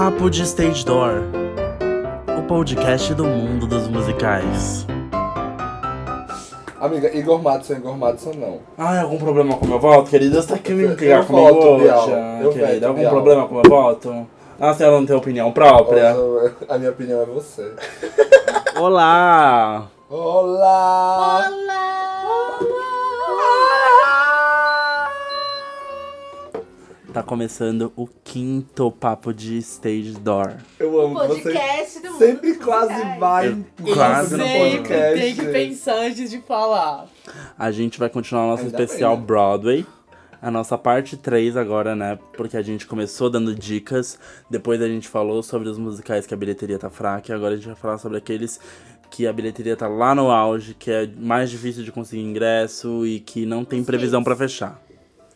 Papo de Stage Door, o podcast do mundo dos musicais. Amiga, Igor Madison, Igor Madison não. Ah, algum problema com meu voto, querida? Você tá querendo implicar comigo voto, hoje, Bial. ah, Eu querida? veto, algum Bial. problema com meu voto? Ah, a senhora não tem opinião própria? Hoje, A minha opinião é você. Olá! Olá! Tá começando o quinto Papo de Stage Door. Eu amo você Podcast do mundo sempre quase vai Eu quase no podcast. tem que pensar antes de falar. A gente vai continuar o nosso Ainda especial bem, né? Broadway. A nossa parte 3 agora, né? Porque a gente começou dando dicas, depois a gente falou sobre os musicais que a bilheteria tá fraca, e agora a gente vai falar sobre aqueles que a bilheteria tá lá no auge, que é mais difícil de conseguir ingresso e que não tem previsão pra fechar.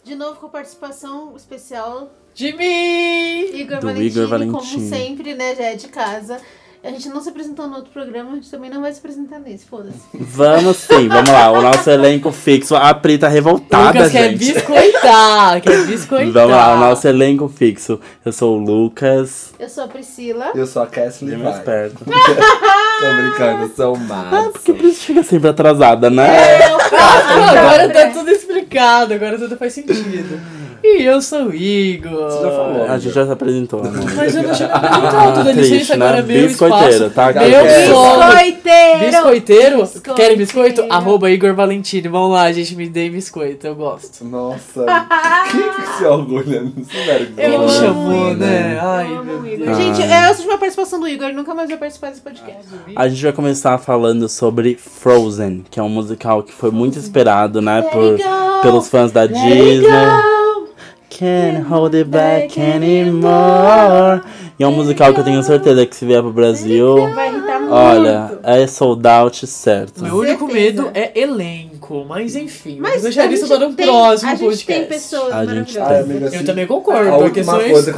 De novo com a participação especial De mim! Igor Do Valentini, Igor Valentini. como sempre, né? Já é de casa. A gente não se apresentou no outro programa, a gente também não vai se apresentar nesse, foda-se. Vamos sim, vamos lá. O nosso elenco fixo. A Pri tá revoltada, Lucas quer gente. biscoitar, quer biscoitar. Vamos lá, o nosso elenco fixo. Eu sou o Lucas. Eu sou a Priscila. Eu sou a Cassie Bem mais perto. Tô brincando, eu sou o Ah, porque por isso chega sempre atrasada, né? Eu Ah, agora tá tudo explicado, agora tudo faz sentido. E eu sou o Igor. Você já falou. A gente já se apresentou, né? Mas eu não tinha me apresentado, dá licença, agora né? é meu Biscoiteiro, espaço. tá? Meu solo. Biscoiteiro! Biscoiteiro? Biscoiteiro. Querem biscoito? Arroba Igor Valentini. Vamos lá, gente, me dê biscoito, eu gosto. Nossa, quem que se orgulha nisso, velho? Ele me chamou, né? Ai, Eu amo meu o Igor. Deus. Gente, é a última participação do Igor, ele nunca mais vai participar desse podcast. A gente vai começar falando sobre Frozen, que é um musical que foi muito esperado, né? Por, pelos fãs da let it Disney. Can't hold it back anymore. E é um musical que eu tenho certeza que se vier pro Brasil, Vai irritar muito. olha, é sold out certo. Meu único medo é elenco, mas enfim. Mas a isso para um tem- próximo A gente podcast. tem pessoas A gente maravilhosas. Ai, amiga, Eu assim, também concordo, A é coisa que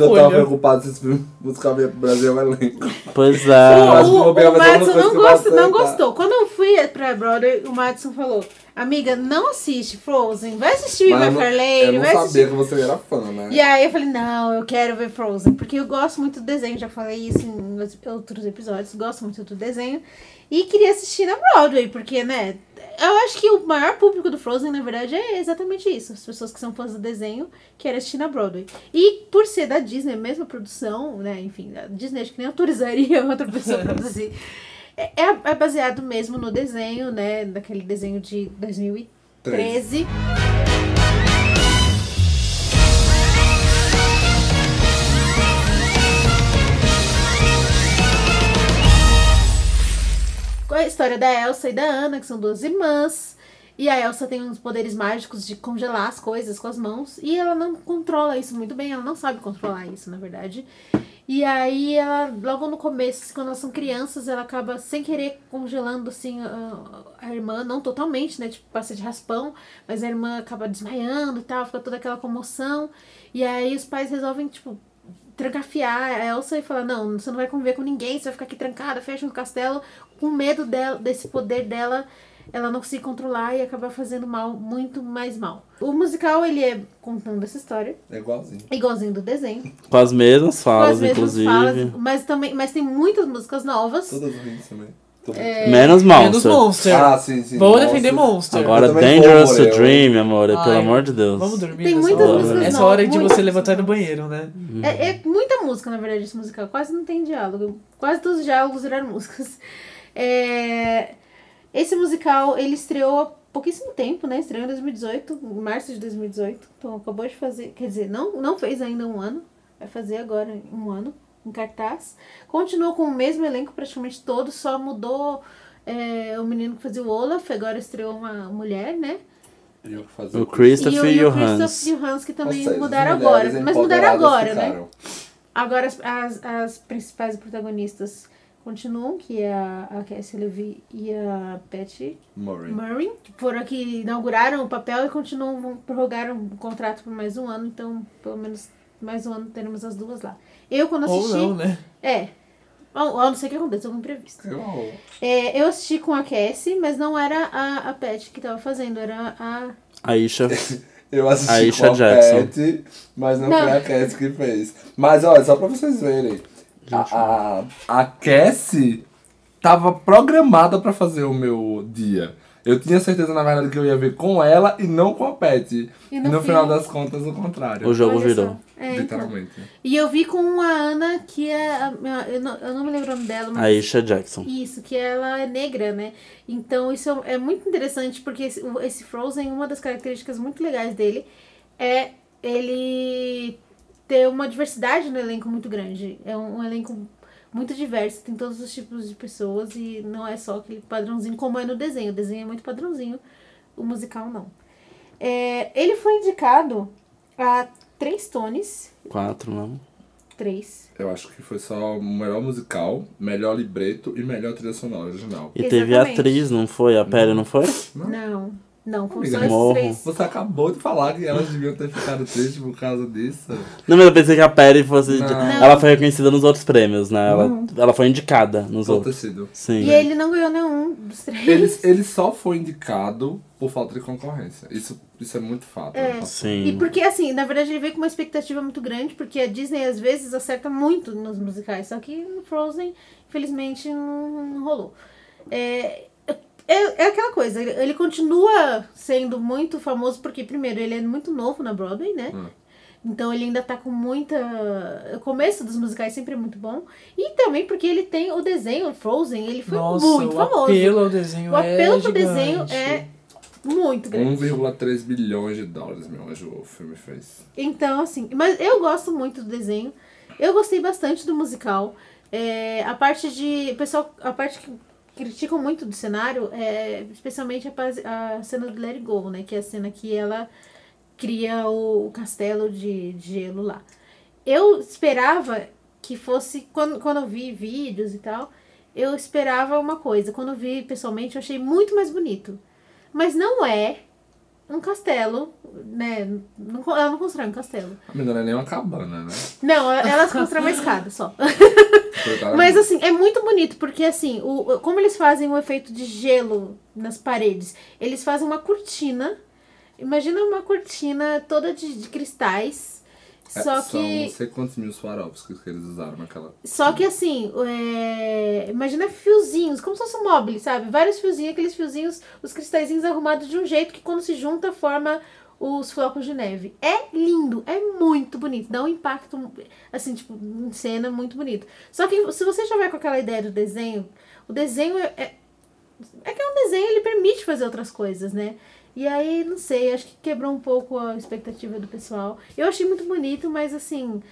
eu tava escolha. preocupado se esse musical vir pro Brasil é o elenco. Pois O, é. Mas o, o mais alguma Madison não, gosta, não gostou. Quando eu fui pra Broadway, o Madison falou: Amiga, não assiste Frozen, vai assistir Mas eu não, Fair eu Lady, não vai sabia assistir. que você era fã, né? E aí eu falei: Não, eu quero ver Frozen, porque eu gosto muito do desenho, já falei isso em outros episódios, gosto muito do desenho. E queria assistir na Broadway, porque, né? Eu acho que o maior público do Frozen, na verdade, é exatamente isso. As pessoas que são fãs do desenho querem assistir na Broadway. E por ser da Disney, a mesma produção, né? Enfim, a Disney acho que nem autorizaria outra pessoa a produzir. É, é- é baseado mesmo no desenho, né? Daquele desenho de 2013. Com a história da Elsa e da Anna, que são duas irmãs. E a Elsa tem uns poderes mágicos de congelar as coisas com as mãos. E ela não controla isso muito bem, ela não sabe controlar isso, na verdade. E aí ela, logo no começo, quando elas são crianças, ela acaba sem querer congelando assim a, a irmã, não totalmente, né? Tipo, passa de raspão, mas a irmã acaba desmaiando e tal, fica toda aquela comoção. E aí os pais resolvem, tipo, trancafiar a Elsa e falar, não, você não vai conviver com ninguém, você vai ficar aqui trancada, fecha no castelo, com medo dela, desse poder dela, ela não se controlar e acabar fazendo mal, muito mais mal. O musical, ele é contando essa história, É igualzinho. igualzinho do desenho, Com as mesmas com falas, as mesmas inclusive. falas, mas também, mas tem muitas músicas novas. Todas ruins também. É. Menos Menos Monster. Monster. Ah, sim, sim. Vou Monster. defender Monster. Agora Dangerous vou, to eu- Dream, amor, pelo Ai, amor de Deus. Vamos dormir Tem muitas hora. músicas Essa hora é de você levantar no banheiro, né? É, é muita música, na verdade, esse musical. Quase não tem diálogo. Quase todos os diálogos viraram músicas. É, Esse musical, ele estreou há pouquíssimo tempo, né? Estreou em 2018, em março de 2018. Então, acabou de fazer... Quer dizer, não, não fez ainda um ano. Vai fazer agora um ano, em cartaz. Continuou com o mesmo elenco, praticamente todo. Só mudou é, o menino que fazia o Olaf. Agora estreou uma mulher, né? O Christopher e o, e o Christoph Hans. e o Hans, que também seja, mudaram agora. Mas mudaram agora, né? ficaram. Agora as, as, as principais protagonistas continuam, que é a, a Cassie Levy e a Patty Murray. Murray, que foram que inauguraram o papel e continuam, prorrogaram o contrato por mais um ano, então pelo menos mais um ano teremos as duas lá. Eu quando Ou assisti. não, né? É. Ou, ou não sei o que aconteceu, algum imprevisto. Eu- É, eu assisti com a Cassie, mas não era a, a Patty que tava fazendo, era a. Aisha. Eu assisti Aisha com a Jackson. Patty, mas não, Não. foi a Cat que fez. Mas olha, só pra vocês verem, a, a, a Cassie tava programada pra fazer o meu dia. Eu tinha certeza, na verdade, que eu ia ver com ela e não com a Pet. E E no no, fim- final das contas, o contrário. O jogo Olha virou. É, então. Literalmente. E eu vi com a Ana, que é. a minha- Eu não, eu não me lembro o nome dela, mas. Aisha Jackson. Isso, que ela é negra, né? Então isso é muito interessante, porque esse, esse Frozen, uma das características muito legais dele é ele ter uma diversidade no elenco muito grande. É um, um elenco muito diverso, tem todos os tipos de pessoas e não é só aquele padrãozinho como é no desenho. O desenho é muito padrãozinho, o musical não. É, ele foi indicado a três Tones. Quatro, não? Três. Eu acho que foi só o melhor musical, melhor libreto e melhor trilha sonora original. E teve Exatamente. atriz, não foi? A Perry, não foi? Não, não, foram Amiga, só esses morro. três. Você acabou de falar que elas deviam ter ficado tristes por causa disso. Não, mas eu pensei que a Perry fosse. Não. Ela foi reconhecida nos outros prêmios, né? Ela, ela foi indicada nos ter outros. sido. Sim. E ele não ganhou nenhum dos três. Ele, ele só foi indicado por falta de concorrência. Isso, isso é muito fato. É. né? Sim. E porque, assim, na verdade ele veio com uma expectativa muito grande, porque a Disney às vezes acerta muito nos musicais, só que no Frozen, infelizmente, não, não rolou. É, é, é aquela coisa, ele, ele continua sendo muito famoso, porque, primeiro, ele é muito novo na Broadway, né? Hum. Então ele ainda tá com muita. O começo dos musicais sempre é muito bom. E também porque ele tem o desenho, o Frozen, ele foi Nossa, muito o famoso. apelo ao desenho o apelo é pro desenho é muito grande. 1,3 bilhões de dólares, meu anjo, o filme fez. Então, assim, mas eu gosto muito do desenho. Eu gostei bastante do musical. É, a parte de. O pessoal, a parte que criticam muito do cenário é especialmente a, a cena do Let It Go, né? Que é a cena que ela cria o, o castelo de, de gelo lá. Eu esperava que fosse. Quando, quando eu vi vídeos e tal, eu esperava uma coisa. Quando eu vi pessoalmente, eu achei muito mais bonito. Mas não é um castelo, né? Não, ela não constrói um castelo. A menina não é nem uma cabana, né? Não, elas constroem uma escada só. Mas assim, é muito bonito, porque assim, o, como eles fazem o efeito de gelo nas paredes, eles fazem uma cortina. Imagina uma cortina toda de, de cristais. É, Só São que. não sei quantos mil Swarovskis que eles usaram naquela. Só que assim, é, imagina fiozinhos, como se fosse um mobile, sabe? Vários fiozinhos, aqueles fiozinhos, os cristalzinhos arrumados de um jeito que quando se junta forma os flocos de neve. É lindo, é muito bonito, dá um impacto, assim, tipo, em cena muito bonito. Só que se você já vai com aquela ideia do desenho, o desenho é, é, é que é um desenho, ele permite fazer outras coisas, né? E aí, não sei, acho que quebrou um pouco a expectativa do pessoal. Eu achei muito bonito, mas assim,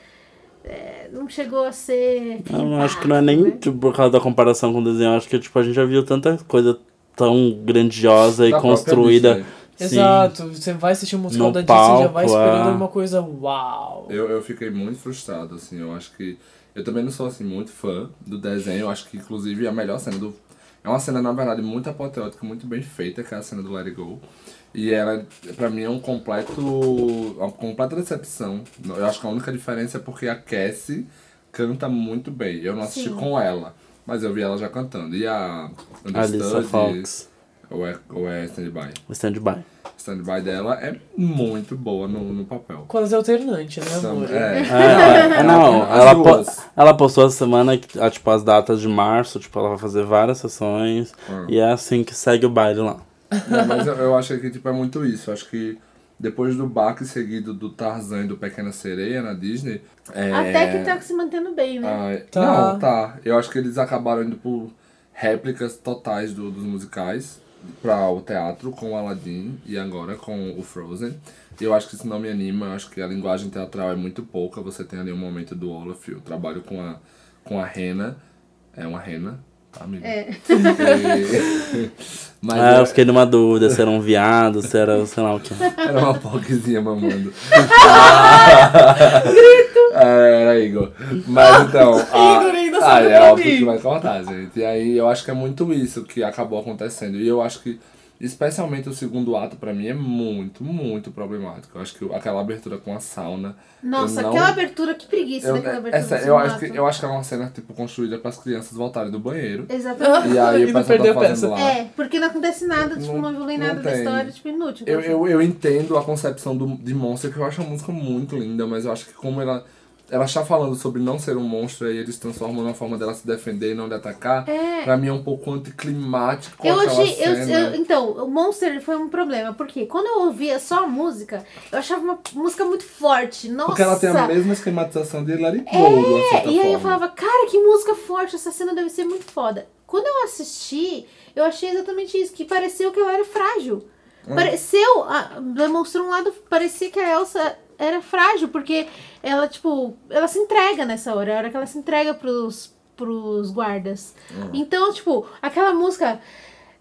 é, não chegou a ser. Não acho que não é nem né? tipo, por causa da comparação com o desenho. Acho que tipo, a gente já viu tanta coisa tão grandiosa e Da própria construída. Sim. Exato, você vai assistir um musical No da Disney e já vai esperando é. uma coisa uau. Eu, eu fiquei muito frustrado, assim, eu acho que. Eu também não sou assim muito fã do desenho, eu acho que inclusive a melhor cena do. É uma cena, na verdade, muito apoteótica, muito bem feita, que é a cena do Let It Go. E ela, pra mim, é um completo. uma completa decepção. Eu acho que a única diferença é porque a Cassie canta muito bem. Eu não assisti Sim. com ela, mas eu vi ela já cantando. E a Alissa Understudy, Fox. Ou é, ou é Stand-By? Stand-by. Stand-By dela é muito boa no, no papel. Quase alternante, né, amor? é. É, não, As ela, po- ela postou a semana, ah, tipo, as datas de março, tipo, ela vai fazer várias sessões. Ah. E é assim que segue o baile lá. Não, mas eu, eu acho que tipo, é muito isso. Eu acho que depois do baque seguido do Tarzan e do Pequena Sereia na Disney. É... Até que tá se mantendo bem, né? ah, Tá. Não, tá. Eu acho que eles acabaram indo por réplicas totais do- dos musicais para o teatro com o Aladdin e agora com o Frozen. E eu acho que isso não me anima. Eu acho que a linguagem teatral é muito pouca. Você tem ali um momento do Olaf, o trabalho com a, com a rena. É uma rena, tá, amigo? É. E- Mas Ah, é- eu fiquei numa dúvida se era um viado, se era sei lá o que. Era uma poquezinha mamando. Grito! Era Igor. Mas então. A... Ainda ah, é óbvio mim. que vai cortar, gente. E aí eu acho que é muito isso que acabou acontecendo. E eu acho que, especialmente o segundo ato, pra mim, é muito, muito problemático. Eu acho que aquela abertura com a sauna. Nossa, não- aquela abertura, que preguiça Eu, daquela abertura. essa, eu, acho que, eu acho que é uma cena tipo, construída para as crianças voltarem do banheiro. Exatamente. E aí E o não pessoal perder tá fazendo lá. É, porque não acontece nada, tipo, Não- não, nada da tem. história, tipo, inútil. Eu, eu, eu entendo a concepção do, de Monster, que eu acho a música muito linda, mas eu acho que como ela ela está falando sobre não ser um monstro e eles transformam na forma dela se defender e não de atacar, É. pra mim é um pouco anticlimático Eu achei. eu- eu- então, o Monster foi um problema, porque quando eu ouvia só a música, eu achava uma música muito forte. Nossa! Porque ela tem a mesma esquematização de uma É, e aí eu forma. falava, cara, que música forte, essa cena deve ser muito foda. Quando eu assisti, eu achei exatamente isso, que pareceu que ela era frágil. Hum. Pareceu, ah, demonstrou um lado, parecia que a Elsa era frágil, porque ela, tipo, ela se entrega nessa hora, é a hora que ela se entrega pros, pros guardas. Hum. Então, tipo, aquela música.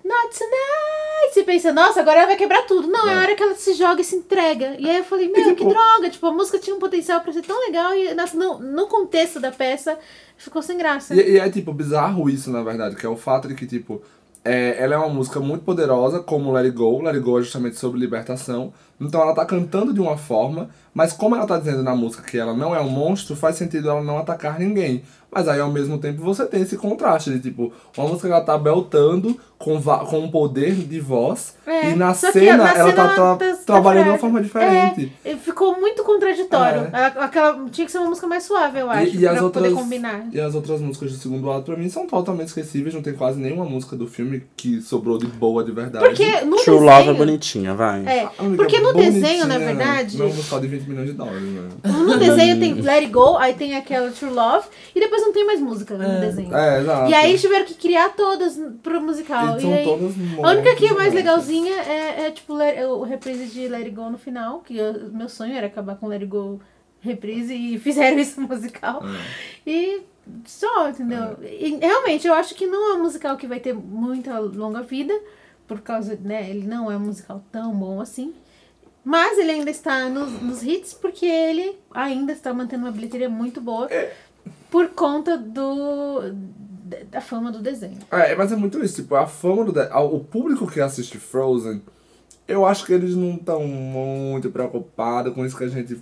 Not tonight! Você pensa, nossa, agora ela vai quebrar tudo. Não, é a Não. hora que ela se joga e se entrega. E aí eu falei, meu, que tipo- droga! Tipo, a música tinha um potencial pra ser tão legal e no, no contexto da peça ficou sem graça. E, e é tipo bizarro isso, na verdade, que é o fato de que, tipo, é, ela é uma música muito poderosa, como Let It Go. Let It Go é justamente sobre libertação. Então ela tá cantando de uma forma, mas como ela tá dizendo na música que ela não é um monstro, faz sentido ela não atacar ninguém. Mas aí ao mesmo tempo você tem esse contraste de tipo, uma música que ela tá beltando com, com um poder de voz, É, e na só que cena na ela cena tá, ela tá- tá trabalhando de uma forma diferente. É, ficou muito contraditório. É. Ela- Aquela, tinha que ser uma música mais suave, eu acho, E, e as pra outras, poder combinar. e as outras músicas do segundo ato, pra mim, são totalmente esquecíveis. Não tem quase nenhuma música do filme que sobrou de boa de verdade. Porque no True desenho... Love é bonitinha, vai. É, porque no bonitinha, desenho, na verdade, Não é um de 20 milhões de dólares, né? no desenho tem Let It Go, aí tem aquela True Love, e depois não tem mais música no desenho. É, exato. E aí tiveram que criar todas pro musical. E E aí, todas a única que é mais né? legalzinha é, é tipo é o reprise de Let It Go no final, que eu- meu sonho era acabar com Let It Go reprise e fizeram isso no musical. É. E só, entendeu? E, realmente, eu acho que não é um musical que vai ter muita longa vida, por causa, né, ele não é um musical tão bom assim. Mas ele ainda está nos, nos hits porque ele ainda está mantendo uma bilheteria muito boa por conta do da fama do desenho. É, mas é muito isso, tipo, a fama do... de- O público que assiste Frozen, eu acho que eles não estão muito preocupados com isso que a gente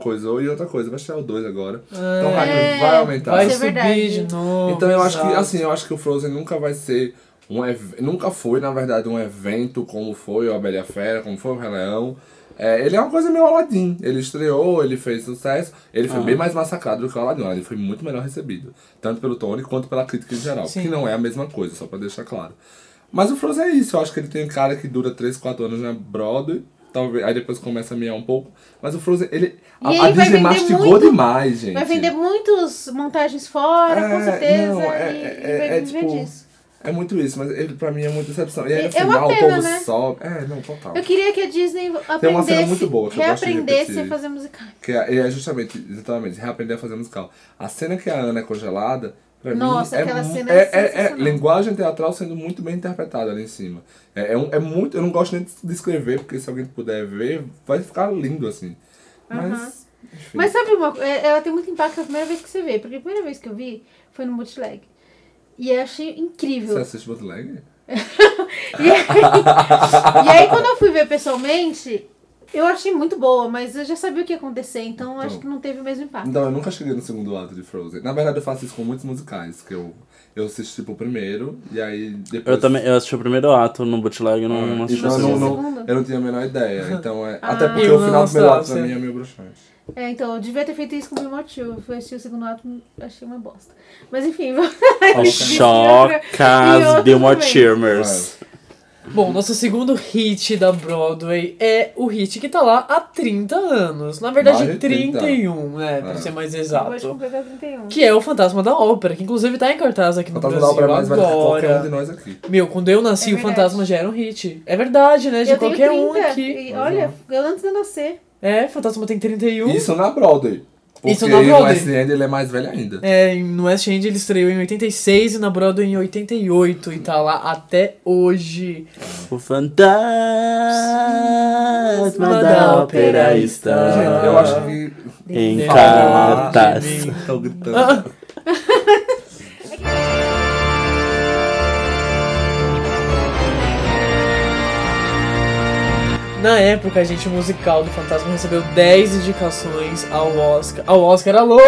coisou. E outra coisa, vai chegar o 2 agora. Então o hype É, vai aumentar. Vai é subir de novo. Então eu acho que, assim, eu acho que o Frozen nunca vai ser um ev- nunca foi, na verdade, um evento como foi o A Bela e a Fera, como foi o Rei Leão. É, ele é uma coisa meio Aladdin. Ele estreou, ele fez sucesso, ele foi bem mais massacrado do que o Aladdin. Ele foi muito melhor recebido, tanto pelo Tony quanto pela crítica em geral, Sim. que não é a mesma coisa, só pra deixar claro. Mas o Frozen é isso, eu acho que ele tem um cara que dura 3, 4 anos na Broadway, talvez, aí depois começa a miar um pouco. Mas o Frozen, ele. A, a Disney mastigou muito- demais, gente. Vai vender muitas montagens fora, com É, certeza, não, é- e, é- e vai é viver tipo, disso. É muito isso, mas ele pra mim é muita decepção. E aí no É- é uma final pena, o povo né? sobe. É, não, total. Eu queria que a Disney Tem uma cena aprendesse, muito boa que eu gosto de repetir. a fazer musical. Que é, é justamente, exatamente, reaprender a fazer musical. A cena que a Ana é congelada, pra Nossa, mim, é, aquela mu- cena é, é é, é linguagem teatral sendo muito bem interpretada ali em cima. É, é, um- é muito, eu não gosto nem de descrever, porque se alguém puder ver, vai ficar lindo assim. Mas, enfim. Mas sabe uma coisa? Ela tem muito impacto a primeira vez que você vê. Porque a primeira vez que eu vi foi no Bootleg. E eu achei incrível. Você assiste bootleg? E aí, e aí, quando eu fui ver pessoalmente, eu achei muito boa, mas eu já sabia o que ia acontecer, então, eu acho Então. que não teve o mesmo impacto. Então, eu nunca cheguei no segundo ato de Frozen. Na verdade, eu faço isso com muitos musicais, que eu, eu assisti tipo o primeiro, e aí depois... Eu também, eu assisti o primeiro ato no bootleg e não, não assisti Então, o eu, não, segundo. não- eu não tinha a menor ideia. Então, é, Ah. até porque o final do primeiro ato pra mim é meio bruxante. É, então, eu devia ter feito isso com o Bill Motil. Eu fui assistir o segundo ato achei uma bosta. Mas enfim, vamos. Chocas Billmore Cheermers. Bom, nosso segundo hit da Broadway é o hit que tá lá há 30 anos. Na verdade, Mais de 30. 31, né? Pra É. ser mais exato. completar 31. Que é o Fantasma da Ópera, que inclusive tá em cartaz aqui no Fantasma da Brasil Ópera é mais que um de agora. nós aqui. Meu, quando eu nasci, É o Fantasma já era um hit. É verdade, né? De eu tenho qualquer 30, um aqui. E olha, eu antes de eu nascer. É, Fantasma tem 31. Isso na Broadway. Porque Isso na no Broadway. West End ele é mais velho ainda. É, no West End ele estreou em 86 e na Broadway em 88 e tá lá até hoje. O fantasma da ópera está Gente, eu acho que. em mim. Estão gritando. Na época, a gente, o musical do Fantasma recebeu 10 indicações ao Oscar. Ao Oscar era louca,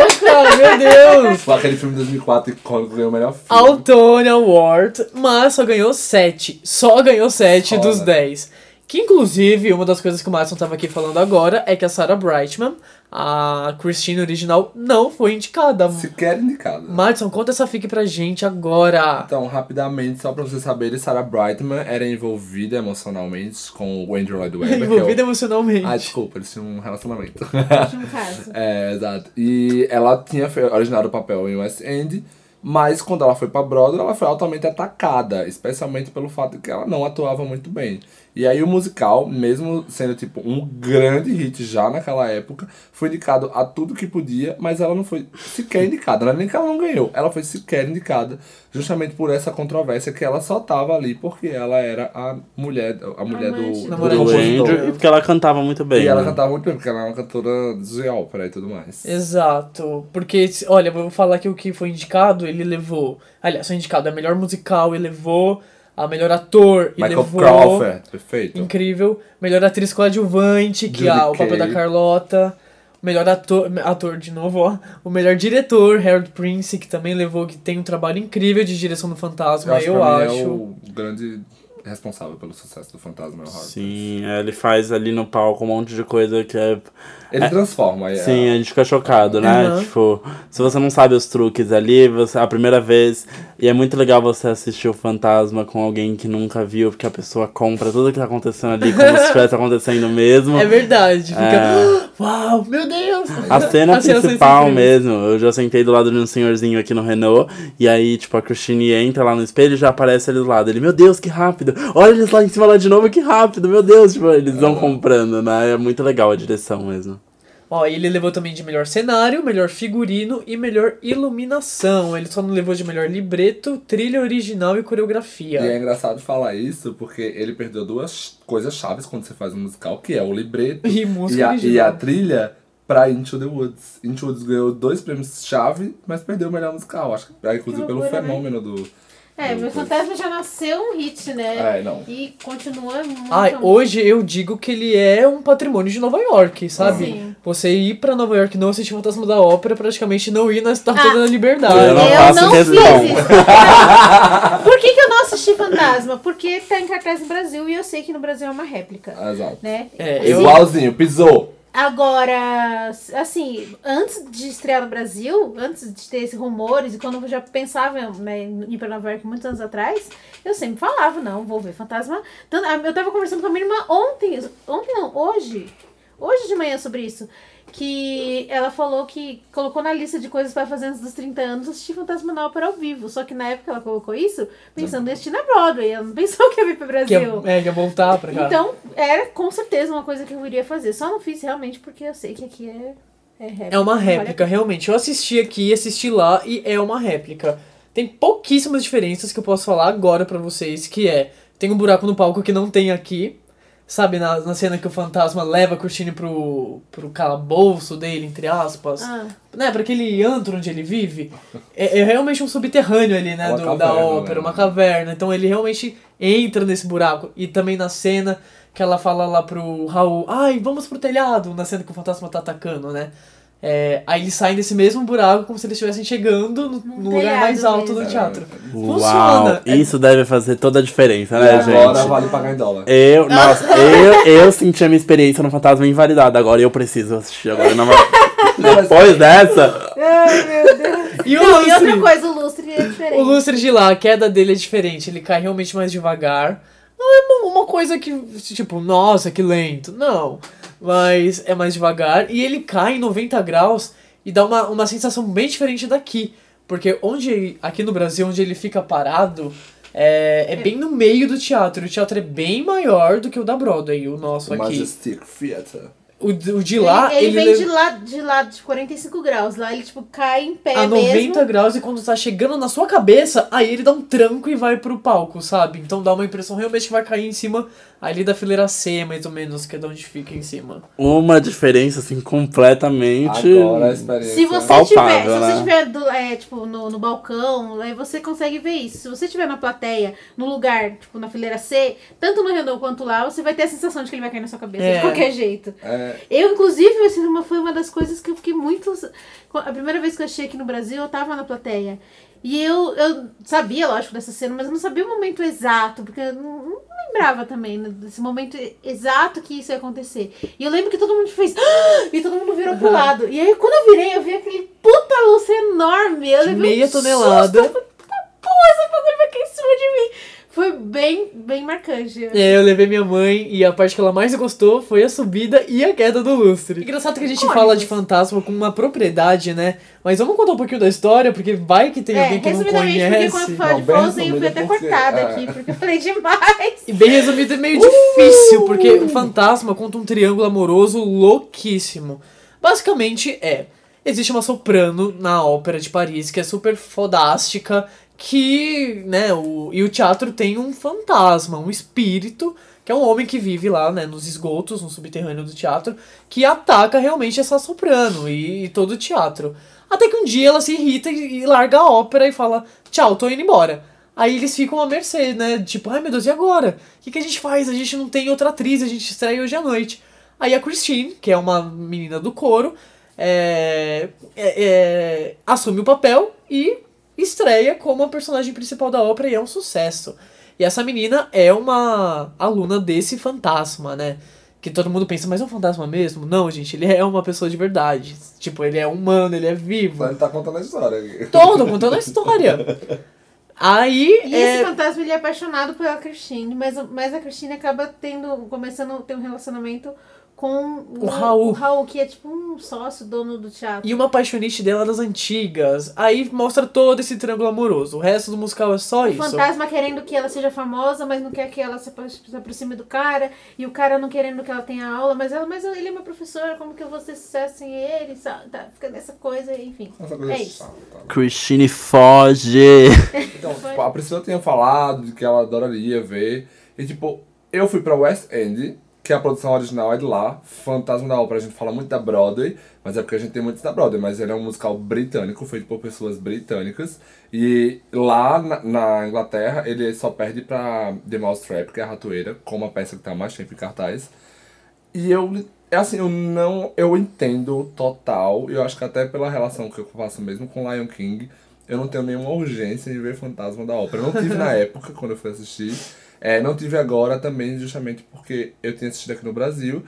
meu Deus! Foi aquele filme de 2004 icônico que ganhou o melhor filme. Ao Tony Award, mas só ganhou 7. Só ganhou 7 Só, dos né? 10. Que inclusive, uma das coisas que o Madison tava aqui falando agora é que a Sarah Brightman, a Christine original, não foi indicada. Sequer indicada. Madison, conta essa fic pra gente agora. Então, rapidamente, só pra vocês saberem, Sarah Brightman era envolvida emocionalmente com o Andrew Lloyd Webber. que é o- Envolvida emocionalmente. Ah, desculpa, eles tinham um relacionamento. No caso. é, exato. E ela tinha originado o papel em West End, mas quando ela foi pra Broadway, ela foi altamente atacada, especialmente pelo fato de que ela não atuava muito bem. E aí o musical, mesmo sendo tipo um grande hit já naquela época, foi indicado a tudo que podia, mas ela não foi sequer indicada. Não é nem que ela não ganhou, ela foi sequer indicada justamente por essa controvérsia que ela só tava ali porque ela era a mulher, a mulher do, do do. Andrew, e porque ela cantava muito bem. E ela né? cantava muito bem, porque ela é uma cantora de ópera e tudo mais. Exato. Porque, olha, vou falar que o que foi indicado, ele levou. Aliás, foi indicado a melhor musical, ele levou a melhor ator, e Michael levou. Crawford, perfeito. Incrível. Melhor atriz coadjuvante, que é o papel da Carlota. Melhor ator, ator de novo, ó. O melhor diretor, Harold Prince, que também levou, que tem um trabalho incrível de direção do fantasma, Eu acho, eu mim acho. é o grande responsável pelo sucesso do Fantasma. é o Sim, é, ele faz ali no palco um monte de coisa que é. Ele transforma. é- Sim, a gente fica chocado, né? Aham. Tipo, se você não sabe os truques ali, você, a primeira vez. E é muito legal você assistir o fantasma com alguém que nunca viu, porque a pessoa compra tudo que tá acontecendo ali como se estivesse acontecendo mesmo. É verdade. Fica. É. Uau, meu Deus! A cena são principal incríveis. mesmo, eu já sentei do lado de um senhorzinho aqui no Renault, e aí, tipo, a Christine entra lá no espelho e já aparece ali do lado. Ele, meu Deus, que rápido! Olha eles lá em cima lá de novo, que rápido, meu Deus! Tipo, eles vão comprando, né? É muito legal a direção mesmo. Ó, e ele levou também de melhor cenário, melhor figurino e melhor iluminação. Ele só não levou de melhor libreto, trilha original e coreografia. E é engraçado falar isso porque ele perdeu duas coisas chaves quando você faz um musical, que é o libreto E música e a, original. e a trilha pra Into the Woods. Into the Woods ganhou dois prêmios chave, mas perdeu o melhor musical. Acho que inclusive pelo loucura, né? fenômeno do. É, meu fantasma já nasceu um hit, né? É, não. E continua muito. Ai, amor. hoje eu digo que ele é um patrimônio de Nova York, sabe? Sim. Você ir pra Nova York e não assistir Fantasma da Ópera é praticamente não ir na Estátua Ah, da Liberdade. Eu não eu faço não fiz isso. Por que, que eu não assisti Fantasma? Porque tá em cartaz no Brasil e eu sei que no Brasil é uma réplica, Exato. né? É, eu- Igualzinho, pisou. Agora, assim, antes de estrear no Brasil, antes de ter esses rumores, e quando eu já pensava né, em ir pra Nova York muitos anos atrás, eu sempre falava, não, vou ver Fantasma. Ah, Eu tava conversando com a minha irmã ontem, ontem não, hoje, hoje de manhã sobre isso, que ela falou que colocou na lista de coisas para fazer antes dos 30 anos assistir Fantasma na Ópera ao vivo. Só que na época ela colocou isso pensando em assistir na Broadway, ela não pensou que ia vir pro que Brasil. é, é, que é voltar pra cá. Então, era com certeza uma coisa que eu iria fazer. Só não fiz realmente porque eu sei que aqui é, é réplica. É uma Vale réplica, realmente. Eu assisti aqui, assisti lá e é uma réplica. Tem pouquíssimas diferenças que eu posso falar agora pra vocês, que é... Tem um buraco no palco que não tem aqui. Sabe, na, na cena que o fantasma leva a Christine pro, pro calabouço dele, entre aspas. Ah, Né, pra aquele antro onde ele vive. É, é realmente um subterrâneo ali, né, do, caverna, da ópera, né? uma caverna. Então ele realmente entra nesse buraco. E também na cena que ela fala lá pro Raul, ai, vamos pro telhado, na cena que o fantasma tá atacando, né? É, aí eles saem desse mesmo buraco como se eles estivessem chegando no, no lugar mais alto mesmo. do teatro. Uau! Funciona. É- Isso deve fazer toda a diferença, E né, agora gente? vale pagar em dólar. Eu, nossa, eu, eu senti a minha experiência no Fantasma invalidada. Agora eu preciso assistir agora. Na... Depois dessa. Ai, meu Deus. E o Não, e outra coisa, o lustre é diferente. O lustre de lá, a queda dele é diferente, ele cai realmente mais devagar. Não é uma coisa que, tipo, nossa, que lento. Não. Mas é mais devagar. E ele cai em 90 graus e dá uma, uma sensação bem diferente daqui. Porque onde, aqui no Brasil, onde ele fica parado, é, é bem no meio do teatro. O teatro é bem maior do que o da Broadway, o nosso O aqui. Majestic Theater. O, de- o de lá, ele, ele, ele vem leva de lá, de lá de 45 graus. Lá ele, tipo, cai em pé a 90 mesmo. graus e quando tá chegando na sua cabeça, aí ele dá um tranco e vai pro palco, sabe? Então dá uma impressão realmente que vai cair em cima ali da fileira C, mais ou menos, que é de onde fica em cima. Uma diferença, assim, completamente. Agora a experiência. Se você Palpável, tiver, se né? você tiver do, é, tipo, no, no balcão, aí você consegue ver isso. Se você estiver na plateia, no lugar, tipo, na fileira C, tanto no Renault quanto lá, você vai ter a sensação de que ele vai cair na sua cabeça É. de qualquer jeito. É, É, Eu, inclusive, esse uma, foi uma das coisas que eu fiquei muito. A primeira vez que eu achei aqui no Brasil, eu tava na plateia. E eu, eu sabia, lógico, dessa cena, mas eu não sabia o momento exato, porque eu não, não lembrava também né, desse momento exato que isso ia acontecer. E eu lembro que todo mundo fez. "Ah!" E todo mundo virou pro lado. E aí, quando eu virei, eu vi aquele puta luz enorme. Eu levei meia um susto, tonelada. eu falei, Puta porra, essa bagulho vai cair em cima de mim. Foi bem, bem marcante. É, eu levei minha mãe e a parte que ela mais gostou foi a subida e a queda do lustre. Engraçado que a gente fala de fantasma com uma propriedade, né? Mas vamos contar um pouquinho da história, porque vai que tem É, alguém que não resumidamente, porque quando conhece. eu falo Não, de bem Frozen, eu fui resumido, até cortada é. aqui, porque eu falei demais. E bem resumido, é meio difícil, porque o fantasma conta um triângulo amoroso louquíssimo. Basicamente é: existe uma soprano na ópera de Paris que é super fodástica, que, né, o, e o teatro tem um fantasma, um espírito, que é um homem que vive lá, né, nos esgotos, no subterrâneo do teatro, que ataca realmente essa soprano e, e todo o teatro. Até que um dia ela se irrita e, e larga a ópera e fala: tchau, tô indo embora. Aí eles ficam à mercê, né? Tipo, ai meu Deus, e agora? O que, que a gente faz? A gente não tem outra atriz, a gente estreia hoje à noite. Aí a Christine, que é uma menina do coro, é, é- é, assume o papel e estreia como a personagem principal da ópera e é um sucesso. E essa menina é uma aluna desse fantasma, né? Que todo mundo pensa, mas é um fantasma mesmo? Não, gente, ele é uma pessoa de verdade. Tipo, ele é humano, ele é vivo. ele tá contando a história. Todo contando a história. Aí. E é, esse fantasma ele é apaixonado pela Christine, mas, mas a Christine acaba tendo, começando a ter um relacionamento com O Raul. o Raul, que é tipo um sócio, dono do teatro. E uma paixonite dela das antigas. Aí mostra todo esse triângulo amoroso. O resto do musical é só O isso. fantasma querendo que ela seja famosa, mas não quer que ela se apro- se aproxime do cara. E o cara não querendo que ela tenha aula, mas ela, mas ele é meu professor, como que eu vou ter sucesso sem ele? Sabe? Tá, fica nessa coisa, enfim. Coisa É isso. chata. Christine foge. Então, tipo, a Priscila tinha falado de que ela adoraria ver. E, tipo, eu fui pra West End, que a produção original é de lá. Fantasma da Ópera, a gente fala muito da Broadway, mas é porque a gente tem muitos da Broadway. Mas ele é um musical britânico, feito por pessoas britânicas. E lá na, na Inglaterra, ele só perde pra The Mousetrap, que é a ratoeira, como a peça que tá mais tempo em cartaz. E eu, é assim, eu não, eu entendo total, e eu acho que até pela relação que eu faço mesmo com Lion King, eu não tenho nenhuma urgência em ver Fantasma da Ópera. Eu não tive na época, quando eu fui assistir, é, não tive agora também, justamente porque eu tinha assistido aqui no Brasil,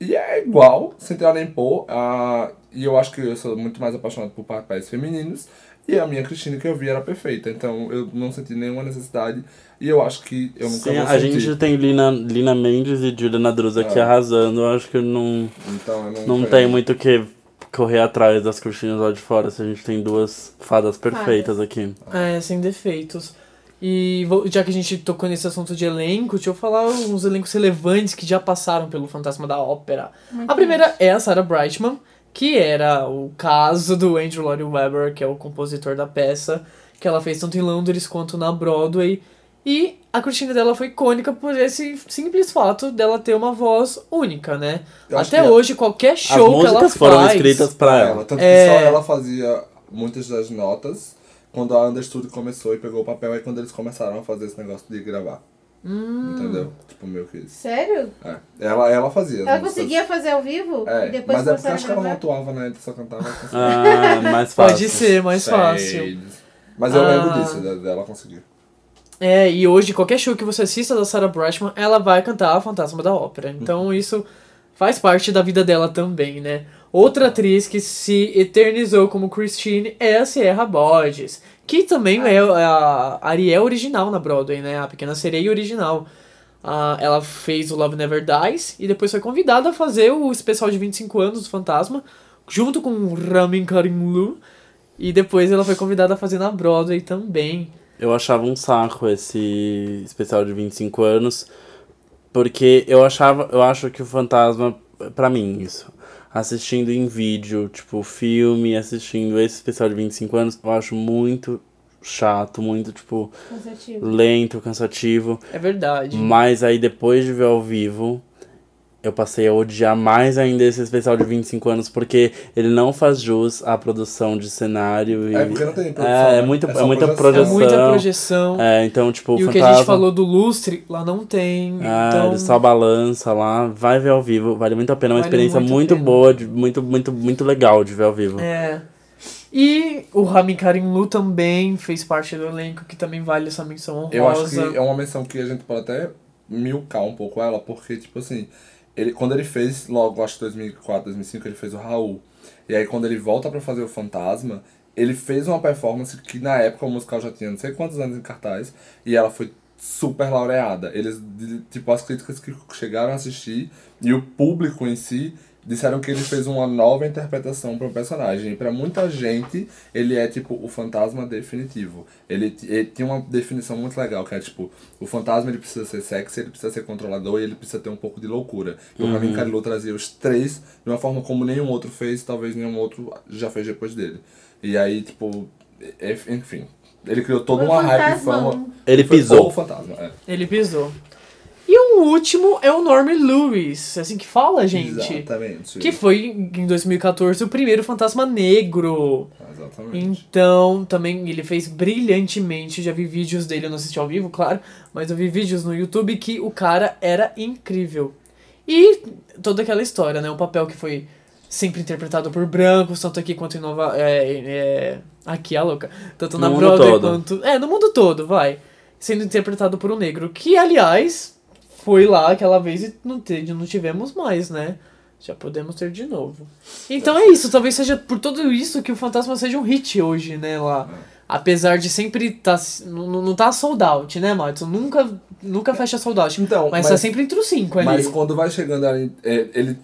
e é igual, sem tirar nem pôr, ah, e eu acho que eu sou muito mais apaixonado por papéis femininos, e a minha Cristina que eu vi era perfeita, então eu não senti nenhuma necessidade, e eu acho que eu nunca Sim, vou a sentir. gente tem Lina, Lina Mendes e Juliana Druz aqui É. arrasando. Eu acho que não, Então eu não, não tem muito o que correr atrás das cortinas lá de fora se a gente tem duas fadas perfeitas aqui. É, sem defeitos. E vou- já que a gente tocou nesse assunto de elenco, deixa eu falar uns elencos relevantes que já passaram pelo Fantasma da Ópera. a primeira é a Sarah Brightman, que era o caso do Andrew Lloyd Webber, que é o compositor da peça, que ela fez tanto em Londres quanto na Broadway. E a cortina dela foi icônica por esse simples fato dela ter uma voz única, né? Eu Até hoje, qualquer As show que ela músicas faz... foram escritas pra pra ela. ela. Tanto É. que só ela fazia muitas das notas quando a Understudio começou e pegou o papel. Aí quando eles começaram a fazer esse negócio de gravar. Hum. Entendeu? Tipo, meio que isso. Sério? É. Ela, ela fazia. Ela conseguia fazer ao vivo? É, e depois mas é porque acho que a ela não atuava, né? Ele só cantava. Ah, mais fácil. Pode ser mais fácil. Shades. Mas eu Ah. lembro disso, dela conseguir. É, e hoje, qualquer show que você assista da Sarah Brightman, ela vai cantar a Fantasma da Ópera. Então isso faz parte da vida dela também, né? Outra atriz que se eternizou como Christine é a Sierra Borges, que também é a Ariel original na Broadway, né? A Pequena Sereia original. Ah, ela fez o Love Never Dies e depois foi convidada a fazer o especial de 25 anos do Fantasma, junto com Ramin Karimlu. E depois ela foi convidada a fazer na Broadway também. Eu achava um saco esse especial de 25 anos, porque eu achava, eu acho que o fantasma, pra mim, isso, assistindo em vídeo, tipo, filme, assistindo esse especial de 25 anos, eu acho muito chato, muito, tipo, Cansativo. lento, cansativo. É verdade. Mas aí depois de ver ao vivo, eu passei a odiar mais ainda esse especial de 25 anos, porque ele não faz jus à produção de cenário. E... É, porque não tem produção, É, é, né? muito, É é, muita projeção. É muita projeção. É, então, tipo, e o o que a gente falou do lustre, lá não tem. Ah, então, ele só balança lá, vai ver ao vivo, vale muito a pena, é uma Vale experiência muito muito boa, de, muito, muito, muito legal de ver ao vivo. É. E o Rami Karim Lu também fez parte do elenco, que também vale essa menção honrosa. Eu acho que é uma menção que a gente pode até milcar um pouco ela, porque, tipo assim, ele, quando ele fez, logo, acho que 2004, 2005, ele fez o Raul. E aí, quando ele volta pra fazer o Fantasma, ele fez uma performance que, na época, o musical já tinha não sei quantos anos em cartaz, e ela foi super laureada. Eles, tipo, as críticas que chegaram a assistir e o público em si disseram que ele fez uma nova interpretação para o personagem. E para muita gente, ele é tipo o fantasma definitivo. Ele, ele tinha uma definição muito legal, que é tipo, o fantasma ele precisa ser sexy, ele precisa ser controlador e ele precisa ter um pouco de loucura. E o Ramin Karilu trazia os três de uma forma como nenhum outro fez, talvez nenhum outro já fez depois dele. E aí, tipo, é- enfim, ele criou toda Foi uma hype e fama. Ele Foi pisou. O fantasma, é. Ele pisou. O último é o Norman Lewis, é assim que fala, gente. Exatamente. Que foi, em 2014, o primeiro fantasma negro. Exatamente. Então, também ele fez brilhantemente. Já vi vídeos dele, eu não assisti ao vivo, claro, mas eu vi vídeos no YouTube que o cara era incrível. E toda aquela história, né? O papel que foi sempre interpretado por brancos, tanto aqui quanto em Nova. É, é, aqui, a louca. Tanto na No mundo Broadway todo. quanto. É, no mundo todo, vai. Sendo interpretado por um negro. Que, aliás, foi lá aquela vez e não, te, não tivemos mais, né? Já podemos ter de novo. Então é isso, talvez seja por tudo isso que o Fantasma seja um hit hoje, né, lá. Apesar de sempre tá, não, não tá sold out, né, Matson? Nunca, nunca fecha sold out. Então, mas, mas- tá sempre entre os cinco ali. Mas quando vai chegando ali, é, ele.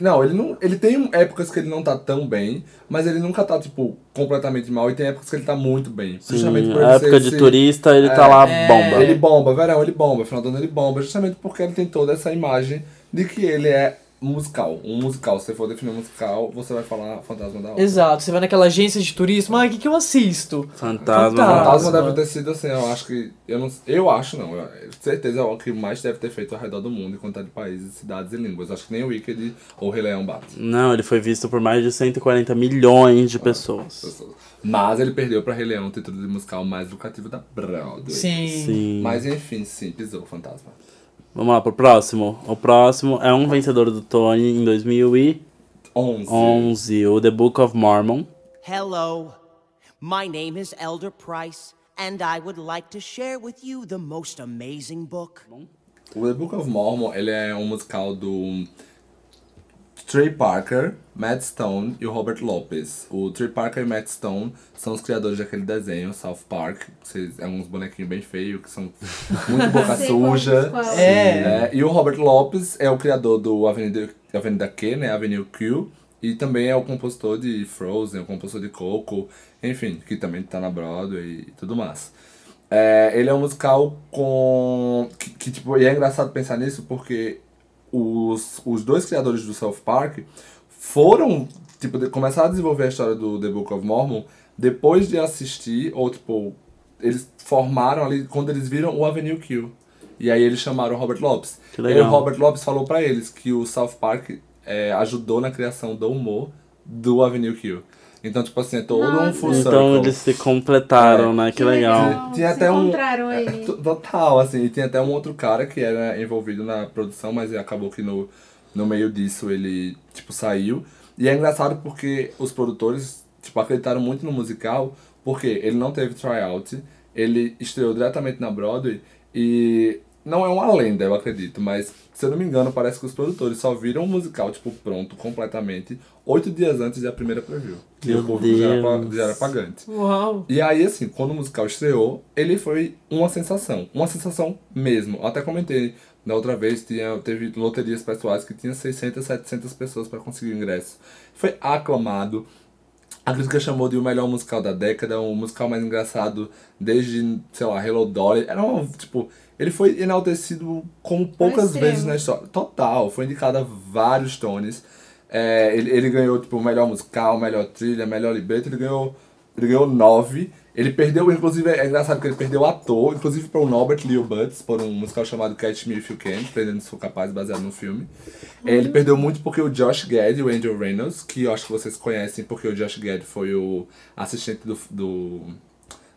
Não, ele não. Ele tem épocas que ele não tá tão bem, mas ele nunca tá, tipo, completamente mal. E tem épocas que ele tá muito bem. Justamente por Sim, ele a ser época de esse- turista, ele É, tá lá é, bomba. Ele bomba, verão, ele bomba, final do ano ele bomba, justamente porque ele tem toda essa imagem de que ele é musical. Um musical, se você for definir um musical, você vai falar Fantasma da Ópera. Exato, você vai naquela agência de turismo, ah, o que, que eu assisto? Fantasma. Fantasma. Fantasma deve ter sido assim, eu acho que. Eu, não, eu acho não, eu, certeza é o que mais deve ter feito ao redor do mundo em quantidade de países, cidades e línguas. Acho que nem o Wicked ou o Rei Leão bate. Não, ele foi visto por mais de 140 milhões de pessoas. pessoas. Mas ele perdeu pra Rei Leão o título de musical mais lucrativo da Broadway. Sim. Sim. Mas enfim, sim, pisou o fantasma. Vamos lá pro próximo. O próximo é um vencedor do Tony em 2011, 11. o The Book of Mormon. Hello. My name is Elder Price, and I would like to share with you the most amazing book. O The Book of Mormon, ele é um musical do Trey Parker, Matt Stone e o Robert Lopez. O Trey Parker e Matt Stone são os criadores daquele desenho, South Park. Vocês, é uns bonequinhos bem feios, que são muito boca suja. É. É, e o Robert Lopes é o criador do Avenida, Avenida Q, né? Avenue Q. E também é o compositor de Frozen, o compositor de Coco, enfim, que também tá na Broadway e tudo mais. É, ele é um musical com. Que, que, tipo, e é engraçado pensar nisso porque os, os dois criadores do South Park foram. Tipo, de- começaram a desenvolver a história do The Book of Mormon depois de assistir, ou tipo, eles formaram ali quando eles viram o Avenue Q. E aí eles chamaram o Robert Lopes. Que E aí legal. o Robert Lopes falou pra eles que o South Park é, ajudou na criação do humor do Avenue Q. Então, tipo assim, é todo um Nossa. full Então circle. eles se completaram, É. né? Que legal. Tinha- tinha Se até um- encontraram aí. Total, assim, e tem até um outro cara que era envolvido na produção, mas acabou que no, no meio disso ele, tipo, saiu. E é engraçado porque os produtores, tipo, acreditaram muito no musical, porque ele não teve tryout, ele estreou diretamente na Broadway e não é uma lenda, eu acredito, mas se eu não me engano, parece que os produtores só viram o musical, tipo, pronto, completamente, oito dias antes da primeira preview. E Meu o povo já era, já era pagante. Uau. E aí, assim, quando o musical estreou, ele foi uma sensação. Uma sensação mesmo. Eu até comentei da outra vez, tinha, teve loterias pessoais que tinha 600, 700 pessoas para conseguir o ingresso. Foi aclamado. A crítica chamou de o melhor musical da década, o musical mais engraçado desde, sei lá, Hello Dolly. Era um, tipo, ele foi enaltecido como poucas vezes na história. Total, foi indicado a vários Tonys. É, ele, ele ganhou, tipo, o melhor musical, melhor trilha, melhor libreto, ele ganhou Ele ganhou nove. Ele perdeu, inclusive, é engraçado que ele perdeu o ator, inclusive para o Norbert Leo Butts, por um musical chamado Catch Me If You Can, Prendendo Se For Capaz, baseado no filme. É, Ele perdeu muito porque o Josh Gad e o Andrew Reynolds, que eu acho que vocês conhecem porque o Josh Gad foi o assistente do, do,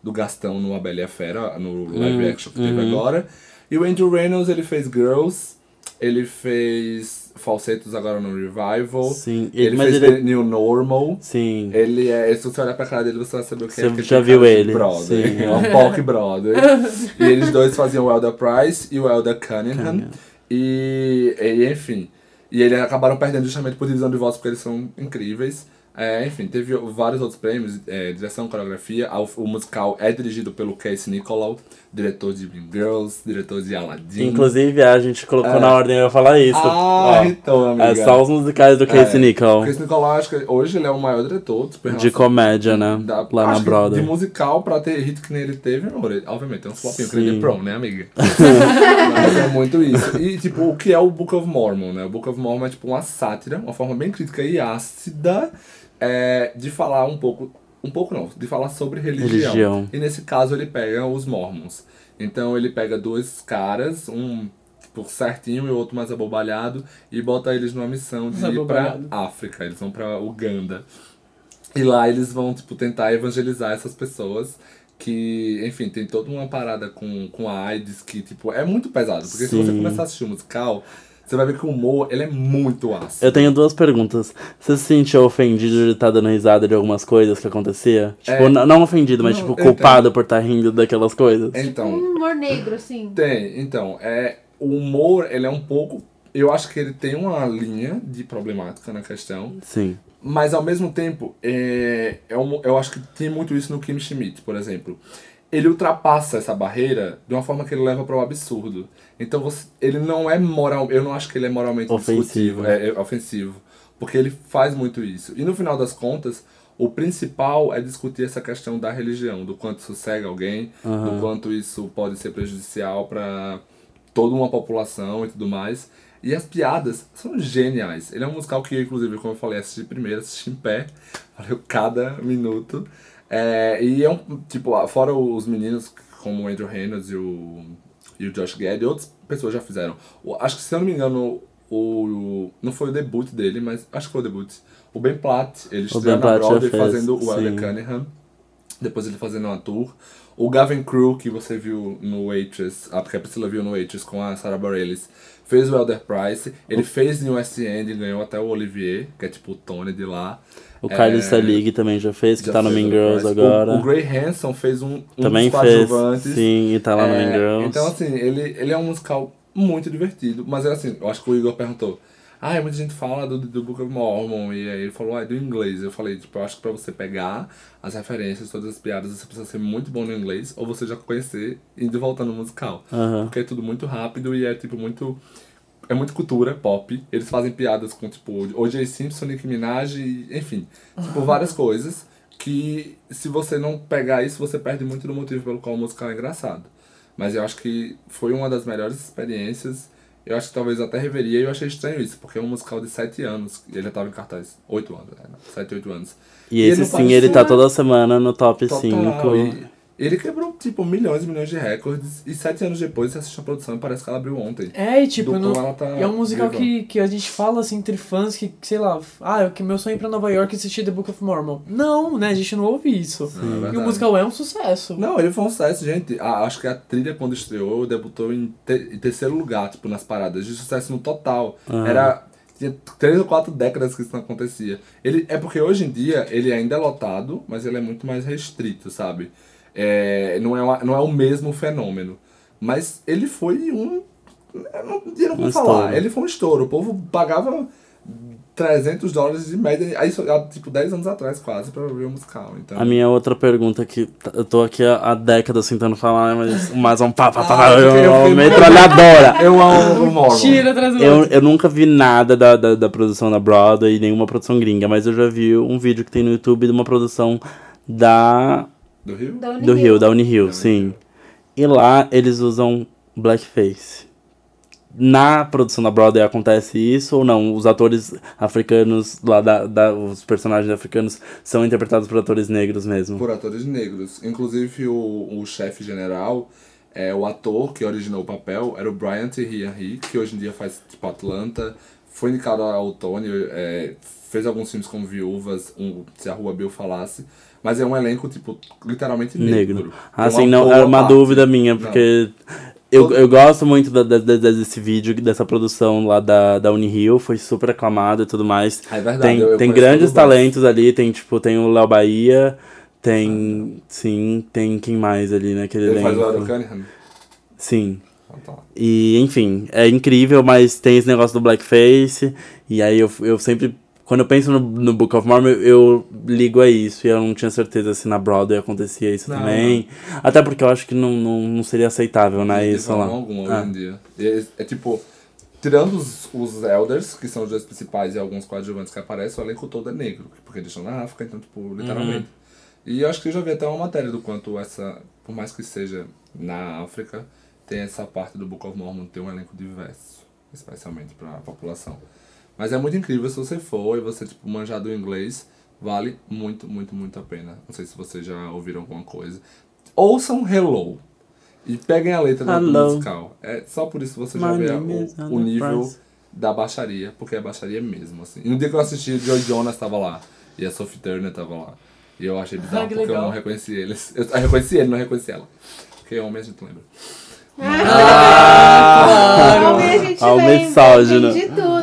do Gastão no A Bela e a Fera, no live action que teve agora. E o Andrew Reynolds, ele fez Girls, ele fez Falsetos agora no Revival. Sim, Ele, mas fez ele- The New Normal. Sim. Ele é. Se você olhar pra cara dele, você vai saber o que Você é. porque já viu ele, Brother. sim. É um POC brother. e eles dois faziam o Elder Price e o Elder Cunningham. E, e, enfim. E eles acabaram perdendo justamente por divisão de votos, porque eles são incríveis. É, enfim, teve vários outros prêmios, é, direção, coreografia. O, o musical é dirigido pelo Casey Nicolau, diretor de Mean Girls, diretor de Aladdin. Inclusive, a gente colocou É. na ordem, eu falar isso. Ah, Ó, então, amiga. é só os musicais do Casey É, Nichol. O Casey Nicolau, acho que hoje ele é o maior diretor De comédia, né? Da- Lá na Broadway. De musical pra ter hit que nem ele teve, amor, ele- obviamente tem uns flopinhos que nem The Prom, né, amiga? Mas é muito isso. E, tipo, o que é o Book of Mormon, né? O Book of Mormon é, tipo, uma sátira, uma forma bem crítica e ácida é, de falar um pouco... Um pouco não, de falar sobre religião. Religião. E nesse caso ele pega os Mormons. Então ele pega dois caras, um tipo, certinho e o outro mais abobalhado, e bota eles numa missão de ir pra. África. Eles vão pra Uganda. E lá eles vão, tipo, tentar evangelizar essas pessoas que, enfim, tem toda uma parada com, com a AIDS que, tipo, é muito pesado. Porque se você Sim. começar a assistir o musical, você vai ver que o humor, ele é muito ácido. Eu tenho duas perguntas. Você se sentiu ofendido de estar dando risada de algumas coisas que acontecia? Tipo, É. não ofendido, mas Não, tipo, eu culpado por estar rindo daquelas coisas? Então, Um humor negro, assim. tem. Então, é, o humor, ele é um pouco... Eu acho que ele tem uma linha de problemática na questão. Sim. Mas ao mesmo tempo, é, é um- eu acho que tem muito isso no Kim Schmidt, por exemplo. Ele ultrapassa essa barreira de uma forma que ele leva para o absurdo. Então você, ele não é moral, eu não acho que ele é moralmente Ofensivo. discutível, é, é ofensivo, porque ele faz muito isso. E no final das contas, o principal é discutir essa questão da religião, do quanto isso cega alguém, do quanto isso pode ser prejudicial para toda uma população e tudo mais. E as piadas são geniais. Ele é um musical que inclusive, como eu falei, assisti primeiro, assisti em pé. Valeu cada minuto. É, e é um, tipo, fora os meninos como o Andrew Reynolds e o, e o Josh Gad, outras pessoas já fizeram. O- acho que, se eu não me engano, o, não foi o debut dele, mas acho que foi o debut. O Ben Platt, ele estreou na Platt Broadway fazendo o Elder. Cunningham. Depois ele fazendo uma tour. O Gavin Crew, que você viu no Waitress, ah, porque a Priscila viu no Waitress com a Sarah Bareilles, fez o Elder Price. Ele fez em West End e ganhou até o Olivier, que é tipo o Tony de lá. O Carlos É, Salig também já fez, que já tá no Mean Girls Price. agora. O, o Gray Hanson fez um, um também dos fez. Sim, e tá lá no É, Mean Girls. Então, assim, ele, ele é um musical muito divertido. Mas, é assim, eu acho que o Igor perguntou. Ah, muita gente fala do, do Book of Mormon. E aí ele falou, ah, é do inglês. Eu falei, tipo, eu acho que pra você pegar as referências, todas as piadas, você precisa ser muito bom no inglês. Ou você já conhecer indo e voltando no musical. Porque é tudo muito rápido e é, tipo, muito... É muito cultura pop. Eles fazem piadas com, tipo, O.J. Simpson, Nicki Minaj, e, enfim. Tipo, várias coisas que, se você não pegar isso, você perde muito do motivo pelo qual o musical é engraçado. Mas eu acho que foi uma das melhores experiências. Eu acho que talvez até reveria e eu achei estranho isso, porque é um musical de 7 anos. E ele já tava em cartaz. 8 anos, né? 7, 8 anos. E ele esse não sim, ele tá toda semana no top Total. 5. Ele quebrou, tipo, milhões e milhões de recordes. E 7 anos depois você assiste a produção e parece que ela abriu ontem. É, e tipo, não- ela tá é um musical viva. que, que a gente fala assim entre fãs que, sei lá, ah, eu- que meu sonho é ir pra Nova York e assistir The Book of Mormon. Não, né? A gente não ouve isso. É e o musical é um sucesso. Não, ele foi um sucesso, gente. A- acho que a trilha, quando estreou, debutou em, te- em terceiro lugar, tipo, nas paradas. De sucesso no total. Era. Tinha três ou quatro décadas que isso não acontecia. Ele, é porque hoje em dia ele ainda é lotado, mas ele é muito mais restrito, sabe? É, não, é uma- não é o mesmo fenômeno. Mas ele foi um. Eu não tinha como Um falar. estouro. Ele foi um estouro. O povo pagava 300 dólares de média. Aí, tipo, 10 anos atrás, quase, pra ver o musical. Então, A minha outra pergunta que eu tô aqui há, há décadas tentando falar, mas mais um pá, pá, pá, Ah, eu eu fiquei- metralhadora. Eu amo o Mormon. Tira atrás do Eu, eu nunca vi nada da, da, da produção da Broadway, nenhuma produção gringa, mas eu já vi um vídeo que tem no YouTube de uma produção da Do Rio? Da do Rio, da Unirio, sim. E lá eles usam blackface. na produção da Broadway acontece isso ou não? Os atores africanos, lá da, da- os personagens africanos, são interpretados por atores negros mesmo? Por atores negros. Inclusive, o, o chefe general, é, o ator que originou o papel, era o Brian Thierry Henry, que hoje em dia faz tipo Atlanta, foi indicado ao Tony, é, fez alguns filmes como Viúvas, um, Se a Rua Bill Falasse, mas é um elenco, tipo, literalmente negro. Negro. Tem Ah, uma sim, não, era uma parte- dúvida minha, Não. porque eu, eu gosto muito da, da- da- desse vídeo, dessa produção lá da, da Unirio, foi super aclamado e tudo mais. É verdade, Tem, eu- eu tem grandes talentos ali, tem tipo, tem o Léo Bahia, tem. Sim, tem quem mais ali naquele Ele faz o elenco. Cunningham. Sim. Ah, tá. E, enfim, é incrível, mas tem esse negócio do blackface. E aí eu, eu sempre. Quando eu penso no, no Book of Mormon, eu, eu ligo a isso. E eu não tinha certeza se na Broadway acontecia isso Não, também. Até porque eu acho que não, não, não seria aceitável, né? De Isso lá. alguma Ah. hoje em dia. É, é tipo, tirando os, os Elders, que são os dois principais e alguns coadjuvantes que aparecem, o elenco todo é negro, porque eles estão na África, então, tipo, literalmente. E eu acho que eu já vi até uma matéria do quanto essa, por mais que seja na África, tem essa parte do Book of Mormon ter um elenco diverso, especialmente para a população. Mas é muito incrível se você for e você, tipo, manjar do inglês, vale muito, muito, muito a pena. Não sei se vocês já ouviram alguma coisa. Ouçam Hello. E peguem a letra do Hello. musical. É, só por isso você já vê o, o nível Enterprise. da baixaria, porque é baixaria mesmo, assim. E no dia que eu assisti, o Joy Jonas tava lá. E a Sophie Turner tava lá. E eu achei bizarro Ah, que porque eu legal. não reconheci eles. Eu, eu reconheci ele, não reconheci ela. Porque homem a gente lembra. Ah, Homem a gente Ah, o lembra, misógino.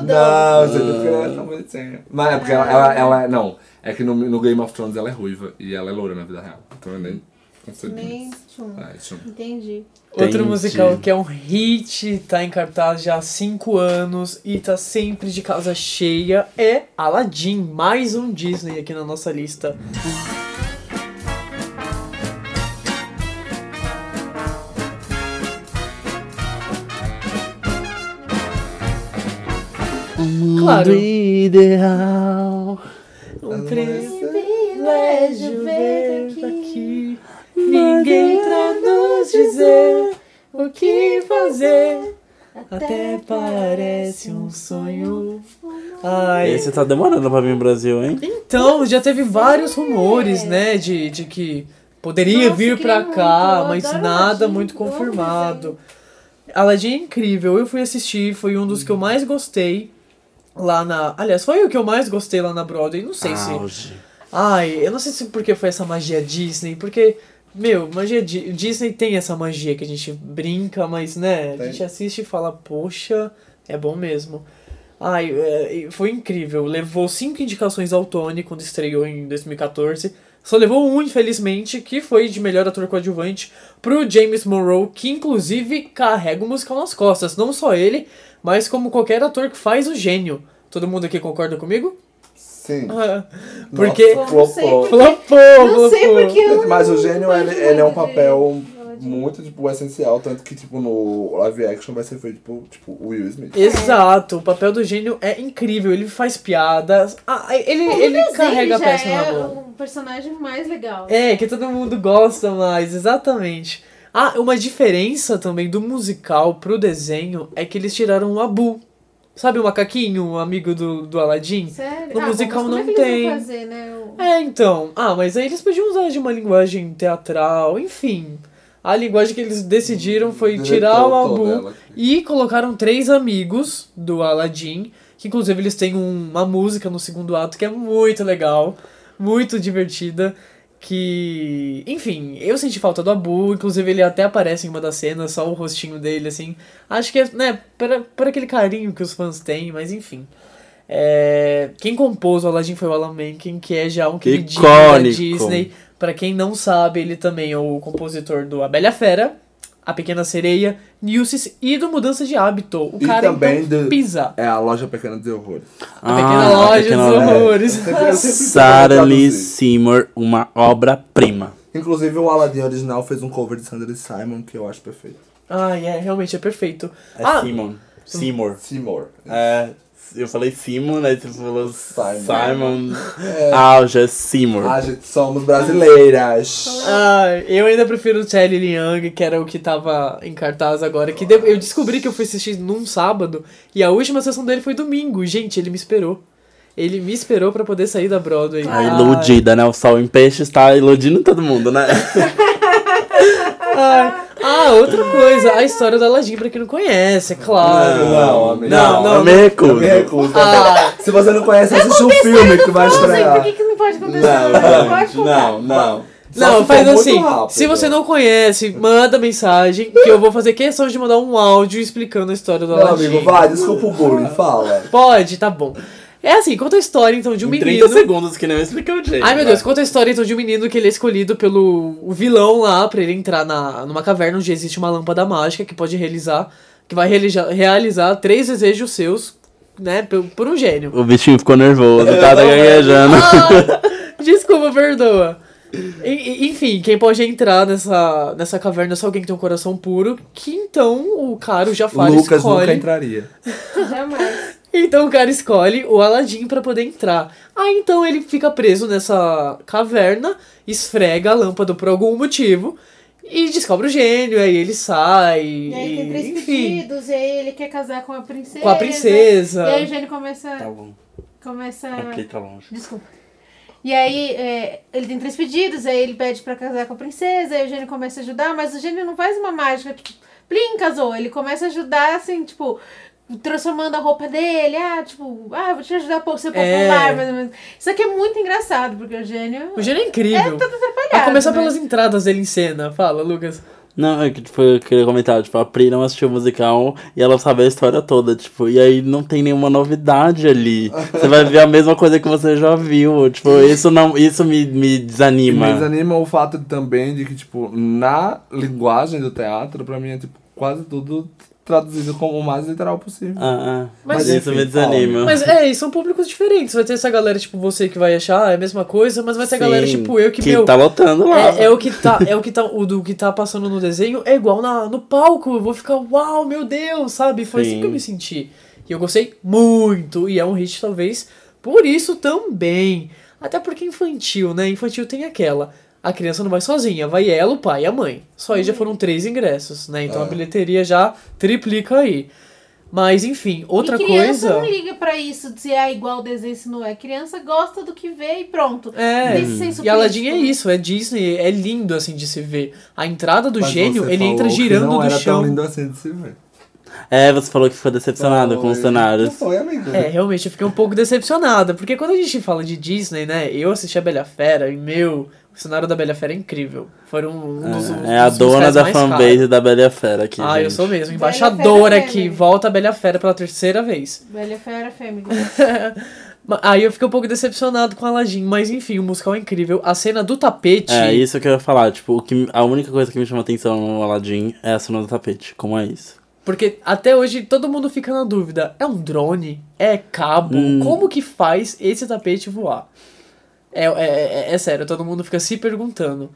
Não, porque ela é tão bonitinha. Mas é porque ela, ela, ela- Não, é que no, no Game of Thrones ela é ruiva e ela é loura na vida real. Então eu nem consigo. Nem tchum. Ai, tchum. Entendi. Outro Entendi. musical que é um hit, tá em cartaz já há 5 anos e tá sempre de casa cheia é Aladdin, mais um Disney aqui na nossa lista. Claro. ideal. Um privilégio ver aqui. Ninguém pra nos dizer o que fazer. Até parece um sonho. Ai, Esse tá demorando pra vir no Brasil, hein? então, já teve vários rumores, né, de, de que poderia Nossa, vir pra cá, muito, mas adoro nada Aladdin, muito confirmado. Aladdin é incrível, eu fui assistir, foi um dos que eu mais gostei lá na... Aliás, foi o que eu mais gostei lá na Broadway, não sei se... Auge. Ai, eu não sei se porque foi essa magia Disney, porque, meu, magia Di- Disney tem essa magia que a gente brinca, mas, né, a Tem. gente assiste e fala, poxa, é bom mesmo. Ai, é, foi incrível. Levou cinco indicações ao Tony quando estreou em 2014. Só levou um, infelizmente, que foi de melhor ator coadjuvante pro James Monroe, que inclusive carrega o musical nas costas. Não só ele, mas como qualquer ator que faz o gênio. Todo mundo aqui concorda comigo? Sim. Ah, porque. Nossa, flopou. Flopou, Não sei porque Mas o gênio, ele, ele é um papel muito, tipo, essencial. Tanto que, tipo, no live action vai ser feito, tipo, tipo o Will Smith. Exato, o papel do gênio é incrível, ele faz piadas, ah, ele, No ele carrega a peça é na mão. o personagem mais legal. É, que todo mundo gosta mais, exatamente. Ah, uma diferença também do musical pro desenho é que eles tiraram o Abu. Sabe o macaquinho, o amigo do, do Aladdin? Sério? No ah, musical bom, não é tem. fazer, né? O- É, então. Ah, mas aí eles podiam usar de uma linguagem teatral, enfim. A linguagem que eles decidiram foi Diretor tirar o Abu e colocaram três amigos do Aladdin, que inclusive eles têm um- uma música no segundo ato que é muito legal, muito divertida. Que. Enfim, eu senti falta do Abu, inclusive ele até aparece em uma das cenas, só o rostinho dele, assim. Acho que é, né, para, para aquele carinho que os fãs têm, mas enfim. É, quem compôs o Aladdin foi o Alan Menken, que é já um queridinho da. Disney. Pra quem não sabe, ele também é o compositor do A Bela Fera, A Pequena Sereia, Nilces e do Mudança de Hábito. O E cara também então do- pisa. É a loja pequena de horrores. A Pequena Ah, Loja Pequena dos. Horrores. Sempre Sarah Lee. Seymour, uma obra-prima. Inclusive o Aladdin original fez um cover de Sandra Simon que eu acho perfeito. Ai, é, realmente é perfeito. É ah, Simon. Seymour. Seymour. É Eu falei Simon, aí você falou Simon. Simon. Ah, é Seymour. Ah, gente, somos brasileiras. Ah, eu ainda prefiro o Charlie Liang, que era o que tava em cartaz agora. Que de- eu descobri que eu fui assistir num sábado e a última sessão dele foi domingo. Gente, ele me esperou. Ele me esperou pra poder sair da Broadway. A iludida, né? O sol em peixe está iludindo todo mundo, né? Ai. Ah, outra coisa, a história do Aladdin, pra quem não conhece, é claro. Não, amigo. Não, não, eu me Eu recuso. me recuso. Ah. Se você não conhece, assiste um filme que vai por estrear. que, que não pode acontecer? Não, Não, não, não. Só Não, faz assim. rápido. Se você não conhece, manda mensagem que eu vou fazer questão de mandar um áudio explicando a história do Não, Aladdin. amigo, vai, desculpa o bullying, fala. Pode, tá bom. É assim, conta a história então de um Em 30 menino. segundos que nem eu expliquei o jeito. Ai meu Deus, conta a história então de um menino que ele é escolhido pelo o vilão lá pra ele entrar na, numa caverna onde existe uma lâmpada mágica que pode realizar, que vai realizar, realizar três desejos seus, né, por, por um gênio. O bichinho ficou nervoso, tá gaguejando. Ah, desculpa, perdoa. Enfim, quem pode entrar nessa, nessa caverna é só alguém que tem um coração puro, que então o cara, o Jafar, Lucas escolhe. nunca entraria. Jamais. Então o cara escolhe o Aladdin pra poder entrar. Aí então ele fica preso nessa caverna, esfrega a lâmpada por algum motivo e descobre o gênio, aí ele sai. E aí tem três enfim, pedidos, e aí ele quer casar com a princesa. com a princesa. E aí o gênio começa. Tá bom, começa. aqui tá longe. Desculpa. E aí, é, ele tem três pedidos, aí ele pede pra casar com a princesa, aí o gênio começa a ajudar, mas o gênio não faz uma mágica, tipo, plim, casou. Ele começa a ajudar, assim, tipo, transformando a roupa dele, ah, tipo, ah, vou te ajudar a ser popular, É. mais ou menos. Isso aqui é muito engraçado, porque o gênio O gênio é incrível. é todo atrapalhado. A começar né? pelas entradas dele em cena. Fala, Lucas. Não, é que tipo, eu queria comentar, tipo, a Pri não assistiu o musical e ela sabe a história toda, tipo, e aí não tem nenhuma novidade ali. Você vai ver a mesma coisa que você já viu. Tipo, isso não. Isso me, me E desanima. me desanima o fato também de que, tipo, na linguagem do teatro, pra mim é, tipo, quase tudo traduzido como o mais literal possível. Ah, ah. Mas, isso enfim, me desanima. Mas é, e são públicos diferentes. Vai ter essa galera, tipo, você que vai achar é a mesma coisa, mas vai ter a galera, tipo, eu que, que meu. tá lotando lá. É, é o que tá, é o que tá, o do que tá passando no desenho é igual na, no palco. Eu vou ficar, uau, meu Deus, sabe? Foi assim Sim. que eu me senti. E eu gostei muito. E é um hit, talvez, por isso também. Até porque infantil, né? Infantil tem aquela. A criança não vai sozinha, vai ela, o pai e a mãe. Só aí já foram três ingressos, né? Então a bilheteria já triplica aí. Mas enfim, outra e criança coisa. não liga pra isso, de ser ah, igual o desenho se não é. Criança gosta do que vê e pronto. É, e Aladdin é né? isso, é Disney, é lindo assim de se ver. A entrada do Mas gênio, você ele entra girando não do era chão. tão lindo assim de se ver. É, você falou que ficou decepcionado com os Foi. cenários. Não foi, amigo. É, realmente eu fiquei um pouco decepcionada, porque quando a gente fala de Disney, né, eu assisti a Bela Fera e, meu, o cenário da Bela Fera é incrível. Foram um dos, um É a dos dona da fanbase caros. da Bela a Fera aqui. Ah, eu gente. sou mesmo, Bela embaixadora aqui, Family. volta a Bela Fera pela terceira vez. Velha Fera Family. Aí eu fiquei um pouco decepcionado com Aladdin, mas enfim, o musical é incrível. A cena do tapete. É, isso que eu ia falar. Tipo, o que, a única coisa que me chama atenção no Aladdin é a cena do tapete. Como é isso? Porque até hoje todo mundo fica na dúvida: é um drone? É cabo? Hum. Como que faz esse tapete voar? É, é, é, é sério, todo mundo fica se perguntando.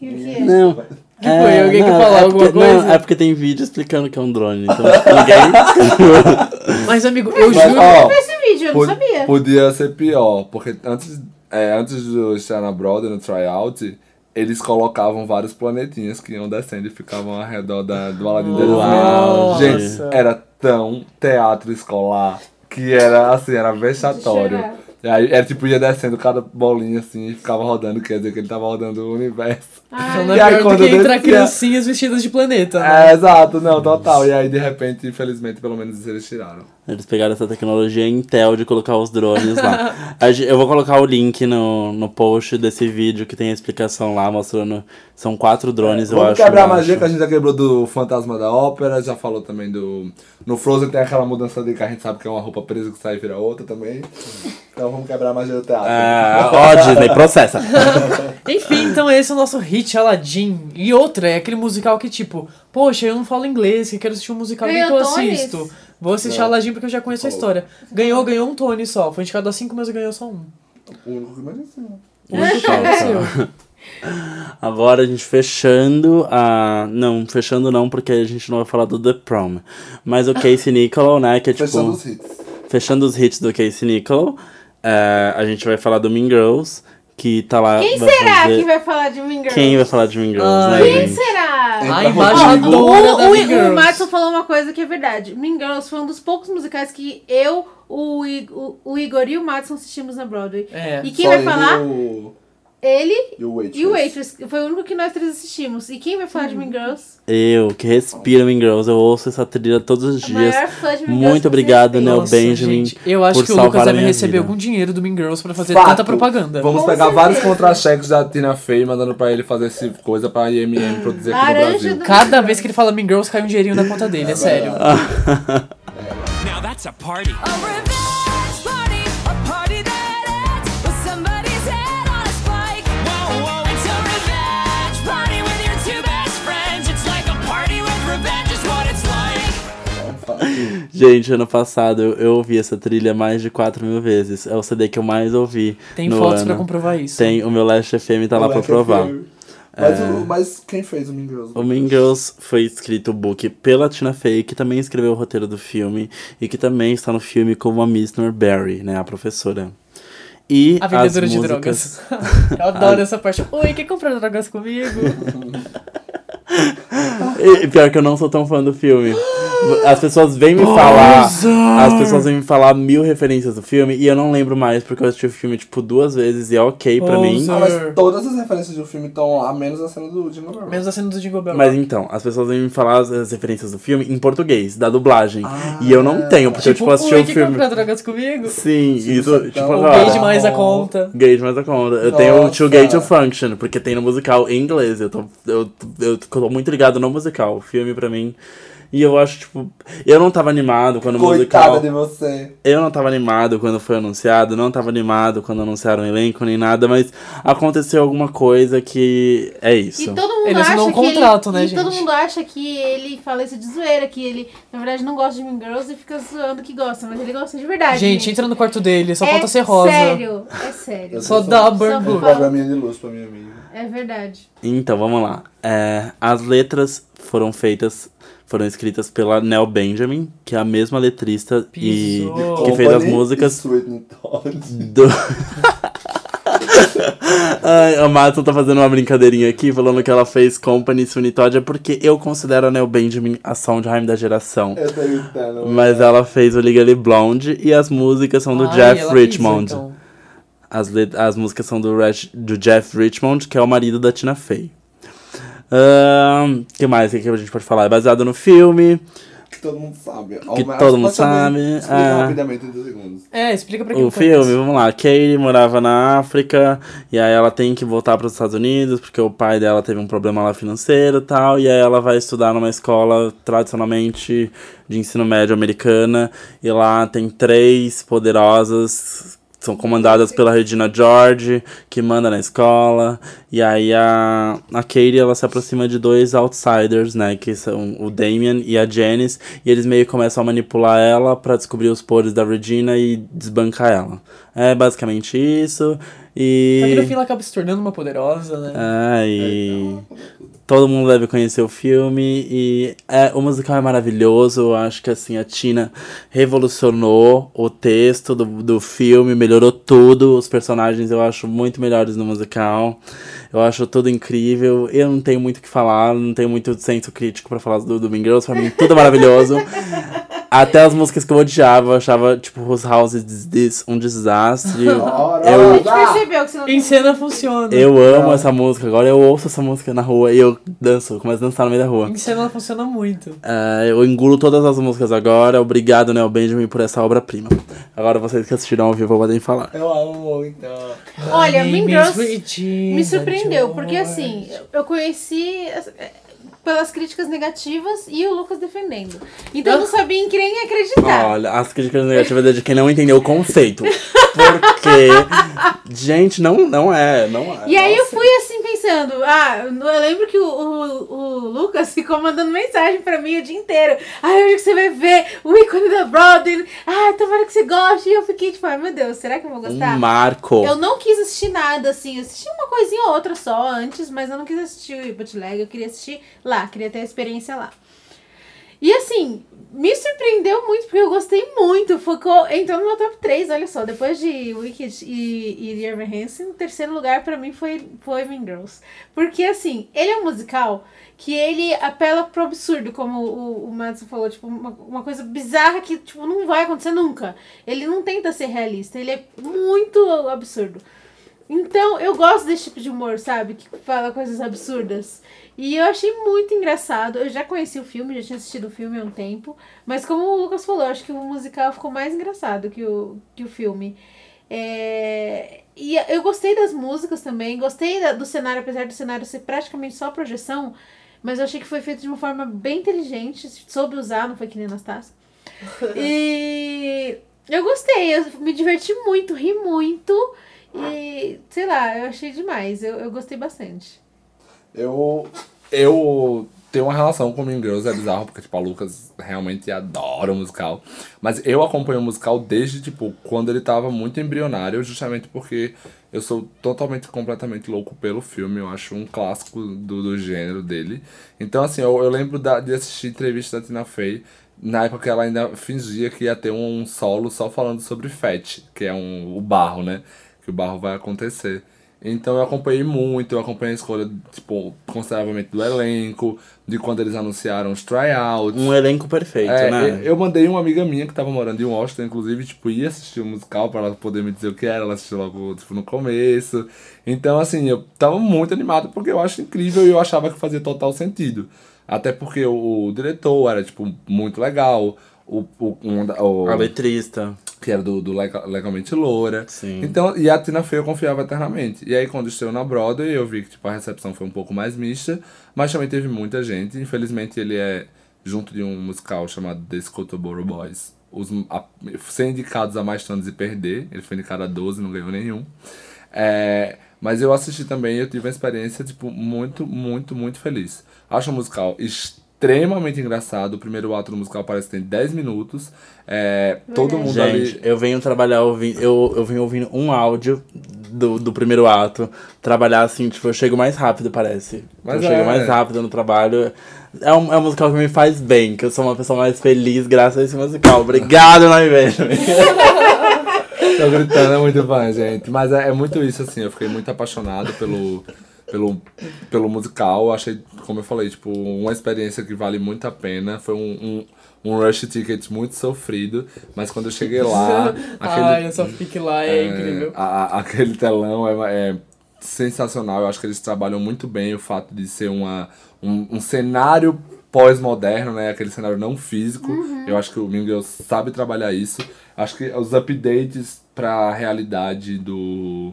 E o que é? Não. Que foi? Alguém quer falar é alguma porque, coisa? Não, é porque tem vídeo explicando que é um drone. Então, ninguém. Mas, amigo, eu Mas, juro. ó, Esse vídeo, eu não sabia. Podia ser pior, porque antes, é, antes de estar na Broadway, no tryout, eles colocavam vários planetinhas que iam descendo e ficavam ao redor da, do Aladdin Uau, Gente, era tão teatro escolar que era assim, era vexatório. Aí era tipo, ia descendo cada bolinha assim e ficava rodando, quer dizer que ele tava rodando o universo. Ah, Só não E é aí, pior do quando que entrar descia- criancinhas vestidas de planeta, né? É, exato, não, total. E aí, de repente, infelizmente, pelo menos eles tiraram. Eles pegaram essa tecnologia Intel de colocar os drones lá. Eu vou colocar o link no, no post desse vídeo que tem a explicação lá, mostrando. São quatro drones, eu Vamos acho. quebrar a eu magia acho. que a gente já quebrou do Fantasma da Ópera, já falou também do. No Frozen tem aquela mudança de que a gente sabe que é uma roupa presa que sai e vira outra também. Então vamos quebrar a magia do teatro. Ah, ó, Disney, processa. Enfim, então esse é o nosso hit Aladdin. E outra, é aquele musical que tipo, poxa, eu não falo inglês, que quero assistir um musical, que que eu assisto? Vou assistir Aladdin porque eu já conheço a história. Ganhou, ganhou um Tony só. Foi indicado a cinco, mas ganhou só um. O único que mereceu. O único que mereceu. Agora a gente fechando a. Não, fechando não, porque a gente não vai falar do The Prom. Mas o Casey Nicolau, né? Que é tipo. Fechando os hits. fechando os hits do Casey Nickel, é, a gente vai falar do Mean Girls, que tá lá. Quem será fazer- que vai falar de Mean Girls? Quem vai falar de Mean Girls, Ah, né, Quem gente? será? A embaixadora o, da o, o. Madison falou uma coisa que é verdade. Mean Girls foi um dos poucos musicais que eu, o, o, o Igor e o Madison assistimos na Broadway. É. E quem Só vai falar? E o, Ele e o Waitress. e o Waitress. Foi o único que nós três assistimos. E quem vai falar de Mean Girls? Eu, que respiro Mean Girls, eu ouço essa trilha todos os A dias. maior fã de Mean Girls Muito obrigado. Nossa, Benjamin, gente, eu acho por que o Lucas deve receber vida. algum dinheiro do Mean Girls pra fazer Fato. tanta propaganda. Vamos Com pegar certeza. vários contra-cheques da Tina Fey mandando pra ele fazer esse coisa pra IMM produzir aqui no Laranja Brasil. do- Cada vez que ele fala Mean Girls, cai um dinheirinho na conta dele, é sério. Now that's a party. A revenge party, Gente, ano passado eu, eu ouvi essa trilha mais de 4 mil vezes. É o CD que eu mais ouvi. Tem no fotos ano. pra comprovar isso. Tem, o meu Last FM tá lá pra Moleque, provar. fui- Mas, o- mas quem fez o Mean Girls? O Mean Girls foi escrito o book pela Tina Fey, que também escreveu o roteiro do filme e que também está no filme como a Miss Norberry, né, a professora. E A as vendedora de músicas... drogas. Eu adoro essa parte. Oi, quer comprar drogas comigo? E pior que eu não sou tão fã do filme. As pessoas vêm me falar. As pessoas vêm me falar mil referências do filme e eu não lembro mais, porque eu assisti o filme, tipo, duas vezes e é ok pra mim. Ah, mas todas as referências do filme estão a menos a cena do Jingle Bell. Menos a cena do Jingle Bell. Mas então, as pessoas vêm me falar as, as referências do filme em português, da dublagem. e eu não tenho, porque eu, tipo, assisti o filme. comprar drogas comigo? Sim, isso, isso tipo, tão- agora. Gay demais a conta. Gay demais a conta. Eu tenho o Nossa. Too Gay to Function, porque tem no musical em inglês. Eu tô, eu, eu tô muito ligado no musical. O filme, pra mim. E eu acho, tipo. Eu não tava animado quando o Coitada musical. de você. Eu não tava animado quando foi anunciado, não tava animado quando anunciaram o elenco nem nada, mas aconteceu alguma coisa que é isso. E todo mundo Ele assinou acha um que contrato, ele, né, e todo gente? mundo acha que ele fala isso de zoeira, que ele, na verdade, não gosta de Mean Girls e fica zoando que gosta, mas ele gosta de verdade. Gente, entra no quarto dele, só é falta ser rosa. Sério, é sério. Só dá Só burn Um fala. programinha de luz pra minha amiga. É verdade. Então, vamos lá. É, as letras foram feitas, foram escritas pela Nell Benjamin, que é a mesma letrista e Pisou. que fez as músicas e do. Ai, a Madison tá fazendo uma brincadeirinha aqui, falando que ela fez Company Sweeney Todd, é porque eu considero a Nell Benjamin a Sondheim da geração. Eu tô gritando. Mas ela fez o Legally Blonde e as músicas são do Ai, Jeff ela fez, Richmond. então. As, as músicas são do, do Jeff Richmond, que é o marido da Tina Fey. O que mais que a gente pode falar? É baseado no filme. Que todo mundo sabe. Que todo mundo sabe, Explica é. rapidamente em dois segundos. É, explica pra quem O filme, conhece. vamos lá. Katie morava na África e aí ela tem que voltar para os Estados Unidos porque o pai dela teve um problema lá financeiro e tal. E aí ela vai estudar numa escola tradicionalmente de ensino médio americana. E lá tem três poderosas. São comandadas pela Regina George, que manda na escola. E aí a, a Katie, ela se aproxima de dois outsiders, né? Que são o Damien e a Janice. E eles meio que começam a manipular ela pra descobrir os podres da Regina e desbancar ela. É basicamente isso. E... Só que no fim ela acaba se tornando uma poderosa, né? É, e todo mundo deve conhecer o filme e é, o musical é maravilhoso. Eu acho que assim a Tina revolucionou o texto do, do filme, melhorou tudo. Os personagens eu acho muito melhores no musical. Eu acho tudo incrível. Eu não tenho muito o que falar, não tenho muito senso crítico pra falar do, do Mean Girls. Mim, tudo é maravilhoso. Até as músicas que eu odiava, eu achava, tipo, Whose House is This um desastre. Ora, A eu, gente percebeu que você não Em cena funciona. eu amo essa música, agora eu ouço essa música na rua e eu danço, eu começo a dançar no meio da rua. Em cena ela funciona muito. É, eu engulo todas as músicas agora, obrigado, Neo Benjamin, por essa obra-prima. Agora vocês que assistiram ao vivo podem falar. Eu amo então. Olha, Mean Girls me surpreendeu, porque assim, eu conheci é, pelas críticas negativas e o Lucas defendendo. Então eu não sabia em quem acreditar. Olha, as críticas negativas é de quem não entendeu o conceito. Porque, gente, não, não é, não é. E aí eu fui assim pensando, ah, eu lembro que o, o, o Lucas ficou mandando mensagem pra mim o dia inteiro. Ah, hoje que você vai ver o ícone da Broadway. Ah, tomara que você goste. E eu fiquei tipo, ai meu Deus, será que eu vou gostar? Um marco. Eu não quis assistir nada, assim. Eu assisti uma coisinha ou outra só antes, mas eu não quis assistir o bootleg. Eu queria assistir lá, queria ter a experiência lá. E assim, me surpreendeu muito, porque eu gostei muito. Ficou, entrou no meu top 3, olha só. Depois de Wicked e, e Dear Hansen, o terceiro lugar pra mim foi, foi Mean Girls. Porque assim, ele é um musical que ele apela pro absurdo, como o, o Madison falou, tipo, uma, uma coisa bizarra que tipo, não vai acontecer nunca. Ele não tenta ser realista, ele é muito absurdo. Então, eu gosto desse tipo de humor, sabe? Que fala coisas absurdas. E eu achei muito engraçado. Eu já conheci o filme, já tinha assistido o filme há um tempo. Mas como o Lucas falou, eu acho que o musical ficou mais engraçado que o, que o filme. É, E eu gostei das músicas também. Gostei da- do cenário, apesar do cenário ser praticamente só projeção. Mas eu achei que foi feito de uma forma bem inteligente. Soube usar, não foi que nem Anastácia. E eu gostei, eu me diverti muito, ri muito. E sei lá, eu achei demais. Eu, eu gostei bastante. Eu. Eu tenho uma relação com Mean Girls, é bizarro, porque, tipo, a Lucas realmente adora o musical. Mas eu acompanho o musical desde, tipo, quando ele tava muito embrionário, justamente porque eu sou totalmente, completamente louco pelo filme. Eu acho um clássico do, do gênero dele. Então, assim, eu, eu lembro da, de assistir entrevista da Tina Fey. Na época que ela ainda fingia que ia ter um solo só falando sobre Fat, que é um, o barro, né? Que o barro vai acontecer. Então eu acompanhei muito, eu acompanhei a escolha, tipo, consideravelmente do elenco, de quando eles anunciaram os tryouts. Um elenco perfeito, É, né? eu mandei uma amiga minha que tava morando em Washington, inclusive, tipo, ia assistir o musical pra ela poder me dizer o que era, ela assistiu logo, tipo, no começo. Então, assim, eu tava muito animado porque eu acho incrível e eu achava que fazia total sentido. Até porque o, o diretor era, tipo, muito legal, o, o, um o- A letrista. Que era do, do Lega- Legalmente Loura. Sim. Então, e a Tina Fey eu confiava eternamente. E aí, quando estreou na Broadway, eu vi que tipo, a recepção foi um pouco mais mista, mas também teve muita gente. Infelizmente, ele é junto de um musical chamado The Scotoboro Boys. Os, a, ser indicados a mais tantos e perder. Ele foi indicado a 12, não ganhou nenhum. É, mas eu assisti também e eu tive uma experiência, tipo, muito, muito, muito feliz. Acho o musical extremamente engraçado. O primeiro ato do musical parece que tem 10 minutos. É, todo mundo Gente, ali. eu venho trabalhar ouvindo. Eu, eu venho ouvindo um áudio do, do primeiro ato. Trabalhar assim, tipo, eu chego mais rápido, parece. Mas eu chego é. mais rápido no trabalho. É um, é um musical que me faz bem, que eu sou uma pessoa mais feliz graças a esse musical. Obrigado, Nai. Tô gritando, é muito bom, gente. Mas é, é muito isso, assim. Eu fiquei muito apaixonado pelo, pelo, pelo musical. Achei, como eu falei, tipo, uma experiência que vale muito a pena. Foi um, um, um rush ticket muito sofrido. Mas quando eu cheguei lá, aquele. Ai, essa fique lá é, É, incrível. a- a- aquele telão é, é sensacional. Eu acho que eles trabalham muito bem o fato de ser uma, um, um cenário pós-moderno, né? Aquele cenário não físico. Eu acho que o Mingles sabe trabalhar isso. Acho que os updates pra realidade do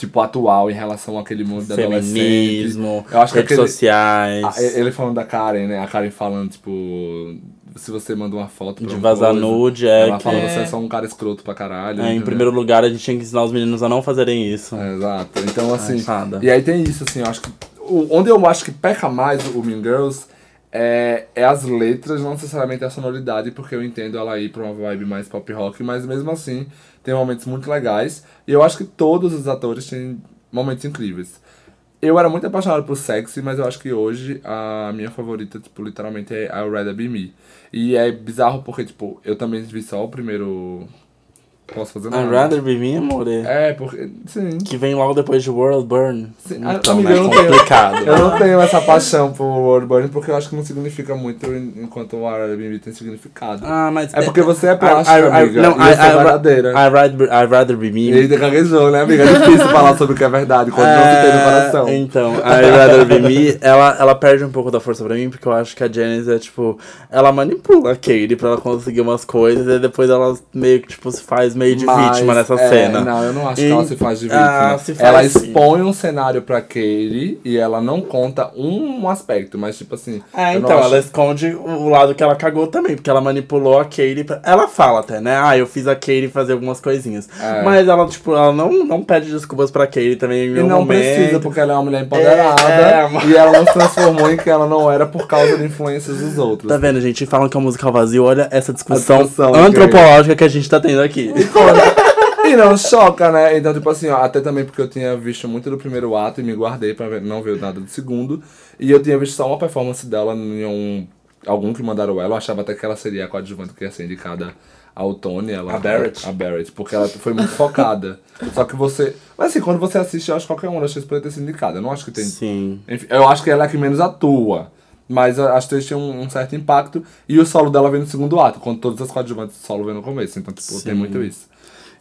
tipo atual em relação àquele mundo da. Feminismo, Eu acho que redes aquele- sociais. Ah, Ele falando da Karen, né? A Karen falando, tipo, se você manda uma foto De vazar coisa, nude, é Ela que- fala, você é só um cara escroto pra caralho. É, em primeiro lugar, a gente tinha que ensinar os meninos a não fazerem isso. É, Exato. Então, assim. fada. e aí tem isso, assim, eu acho que. o- onde eu acho que peca mais o Mean Girls é, é as letras, não necessariamente a sonoridade, porque eu entendo ela ir pra uma vibe mais pop rock, mas mesmo assim tem momentos muito legais. E eu acho que todos os atores têm momentos incríveis. Eu era muito apaixonado por Sexy, mas eu acho que hoje a minha favorita, tipo, literalmente é I'll Rather Be Me. E é bizarro porque, tipo, eu também vi só o primeiro. Posso fazer nada? I'd rather be me, amor. É, porque. Sim. Que vem logo depois de World Burn. Sim, Então, amiga, né, eu não tenho- complicado. Eu não tenho essa paixão por World Burn porque eu acho que não significa muito en- enquanto o Airbnb tem significado. Ah, mas... É porque você é plástica, I- I- amiga, Não, I, I, verdadeira. I'd rather, I'd rather be me. E ainda gaguejou, né, amiga? É difícil falar sobre o que é verdade quando não se tem no coração. Então, a I'd Rather Be Me, ela, ela perde um pouco da força pra mim, porque eu acho que a Janice é, tipo, ela manipula a Katie pra ela conseguir umas coisas, e depois ela meio que, tipo, se faz meio de Mas, vítima nessa é, cena. Não, eu não acho que E- ela se faz de vítima. Ah, faz ela sim. expõe um cenário pra Katie e ela não conta um aspecto, mas tipo assim. É, então, acho- ela esconde o lado que ela cagou também, porque ela manipulou a Katie. Pra... Ela fala até, né? Ah, eu fiz a Katie fazer algumas coisinhas. É. Mas ela, tipo, ela não, não pede desculpas pra Katie também em E não momento. precisa, porque ela é uma mulher empoderada É, é, mas- e ela não se transformou em que ela não era por causa de influências dos outros. Tá vendo, gente? Falam que é um musical vazio. Olha essa discussão, discussão, antropológica que a gente tá tendo aqui. E não choca, né? Então, tipo assim, ó, até também porque eu tinha visto muito do primeiro ato e me guardei pra ver- não ver nada do segundo. E eu tinha visto só uma performance dela em um algum que mandaram ela, eu achava até que ela seria a coadjuvante que ia ser indicada ao Tony. Ela, A Barrett? A Barrett, porque ela foi muito focada. Só que você. Mas assim, quando você assiste, eu acho que qualquer uma das três poderia ter sido indicada. Eu não acho que tem. Sim. Enfim, eu acho que ela é a que menos atua. Mas as três tinham um, um certo impacto. E o solo dela vem no segundo ato, quando todas as coadjuvantes do solo vem no começo. Então, tipo, tem Sim. muito isso.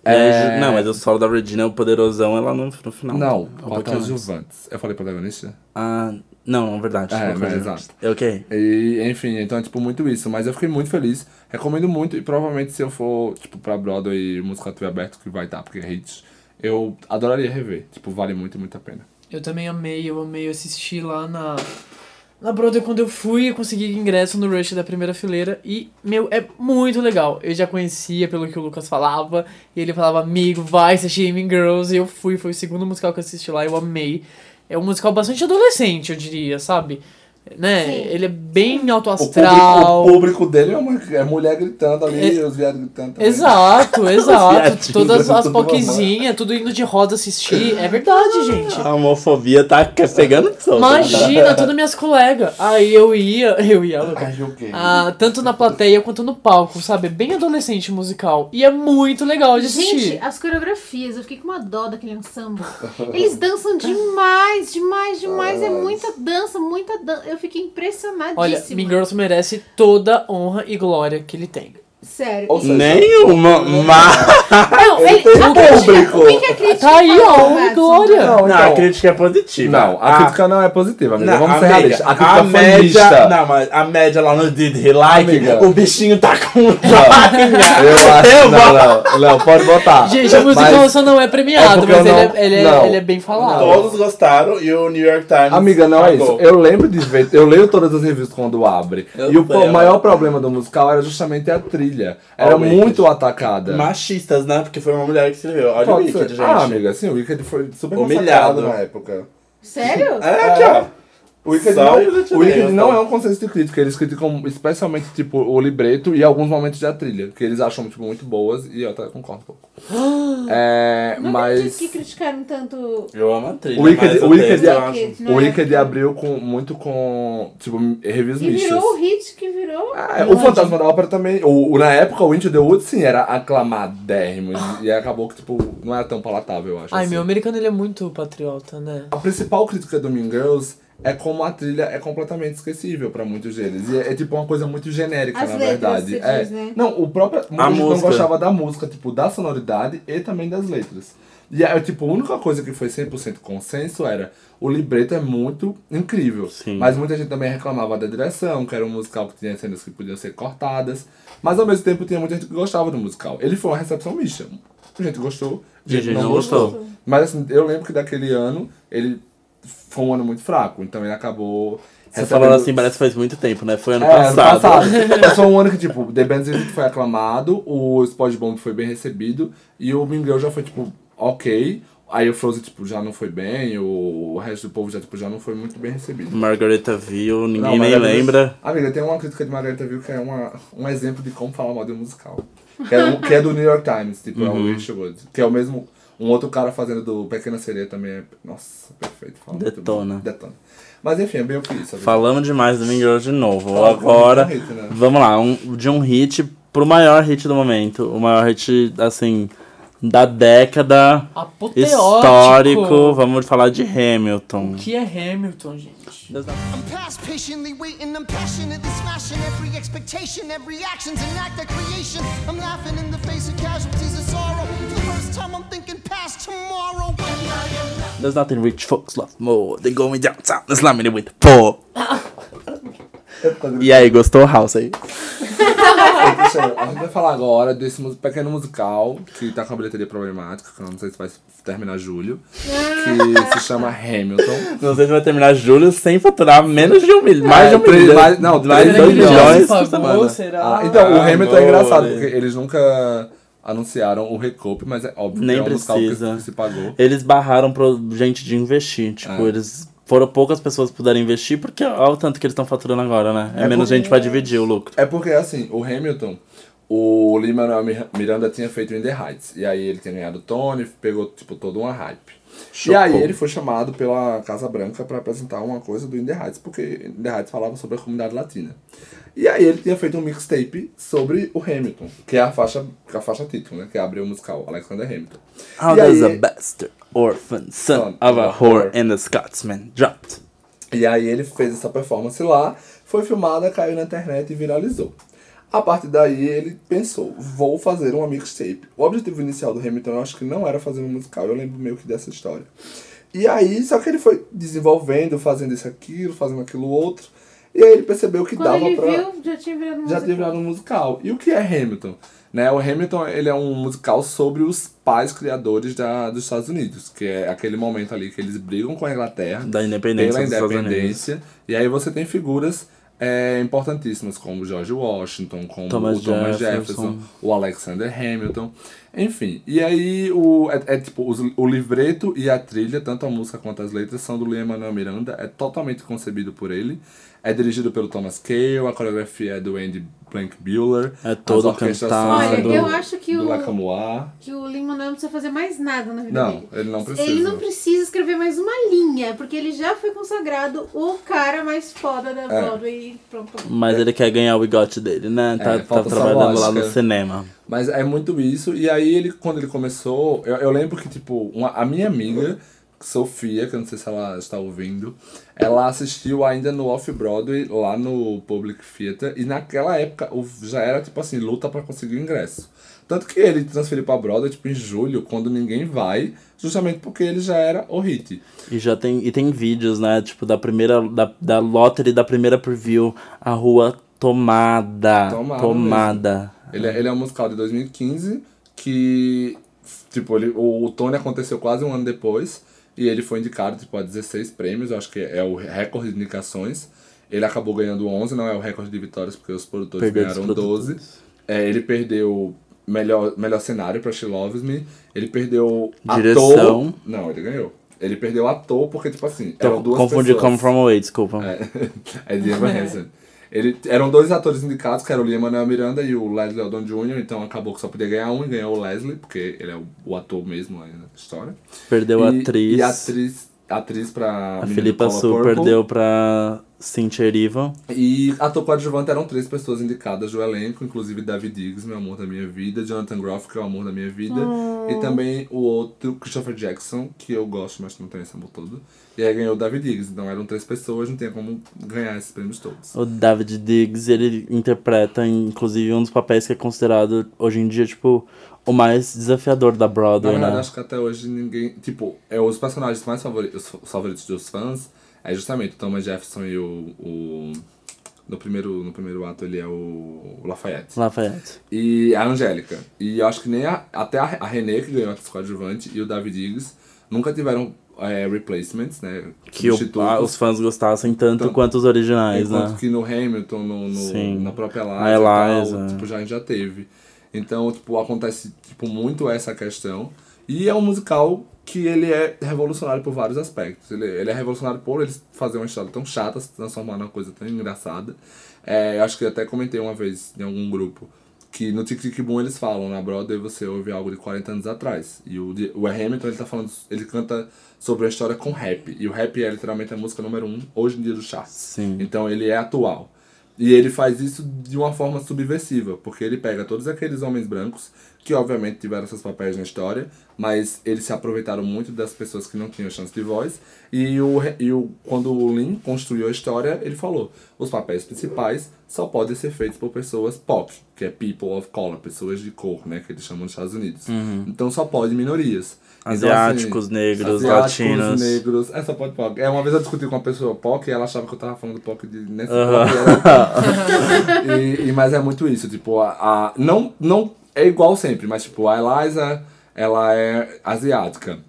Aí, É, Não, mas o solo da Regina, o poderosão, ela no, no final. Não, um pouquinho antes. coadjuvantes. Eu falei protagonista? Ah, não, não, verdade. É, mas exato. É ok. E, enfim, então é tipo muito isso. Mas eu fiquei muito feliz. Recomendo muito. E provavelmente se eu for, tipo, pra Broadway e o musical tiver aberto, que vai estar, porque é hits, eu adoraria rever. Tipo, vale muito, muito a pena. Eu também amei, eu amei assistir lá na. Na Broadway, quando eu fui, eu consegui ingresso no Rush da primeira fileira e, meu, é muito legal. Eu já conhecia pelo que o Lucas falava, e ele falava, amigo, vai assistir Mean Girls, e eu fui, foi o segundo musical que eu assisti lá, eu amei. É um musical bastante adolescente, eu diria, sabe? Né? Sim. Ele é bem alto O público, o público dele é, uma, é mulher gritando ali, os viados gritando também. Exato, exato. Todas as poquezinhas, tudo indo de roda assistir. É verdade, gente. A homofobia tá pegando solta. Imagina, todas minhas colegas. Aí eu ia, eu ia, Lucas. Ah, tanto na plateia quanto no palco, sabe? É Bem adolescente musical. E é muito legal de assistir. Gente, as coreografias, eu fiquei com uma dó daquele ensemble. Eles dançam demais, demais, demais. É muita dança, muita dança. Eu fiquei impressionadíssima. Olha, Mean Girls merece toda honra e glória que ele tem. Sério. Ou seja, Nenhuma, mas... Não, ele, a crítica, público. o que, que a crítica Tá aí, ó, Madison? glória. Não, Não, a então- crítica é positiva. Não, a crítica não é positiva, amiga. Não, Vamos a ser média, realistas. A a crítica média, fanista. não, mas a média lá no Did He Like, Amiga. o bichinho tá com Eu acho Eu que não, não, não, pode botar. Gente, a musical Mas- só não é premiado, porque mas eu ele, não- é, ele, é, não. ele é bem falado. Todos gostaram e o New York Times. Amiga, não é pagou. isso. Eu lembro de ver, eu leio todas as reviews quando abre. Eu e o sei, po- ela- maior problema do musical era justamente a Era muito atacada. Machistas, né? Porque foi uma mulher que escreveu. Olha o Pode Wicked, ser. gente. Ah, amiga, sim, o Wicked foi super Humilhado. massacrado na época. Sério? É, aqui, ó. O Wicked, Só não, o Wicked não então. é um consenso de crítica, eles criticam especialmente tipo, o libreto e alguns momentos da trilha, que eles acham tipo, muito boas e eu até concordo um pouco. é, Não mas que criticaram tanto. Eu amo a trilha. o Wicked, mas o Wicked, texto, eu Wicked, acho- não o é? Wicked abriu com, muito com tipo, reviews Que mistas. virou o hit que virou. Ah, o Fantasma da Ópera também. O, o- na época, o Into the Woods, sim, era aclamadérrimo. E, e acabou que, tipo, não era tão palatável, eu acho. Ai, assim. meu americano ele é muito patriota, né? A principal crítica do Mean Girls é como a trilha é completamente esquecível pra muitos deles. E é, é, tipo uma coisa muito genérica, As na verdade. é. diz, né? Não, o próprio. Muita gente não música. gostava da música, tipo, da sonoridade e também das letras. E é, tipo, a única coisa que foi 100% consenso era o libreto é muito incrível. Sim. Mas muita gente também reclamava da direção, que era um musical que tinha cenas que podiam ser cortadas. Mas ao mesmo tempo tinha muita gente que gostava do musical. Ele foi uma recepção mista. A gente gostou, a gente, gente não, não gostou. gostou. Mas assim, eu lembro que daquele ano ele foi um ano muito fraco, então ele acabou. Você recebendo- falando assim, parece que faz muito tempo, né? Foi ano é, ano passado. passado. Mas foi um ano que, tipo, The Band's foi aclamado, o SpongeBob foi bem recebido, e o Mean Girl já foi, tipo, ok. Aí o Frozen, tipo, já não foi bem, o, resto do povo já, tipo, já não foi muito bem recebido. Margareta viu, ninguém Não, nem Margareta- lembra. Amiga, tem uma crítica de Margareta Viu que é uma, um exemplo de como falar mal de um musical. Que é, um- que é do New York Times, tipo, é o Uhum. Que é o mesmo. Um outro cara fazendo do Pequena Sereia também é. Nossa, perfeito. Fala Detona. Detona. Mas enfim, é bem o que isso. Falamos demais do Mean Girls de novo. Fala, Agora, vamos pro hit, né? vamos lá, um, de um hit pro maior hit do momento. O maior hit, assim, da década. Apoteótico. Histórico. Vamos falar de Hamilton. Que é Hamilton, gente. I'm past patiently waiting, I'm passionately smashing every expectation, every action's an act of creation. I'm laughing in the face of casualties of sorrow. For the first time, I'm thinking past tomorrow. There's nothing rich folks love more than going downtown and slamming it with the poor. E aí, gostou, House aí? Deixa eu- A gente vai falar agora desse pequeno musical que tá com a bilheteria problemática, que eu não sei se vai terminar julho, que se chama Hamilton. Não sei se vai terminar julho sem faturar menos de um milhão. Mais de um É, três- milhão. mais- não, mais de dois milhões. milhões Pagou, será? Ah, então, o Hamilton é engraçado, porque eles nunca anunciaram o recoup, mas é óbvio Nem que é um musical que- precisa. que se pagou. Eles barraram pra gente de investir. Tipo, É. eles foram poucas pessoas que puderam investir, porque olha o tanto que eles estão faturando agora, né? É, É menos porque- gente pra dividir o lucro. É porque, assim, o Hamilton, o Lin-Manuel Mir- Miranda tinha feito In The Heights. E aí ele tinha ganhado o Tony, pegou, tipo, toda uma hype. E aí Chocou. ele foi chamado pela Casa Branca para apresentar uma coisa do In The Heights, porque In The Heights falava sobre a comunidade latina. E aí ele tinha feito um mixtape sobre o Hamilton, que é a faixa, é a faixa título, né? Que abre o musical, Alexander Hamilton. How E does aí- a bastard orphan son of a whore and a Scotsman dropped? E aí ele fez essa performance lá, foi filmada, caiu na internet e viralizou. A partir daí ele pensou, vou fazer uma mixtape. O objetivo inicial do Hamilton eu acho que não era fazer um musical, eu lembro meio que dessa história. E aí, só que ele foi desenvolvendo, fazendo isso aquilo, fazendo aquilo outro. E aí ele percebeu que Quando dava ele pra viu, já tinha virado já música. tinha virado um musical. E o que é Hamilton? Né, o Hamilton ele é um musical sobre os pais criadores da, dos Estados Unidos, que é aquele momento ali que eles brigam com a Inglaterra Da independência pela independência. E aí você tem figuras é, importantíssimas como George Washington, como Thomas o Thomas Jefferson. Jefferson, o Alexander Hamilton, enfim. E aí o é, é tipo os- o livreto e a trilha, tanto a música quanto as letras, são do Lin-Manuel Miranda, é totalmente concebido por ele. É dirigido pelo Thomas Cale, a coreografia é do Andy Blank Bueller. É todo cantado. Olha, do, eu acho que o-. Que o Lima não precisa fazer mais nada na vida Não, dele. ele não precisa. Ele não precisa escrever mais uma linha, porque ele já foi consagrado o cara mais foda da É. Broadway. Pronto. Mas ele quer ganhar o bigote dele, né? Tá, É, tá só trabalhando lá no cinema. Mas é muito isso. E aí, ele, quando ele começou, eu, eu lembro que, tipo, uma, a minha amiga, Sofia, que eu não sei se ela está ouvindo, ela assistiu ainda no Off-Broadway, lá no Public Theater. E naquela época já era, tipo assim, luta pra conseguir o ingresso. Tanto que ele transferiu pra Broadway, tipo, em julho, quando ninguém vai, justamente porque ele já era o hit. E já tem, e tem vídeos, né? Tipo, da primeira. Da, da lottery da primeira preview, a rua tomada. Tomada Tomada. Ele, é- ele é um musical de 2015 que, tipo, ele, o, o Tony aconteceu quase um ano depois e ele foi indicado, tipo, a 16 prêmios, eu acho que é o recorde de indicações. Ele acabou ganhando 11, não é o recorde de vitórias, porque os produtores ganharam 12. produtores. É, ele perdeu melhor, melhor cenário pra She Loves Me. Ele perdeu Direção. ator. Não, ele ganhou. Ele perdeu ator porque, tipo assim, eram Então, duas confundi pessoas. Come From Away, desculpa. É, é de Evan Hansen. Ele, eram dois atores indicados, que eram o Liam Manuel Miranda e o Leslie Odom Jr., então acabou que só podia ganhar um e ganhou o Leslie, porque ele é o, o ator mesmo aí na história. Perdeu a e, atriz. E a atriz, a atriz pra A Filipa do Color Su Purple. perdeu pra Cynthia Erivo. E ator coadjuvante eram três pessoas indicadas do elenco, inclusive David Diggs, meu amor da minha vida, Jonathan Groff, que é o amor da minha vida, e também o outro, Christopher Jackson, que eu gosto, mas não tem esse amor todo. E aí ganhou o David Diggs, então eram três pessoas, não tinha como ganhar esses prêmios todos. O David Diggs, ele interpreta, inclusive, um dos papéis que é considerado, hoje em dia, tipo, o mais desafiador da Na Broadway, verdade, né? acho que até hoje ninguém. Tipo, é os personagens mais favoritos, os favoritos dos fãs é justamente o Thomas Jefferson e o. o no, primeiro, no primeiro ato ele é o Lafayette. Lafayette. E a Angélica. E eu acho que nem a, até a, a Renée, que ganhou a coadjuvante, e o David Diggs nunca tiveram é, replacements, né? Que o, ah, os fãs gostassem tanto Tanto- quanto os originais, Enquanto né? que no Hamilton, no, no- na própria A Liza, e tal, Eliza. tipo, já, já teve. Então, tipo, acontece tipo, muito essa questão. E é um musical que ele é revolucionário por vários aspectos. Ele, ele é revolucionário por ele fazer uma história tão chata, se transformar numa coisa tão engraçada. É, eu acho que eu até comentei uma vez em algum grupo que no Tic Tic Boom eles falam, na Broadway você ouve algo de 40 anos atrás. E o, o Hamilton, ele tá falando, ele canta sobre a história com rap. E o rap é literalmente a música número um hoje em dia do charts. Sim. Então ele é atual. E ele faz isso de uma forma subversiva, porque ele pega todos aqueles homens brancos, que obviamente tiveram seus papéis na história, mas eles se aproveitaram muito das pessoas que não tinham chance de voz. E, o, e o, quando o Lin construiu a história, ele falou: os papéis principais só podem ser feitos por pessoas POC, que é People of Color, pessoas de cor, né, que eles chamam nos Estados Unidos. Então só pode minorias. Então, assim, Asiáticos, negros, asiáticos, latinos. negros, é só pode POC. É, uma vez eu discuti com uma pessoa POC e ela achava que eu tava falando POC de nessa Aham. e, e- mas é muito isso, tipo, a, a- não, não é igual sempre, mas tipo, a Eliza, ela é asiática.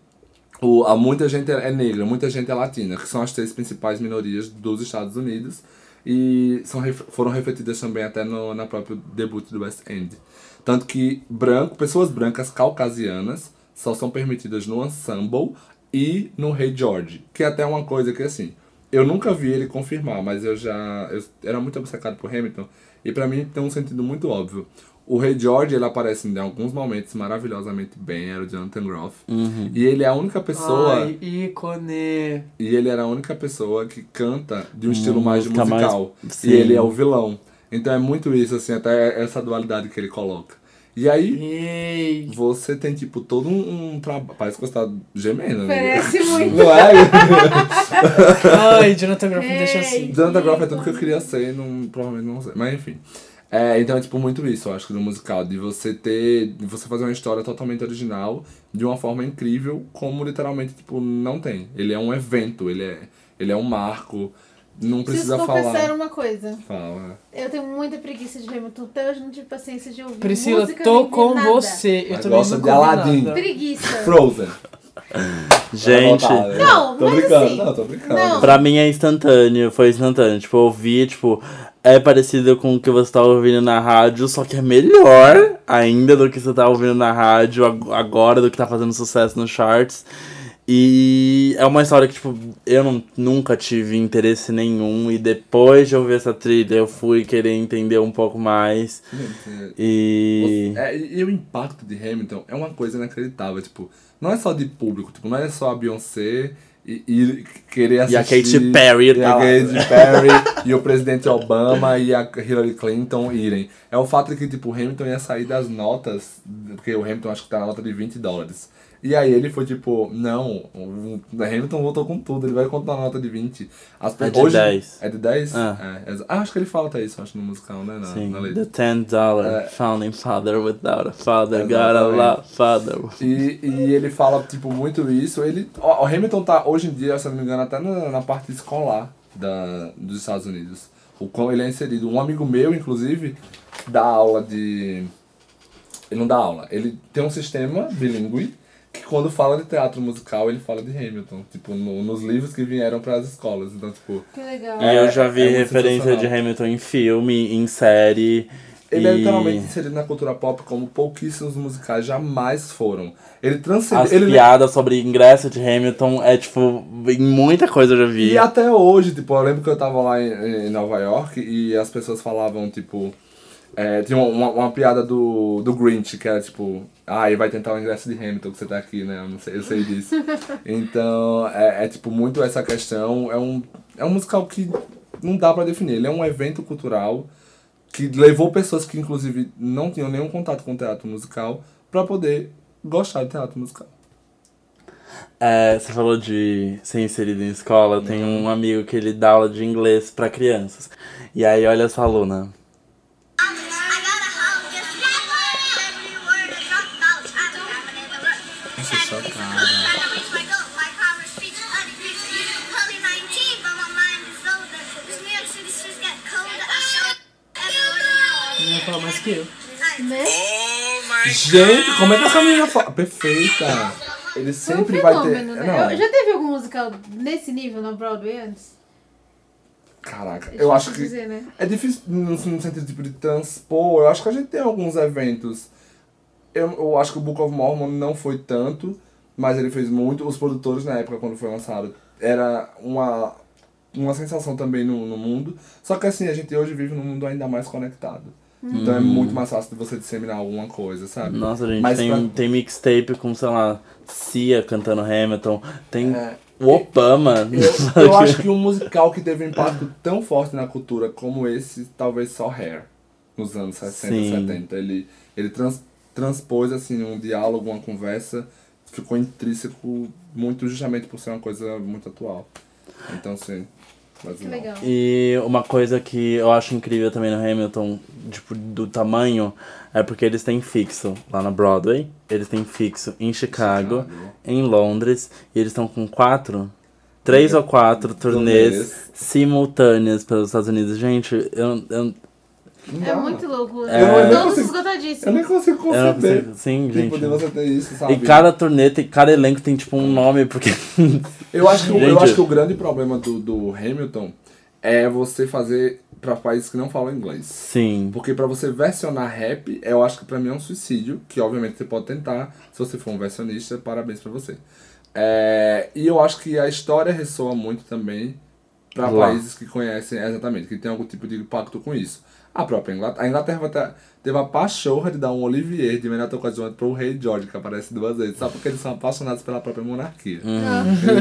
O, a, muita gente é negra, muita gente é latina, que são as três principais minorias dos Estados Unidos e são, foram refletidas também até no, na próprio debut do West End. Tanto que branco, pessoas brancas caucasianas só são permitidas no ensemble e no Rei George, que é até uma coisa que assim, eu nunca vi ele confirmar, mas eu já eu era muito obcecado por Hamilton e pra mim tem um sentido muito óbvio. O Rei George, ele aparece em alguns momentos maravilhosamente bem, era o Jonathan Groff. E ele é a única pessoa. Ai, ícone. E ele era a única pessoa que canta de um estilo mais Música mais- musical. sim. E ele é o vilão. Então é muito isso, assim, até essa dualidade que ele coloca. E aí, Ei. você tem, tipo, todo um, um trabalho. Parece que você tá gemendo, né? Parece muito. Não é? Ai, Jonathan Groff me deixa assim. Jonathan Groff é tudo que eu queria ser, não, provavelmente não sei. Mas enfim. É, então é tipo muito isso, eu acho que no musical, de você ter. de você fazer uma história totalmente original de uma forma incrível, como literalmente, tipo, não tem. Ele é um evento, ele é, ele é um marco. Não Preciso precisa confessar falar. uma coisa. Fala. Eu tenho muita preguiça de Hamilton. Até hoje não tive paciência de ouvir Priscila, música tô nem ver com nada. você. Eu Mas também nunca de Aladdin. nada. Preguiça. Frozen. Gente. Não, tô mas brincando. assim, não, tô brincando. não. pra mim é instantâneo, foi instantâneo. Tipo, eu ouvi, tipo, é parecido com o que você tá ouvindo na rádio, só que é melhor ainda do que você tá ouvindo na rádio ag- agora, do que tá fazendo sucesso nos charts. E é uma história que, tipo, eu não, nunca tive interesse nenhum. E depois de ouvir essa trilha, eu fui querer entender um pouco mais. E. É, e o impacto de Hamilton é uma coisa inacreditável, tipo, não é só de público, tipo, não é só a Beyoncé e, e querer E a assistir... Katy Perry e tá a lá. Katy Perry e o presidente Obama e a Hillary Clinton irem. É o fato de que, tipo, o Hamilton ia sair das notas, porque o Hamilton acho que tá na nota de 20 dólares. E aí ele foi tipo, não, o Hamilton voltou com tudo, ele vai continuar na nota de 20. As É de hoje- 10. É de 10? Ah. É, exa- ah, acho que ele fala até isso, acho, no musical, né? Na, Sim, na the letra. ten dollar É. founding father without a father, got a lot father. E, e ele fala, tipo, muito isso. Ele, o Hamilton tá, hoje em dia, se eu não me engano, até na, na parte escolar da, dos Estados Unidos. O qual ele é inserido. Um amigo meu, inclusive, dá aula de... Ele não dá aula. Ele tem um sistema bilíngue que quando fala de teatro musical, ele fala de Hamilton. Tipo, no- nos livros que vieram para as escolas. Então, tipo... Que legal. E É, eu já vi é muito referência de. Hamilton em filme, em série. Ele e é literalmente inserido na cultura pop como pouquíssimos musicais jamais foram. Ele transcende... As ele piadas sobre ingresso de Hamilton é tipo, em muita coisa eu já vi. E até hoje, tipo, eu lembro que eu tava lá em, em Nova York e as pessoas falavam, tipo. É, tinha uma, uma piada do, do Grinch, que era tipo, ah, ele vai tentar o ingresso de Hamilton, que você tá aqui, né? Eu não sei, eu sei disso. então, é, é, tipo, muito essa questão. É um, é um musical que não dá pra definir. Ele é um evento cultural que levou pessoas que, inclusive, não tinham nenhum contato com teatro musical pra poder gostar de teatro musical. É, você falou de ser inserido em escola, tem um amigo que ele dá aula de inglês pra crianças. E aí, olha essa aluna. Eu. Né? Gente, como é que essa menina fala? Perfeita! Ele Foi um sempre vai ter. fenômeno, né? Não, Eu- Já teve algum musical nesse nível na Broadway antes? caraca, É eu acho que. dizer, né? É difícil no, no sentido tipo, de transpor. Eu acho que a gente tem alguns eventos. Eu, eu acho que o Book of Mormon não foi tanto, mas ele fez muito. Os produtores na época, quando foi lançado, era uma, uma sensação também no, no mundo. Só que assim, a gente hoje vive num mundo ainda mais conectado. Então é muito mais fácil de você disseminar alguma coisa, sabe? Nossa, gente, Mas tem, pra- tem mixtape com, sei lá, Cia cantando Hamilton, tem É. o Obama. Eu, eu acho que um musical que teve um impacto tão forte na cultura como esse, talvez só Hair, nos anos 60, Sim. 70. Ele, ele trans, transpôs assim, um diálogo, uma conversa, ficou intrínseco muito justamente por ser uma coisa muito atual. Então, sim. Mas Que não. legal. E uma coisa que eu acho incrível também no Hamilton, tipo, do tamanho, é porque eles têm fixo lá na Broadway, eles têm fixo em Chicago, Chicago. em Londres, e eles estão com quatro, três ou quatro turnês Turnês. simultâneas pelos Estados Unidos. Gente, eu, eu, Não É dá. muito louco. É. Eu não- eu Todos consigo- esgotadíssimos. Eu nem consigo conceber. consigo. Sim, Tipo, gente. de você ter isso, sabe? E cada turnê, tem, cada elenco tem tipo um nome, porque. Eu acho que, o- eu Gente. acho que o grande problema do, do Hamilton é você fazer pra países que não falam inglês. Sim. Porque pra você versionar rap, eu acho que pra mim é um suicídio, que obviamente você pode tentar, se você for um versionista, parabéns pra você. É, e eu acho que a história ressoa muito também para países que conhecem exatamente, que tem algum tipo de impacto com isso. A própria Inglaterra, a Inglaterra ter- teve a pachorra de dar um Olivier de melhor ocasião pro rei George, que aparece duas vezes, só porque eles são apaixonados pela própria monarquia.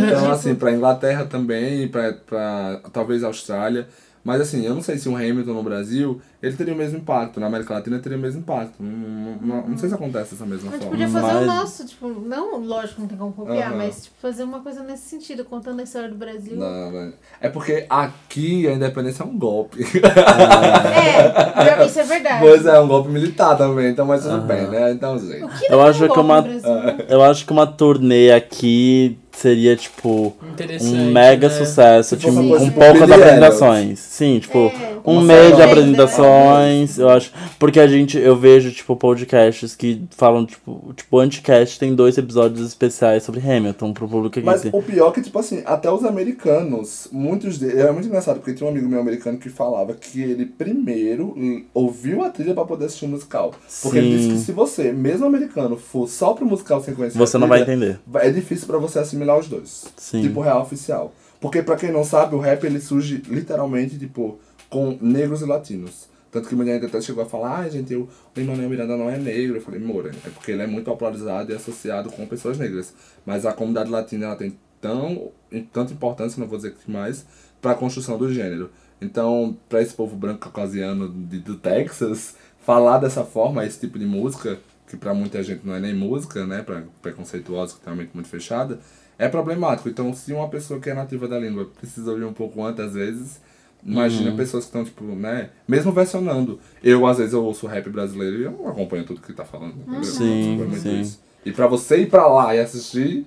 Então, assim, pra Inglaterra também, pra talvez Austrália. Mas assim, eu não sei se um Hamilton no Brasil, ele teria o mesmo impacto. Na América Latina teria o mesmo impacto. Não, não, não sei se acontece dessa mesma A gente forma. podia fazer Mas- o nosso, tipo, não, lógico, não tem como copiar, Aham. mas tipo, fazer uma coisa nesse sentido, contando a história do Brasil. Não, não. É porque aqui a independência é um golpe. É, isso é verdade. pois é, é um golpe militar também, então mas tudo bem, né? Então, gente. O que Eu é acho um que uma-? Eu acho que uma turnê aqui seria, tipo, um mega né? sucesso, tipo, coisa com tipo poucas apresentações. Sim, tipo, É, um uma mês de apresentações, eu acho. Porque a gente, eu vejo, tipo, podcasts que falam, tipo, tipo, o Anticast tem dois episódios especiais sobre Hamilton pro público aqui. Mas o pior é que, tipo assim, até os americanos, muitos deles. Era muito engraçado, porque tinha um amigo meu americano que falava que ele primeiro ouviu a trilha pra poder assistir o musical. Porque ele Sim. disse que se você, mesmo americano, for só pro musical sem conhecer Você a não vai trilha, entender. É difícil pra você assimilar os dois. Sim. Tipo real oficial. Porque pra quem não sabe, o rap ele surge literalmente, tipo, com negros e latinos. Tanto que gente até chegou a falar, ah, gente, o Emmanuel Miranda não é negro. Eu falei, Moura, é porque ele é muito popularizado e associado com pessoas negras. Mas a comunidade latina ela tem tão, tanta importância, não vou dizer que mais, pra construção do gênero. Então, pra esse povo branco caucasiano de, do Texas, falar dessa forma, esse tipo de música, que pra muita gente não é nem música, né, pra preconceituosos, que uma mente muito fechada, é problemático. Então, se uma pessoa que é nativa da língua precisa ouvir um pouco antes, às vezes, imagina pessoas que estão, tipo, né, mesmo versionando. Eu, às vezes, eu ouço rap brasileiro e eu não acompanho tudo que tá falando, entendeu? Sim, Tipo, é sim. isso. E pra você ir pra lá e assistir,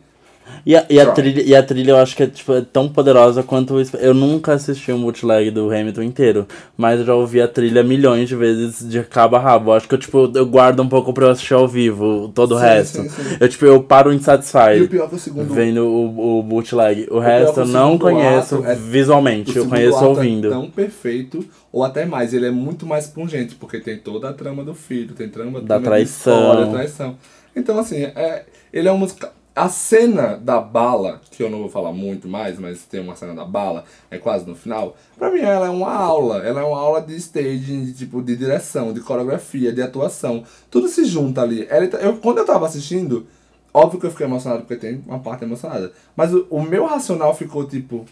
E a, e, a trilha, e a trilha eu acho que é, tipo, é tão poderosa quanto. o Eu nunca assisti um bootleg do Hamilton inteiro, mas eu já ouvi a trilha milhões de vezes de cabo a rabo. Acho que eu, tipo, eu guardo um pouco pra eu assistir ao vivo todo o Sim, resto. sim, sim. Eu, tipo, eu paro e insatisfied o pior é o segundo... vendo o, o bootleg. O pior resto que o eu não conheço é- visualmente, O eu conheço ouvindo. É tão perfeito, ou até mais, ele é muito mais pungente, porque tem toda a trama do filho, tem trama Da trama traição. História, traição. Então, assim, é, ele é um musical. A cena da bala, que eu não vou falar muito mais, mas tem uma cena da bala, é quase no final. Pra mim, ela é uma aula. Ela é uma aula de staging, de, tipo, de direção, de coreografia, de atuação. Tudo se junta ali. Ela, eu, quando eu tava assistindo, óbvio que eu fiquei emocionado, porque tem uma parte emocionada. Mas o, o meu racional ficou tipo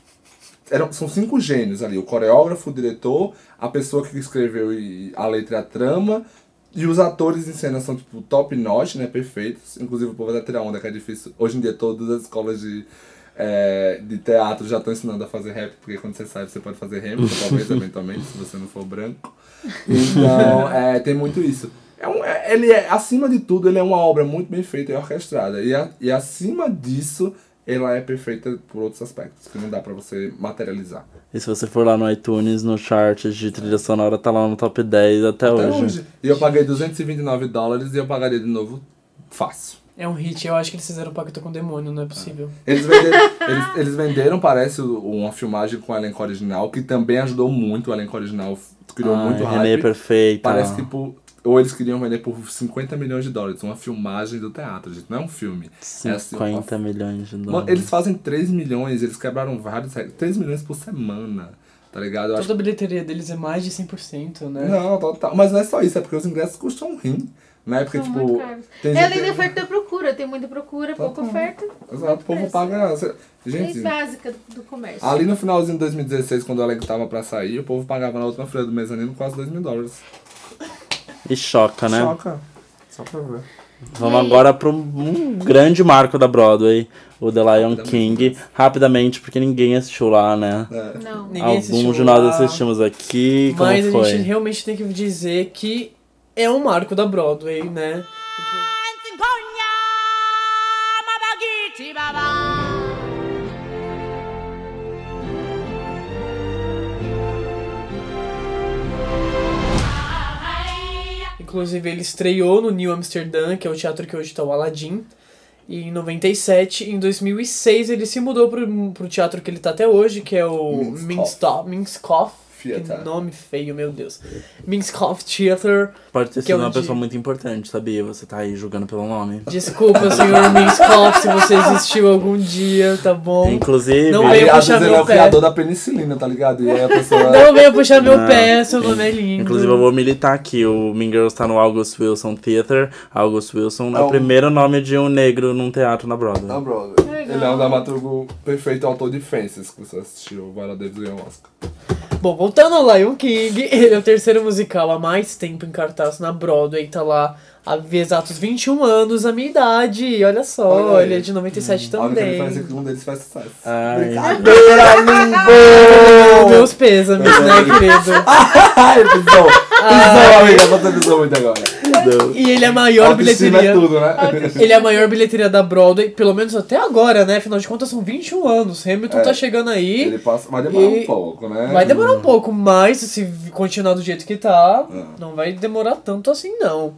eram, são cinco gênios ali: o coreógrafo, o diretor, a pessoa que escreveu a letra e a trama. E os atores em cena são, tipo, top notch, né? Perfeitos. Inclusive, o povo vai tirar onda, que é difícil. Hoje em dia, todas as escolas de, é, de teatro já estão ensinando a fazer rap, porque quando você sabe, você pode fazer Hamilton, talvez, eventualmente, se você não for branco. Então, é, tem muito isso. É um, é- ele é, acima de tudo, ele é uma obra muito bem feita e orquestrada. E, a- e acima disso, ela é perfeita por outros aspectos, que não dá pra você materializar. E se você for lá no iTunes, no chart de trilha sonora, tá lá no top 10 até, Até hoje. hoje. E eu paguei 229 dólares e eu pagaria de novo fácil. É um hit, eu acho que eles fizeram pacto com o demônio, não é possível. Eles venderam, eles, eles venderam, parece, uma filmagem com o elenco original, que também ajudou muito. O elenco original criou Ai, muito Renê hype. perfeita. Parece que por, ou eles queriam vender por 50 milhões de dólares, uma filmagem do teatro, gente. Não é um filme. É assim, uma- 50 milhões de Mano, dólares. eles fazem 3 milhões, eles quebraram vários recordes. 3 milhões por semana, tá ligado? Eu acho Toda a bilheteria deles é mais de 100%, né? Não, total. Mas não é só isso, é porque os ingressos custam um rim. Né? Porque, São tipo. tem É a gente- lei da oferta e da procura. Tem muita procura, pouca Total. oferta. Exato, o povo preço. paga. Lei Gente, básica do comércio. ali no finalzinho de 2016, quando o elenco tava pra sair, o povo pagava na última feira do mezanino quase 2 mil dólares. E choca, né? Choca. Só pra ver. Vamos agora para um grande marco da Broadway, o The Lion King. Rapidamente, porque ninguém assistiu lá, né? Não. Ninguém assistiu Alguns de nós lá. assistimos aqui. Como Mas a foi? gente realmente tem que dizer que é um marco da Broadway, né? Inclusive, ele estreou no New Amsterdam, que é o teatro que hoje está o Aladdin. E em 97, em 2006, ele se mudou pro, pro teatro que ele tá até hoje, que é o Minskoff. Minskoff. Theater. Que nome feio, meu Deus. Minskoff Theater. Pode ter Que é sido uma pessoa muito importante, sabia? Você tá aí julgando pelo nome. Desculpa, senhor Minskoff, se você existiu algum dia, tá bom? Inclusive, Não veio às puxar vezes ele é meu o criador da penicilina, tá ligado? E aí a pessoa... Não venha puxar meu Não. pé, seu nome é lindo. Inclusive, eu vou militar aqui. O Mean Girls tá no August Wilson Theater. August Wilson é É o um- primeiro nome de um negro num teatro na Broadway. Não, brother. Legal. Ele é um dramaturgo perfeito, autor de Fences, que você assistiu. O Viola Davis ganhou Oscar. Bom, voltando ao Lion King, ele é o terceiro musical há mais tempo em cartaz na Broadway, tá lá há exatos 21 anos, a minha idade, olha só, Olha ele é de 97 A única também. é que um deles faz sucesso. Ai. Brincadeira! Meus pêsames, né, querido? Ai, pisou! Pisou, amiga, você pisou muito agora. Deus. E ele é a maior Autoestima bilheteria. é tudo, né? Ele é a maior bilheteria da Broadway, pelo menos até agora, né? Afinal de contas, são 21 anos. Hamilton É. tá chegando aí. Ele passa... Vai demorar E- um pouco, né? Vai demorar um pouco, mas se continuar do jeito que tá, É. não vai demorar tanto assim, não.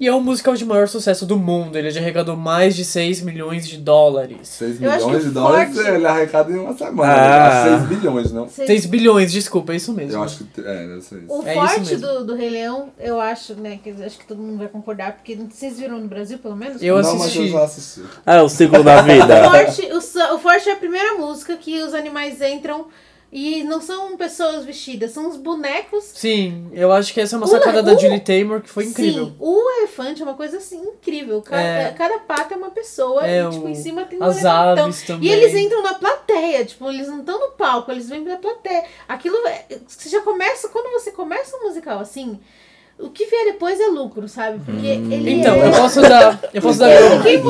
E é o musical de maior sucesso do mundo. Ele já arrecadou mais de 6 milhões de dólares. 6 Eu acho milhões que de dólares forte- ele arrecada em uma semana. Ah. 6 bilhões, não? Vocês- 6 bilhões, desculpa, é isso mesmo. Eu acho que... É, deve ser isso. O É isso forte mesmo. do, do Rei Leão, eu acho, né? Que acho que todo mundo vai concordar, porque vocês viram no Brasil, pelo menos? Eu não, mas assisti. eu já assisti. É o ciclo da O vida. forte, o, sa- o forte é a primeira música que os animais entram e não são pessoas vestidas, são os bonecos. Sim, eu acho que essa é uma O- sacada da o- Julie Taymor que foi incrível. Sim, o elefante é uma coisa assim incrível. Cada, É. cada pata é uma pessoa É, e tipo, em cima tem um as elefantão. aves também. E eles entram na plateia, tipo, eles não estão no palco, eles vêm pra plateia. Aquilo é- você já começa, quando você começa um musical assim, o que vier depois é lucro, sabe? Porque ele Então, é... eu posso dar. Eu posso dar.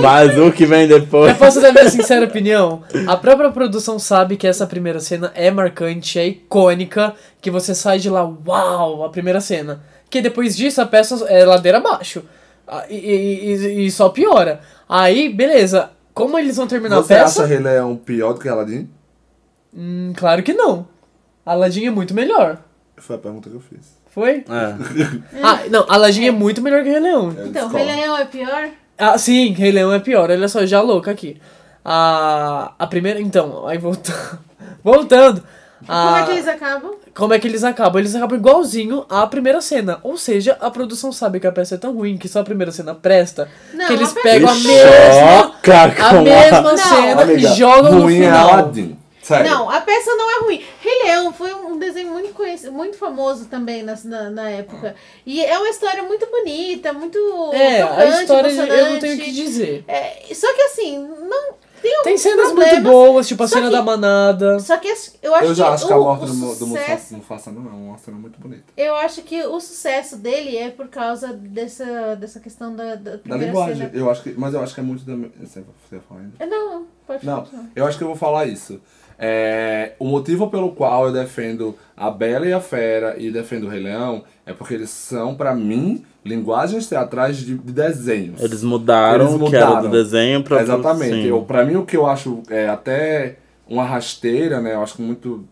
Mas o que vem depois. Eu posso dar minha sincera opinião? A própria produção sabe que essa primeira cena é marcante, é icônica, que você sai de lá, uau, a primeira cena. Que depois disso a peça é ladeira abaixo. Ah, E, e- e- e só piora. Aí, beleza. Como eles vão terminar Você a peça? acha Rei Leão pior do que Aladdin? Hum, claro que não. Aladdin é muito melhor. Foi a pergunta que eu fiz. Foi? É. Ah, não, Aladdin é muito melhor que Rei Leão. Eu Então. Rei Leão é pior? Ah, sim, Rei Leão é pior. Olha só, já louca aqui. A, a primeira. Então, aí voltando. voltando. Como a- é que eles acabam? como é que eles acabam? Eles acabam igualzinho à primeira cena. Ou seja, a produção sabe que a peça é tão ruim que só a primeira cena presta. Não, que eles pegam a Me mesma. choca A mesma cena Amiga, e jogam no ruim é final. Aladdin. Sério. Não, a peça não é ruim. Rei Leão foi um desenho muito conhecido, muito famoso também na, na, na época. E é uma história muito bonita, muito É, a história eu não tenho o que dizer. É, só que assim, não tem Tem cenas problemas, muito boas, tipo a só cena que- da manada. Só que as- eu acho Eu já que acho que a o, morte o do, Mu- do Mufasa, sucesso, Mufasa não é uma cena muito bonita. eu acho que o sucesso dele é por causa dessa, dessa questão da, da Da linguagem. cena. Eu acho que, mas eu acho que é muito da. Você ia falar ainda? Não, não, pode Não, continuar. eu acho que eu vou falar isso. É, o motivo pelo qual eu defendo a Bela e a Fera e defendo o Rei Leão é porque eles são, pra mim, linguagens teatrais de, de desenhos. Eles mudaram Eles o que era do mudaram. desenho pra Exatamente. sim. Eu, pra mim, o que eu acho é até uma rasteira, né? Eu acho que muito.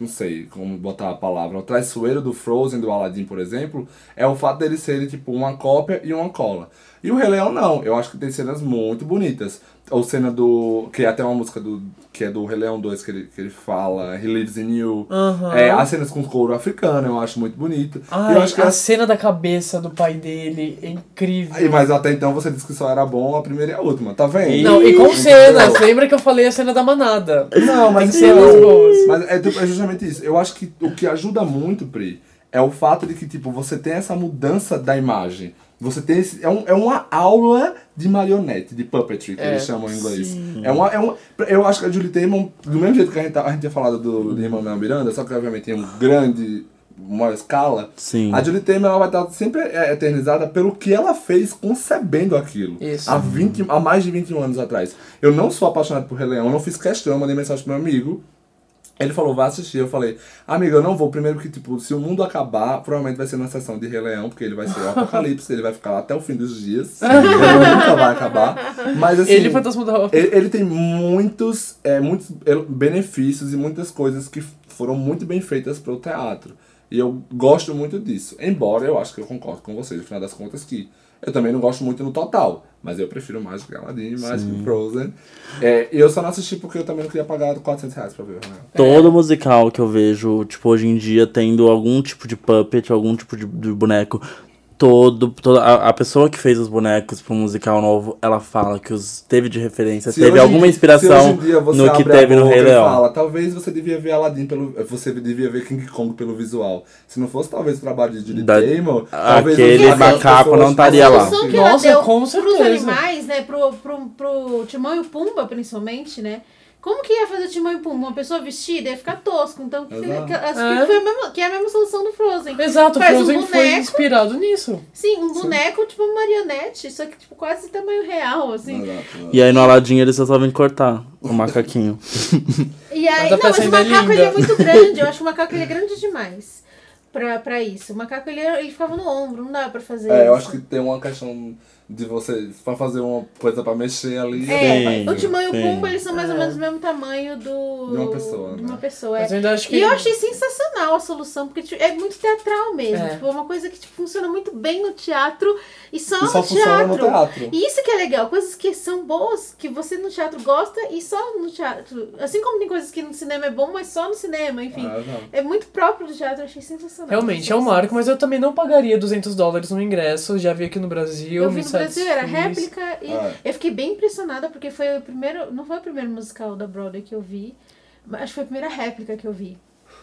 Não sei como botar a palavra. O traiçoeiro do Frozen, do Aladdin, por exemplo, é o fato deles serem tipo uma cópia e uma cola. E o Rei Leão não. Eu acho que tem cenas muito bonitas. Ou cena do. Que é até uma música do. Que é do Rei Leão 2 que ele, que ele fala He Lives in You. Aham. É, as cenas com couro africano eu acho muito bonito. Ai, eu acho que a cena da cabeça do pai dele é incrível. Aí, mas até então você disse que só era bom a primeira e a última, tá vendo? Não, e com cenas. Lembra que eu falei a cena da manada? Não, mas Tem cenas eu- boas. Mas é, tipo, é justamente isso. Eu acho que o que ajuda muito, Pri, é o fato de que, tipo, você tem essa mudança da imagem. Você tem esse. É, um, é uma aula de marionete, de puppetry, que É, eles chamam em inglês. É uma, é uma. Eu acho que a Julie Taymor, do mesmo jeito que a gente, tá- a gente tinha falado do, do Irmão Miranda, só que obviamente tem um grande. maior escala. Sim. A Julie Taymor ela vai estar sempre é, eternizada pelo que ela fez concebendo aquilo. Isso. Há, 20, há mais de 21 anos atrás. Eu não sou apaixonado por Rei Leão, eu não fiz questão, eu mandei mensagem pro meu amigo. Ele falou, vai assistir. Eu falei, amigo, eu não vou. Primeiro que, tipo, se o mundo acabar, provavelmente vai ser na sessão de Rei Leão, porque ele vai ser o apocalipse, ele vai ficar lá até o fim dos dias. ele nunca vai acabar. Mas assim. Ele, Fantasma da. Ele, ele tem muitos, é, muitos el- benefícios e muitas coisas que foram muito bem feitas para o teatro. E eu gosto muito disso. Embora eu acho que eu concordo com vocês, no final das contas, que eu também não gosto muito no total. Mas eu prefiro Aladdin e Mágico que Frozen. É, eu só não assisti porque eu também não queria pagar 400 reais pra ver o Real. Todo musical que eu vejo, tipo, hoje em dia, tendo algum tipo de puppet, algum tipo de, de boneco, todo, toda a, a pessoa que fez os bonecos pro musical novo, ela fala que os teve de referência, Se teve hoje- alguma inspiração no que teve no Rei Leão. Fala, talvez você devia ver Aladdin pelo. Você devia ver King Kong pelo visual. Se não fosse talvez o trabalho de Judy Da- talvez aquele macaco não estaria lá. que Nossa, ela deu com pros certeza. animais, né? Pro, pro, pro Timão e o Pumba, principalmente, né? Como que ia fazer Timão e Pumba? Uma pessoa vestida ia ficar tosco. Então, que, que- acho É. que, foi a mesma, que é a mesma solução do Frozen. Exato, Faz Frozen um foi boneco, inspirado nisso. Sim, um boneco, tipo uma marionete, só que tipo quase tamanho real, assim. Exato, exato. E aí no Aladdin eles resolvem cortar o macaquinho. E aí, não, mas o é macaco ele é muito grande. Eu acho que o macaco ele é grande demais pra, pra isso. O macaco ele, ele ficava no ombro, não dá pra fazer É, eu isso. acho que tem uma questão de você, pra fazer uma coisa pra mexer ali. É, Sim, o Timão e o. Pumba, eles são mais ou menos do mesmo tamanho do... De uma pessoa, De né? uma pessoa, é. Mas eu ainda acho que. E eu achei sensacional a solução, porque tipo, é muito teatral mesmo. É. Tipo, é uma coisa que tipo, funciona muito bem no teatro e só, E só no teatro. no teatro. E isso que é legal, coisas que são boas, que você no teatro gosta e só no teatro. Assim como tem coisas que no cinema é bom, mas só no cinema, enfim. Ah. É muito próprio do teatro, eu achei sensacional. Realmente, é um marco, mas eu também não pagaria 200 dólares no ingresso. Já vi aqui no Brasil. Eu vi no Brasil, era satisfiz. réplica e Ah. eu fiquei bem impressionada porque foi o primeiro. Não foi o primeiro musical da Broadway que eu vi, mas acho que foi a primeira réplica que eu vi.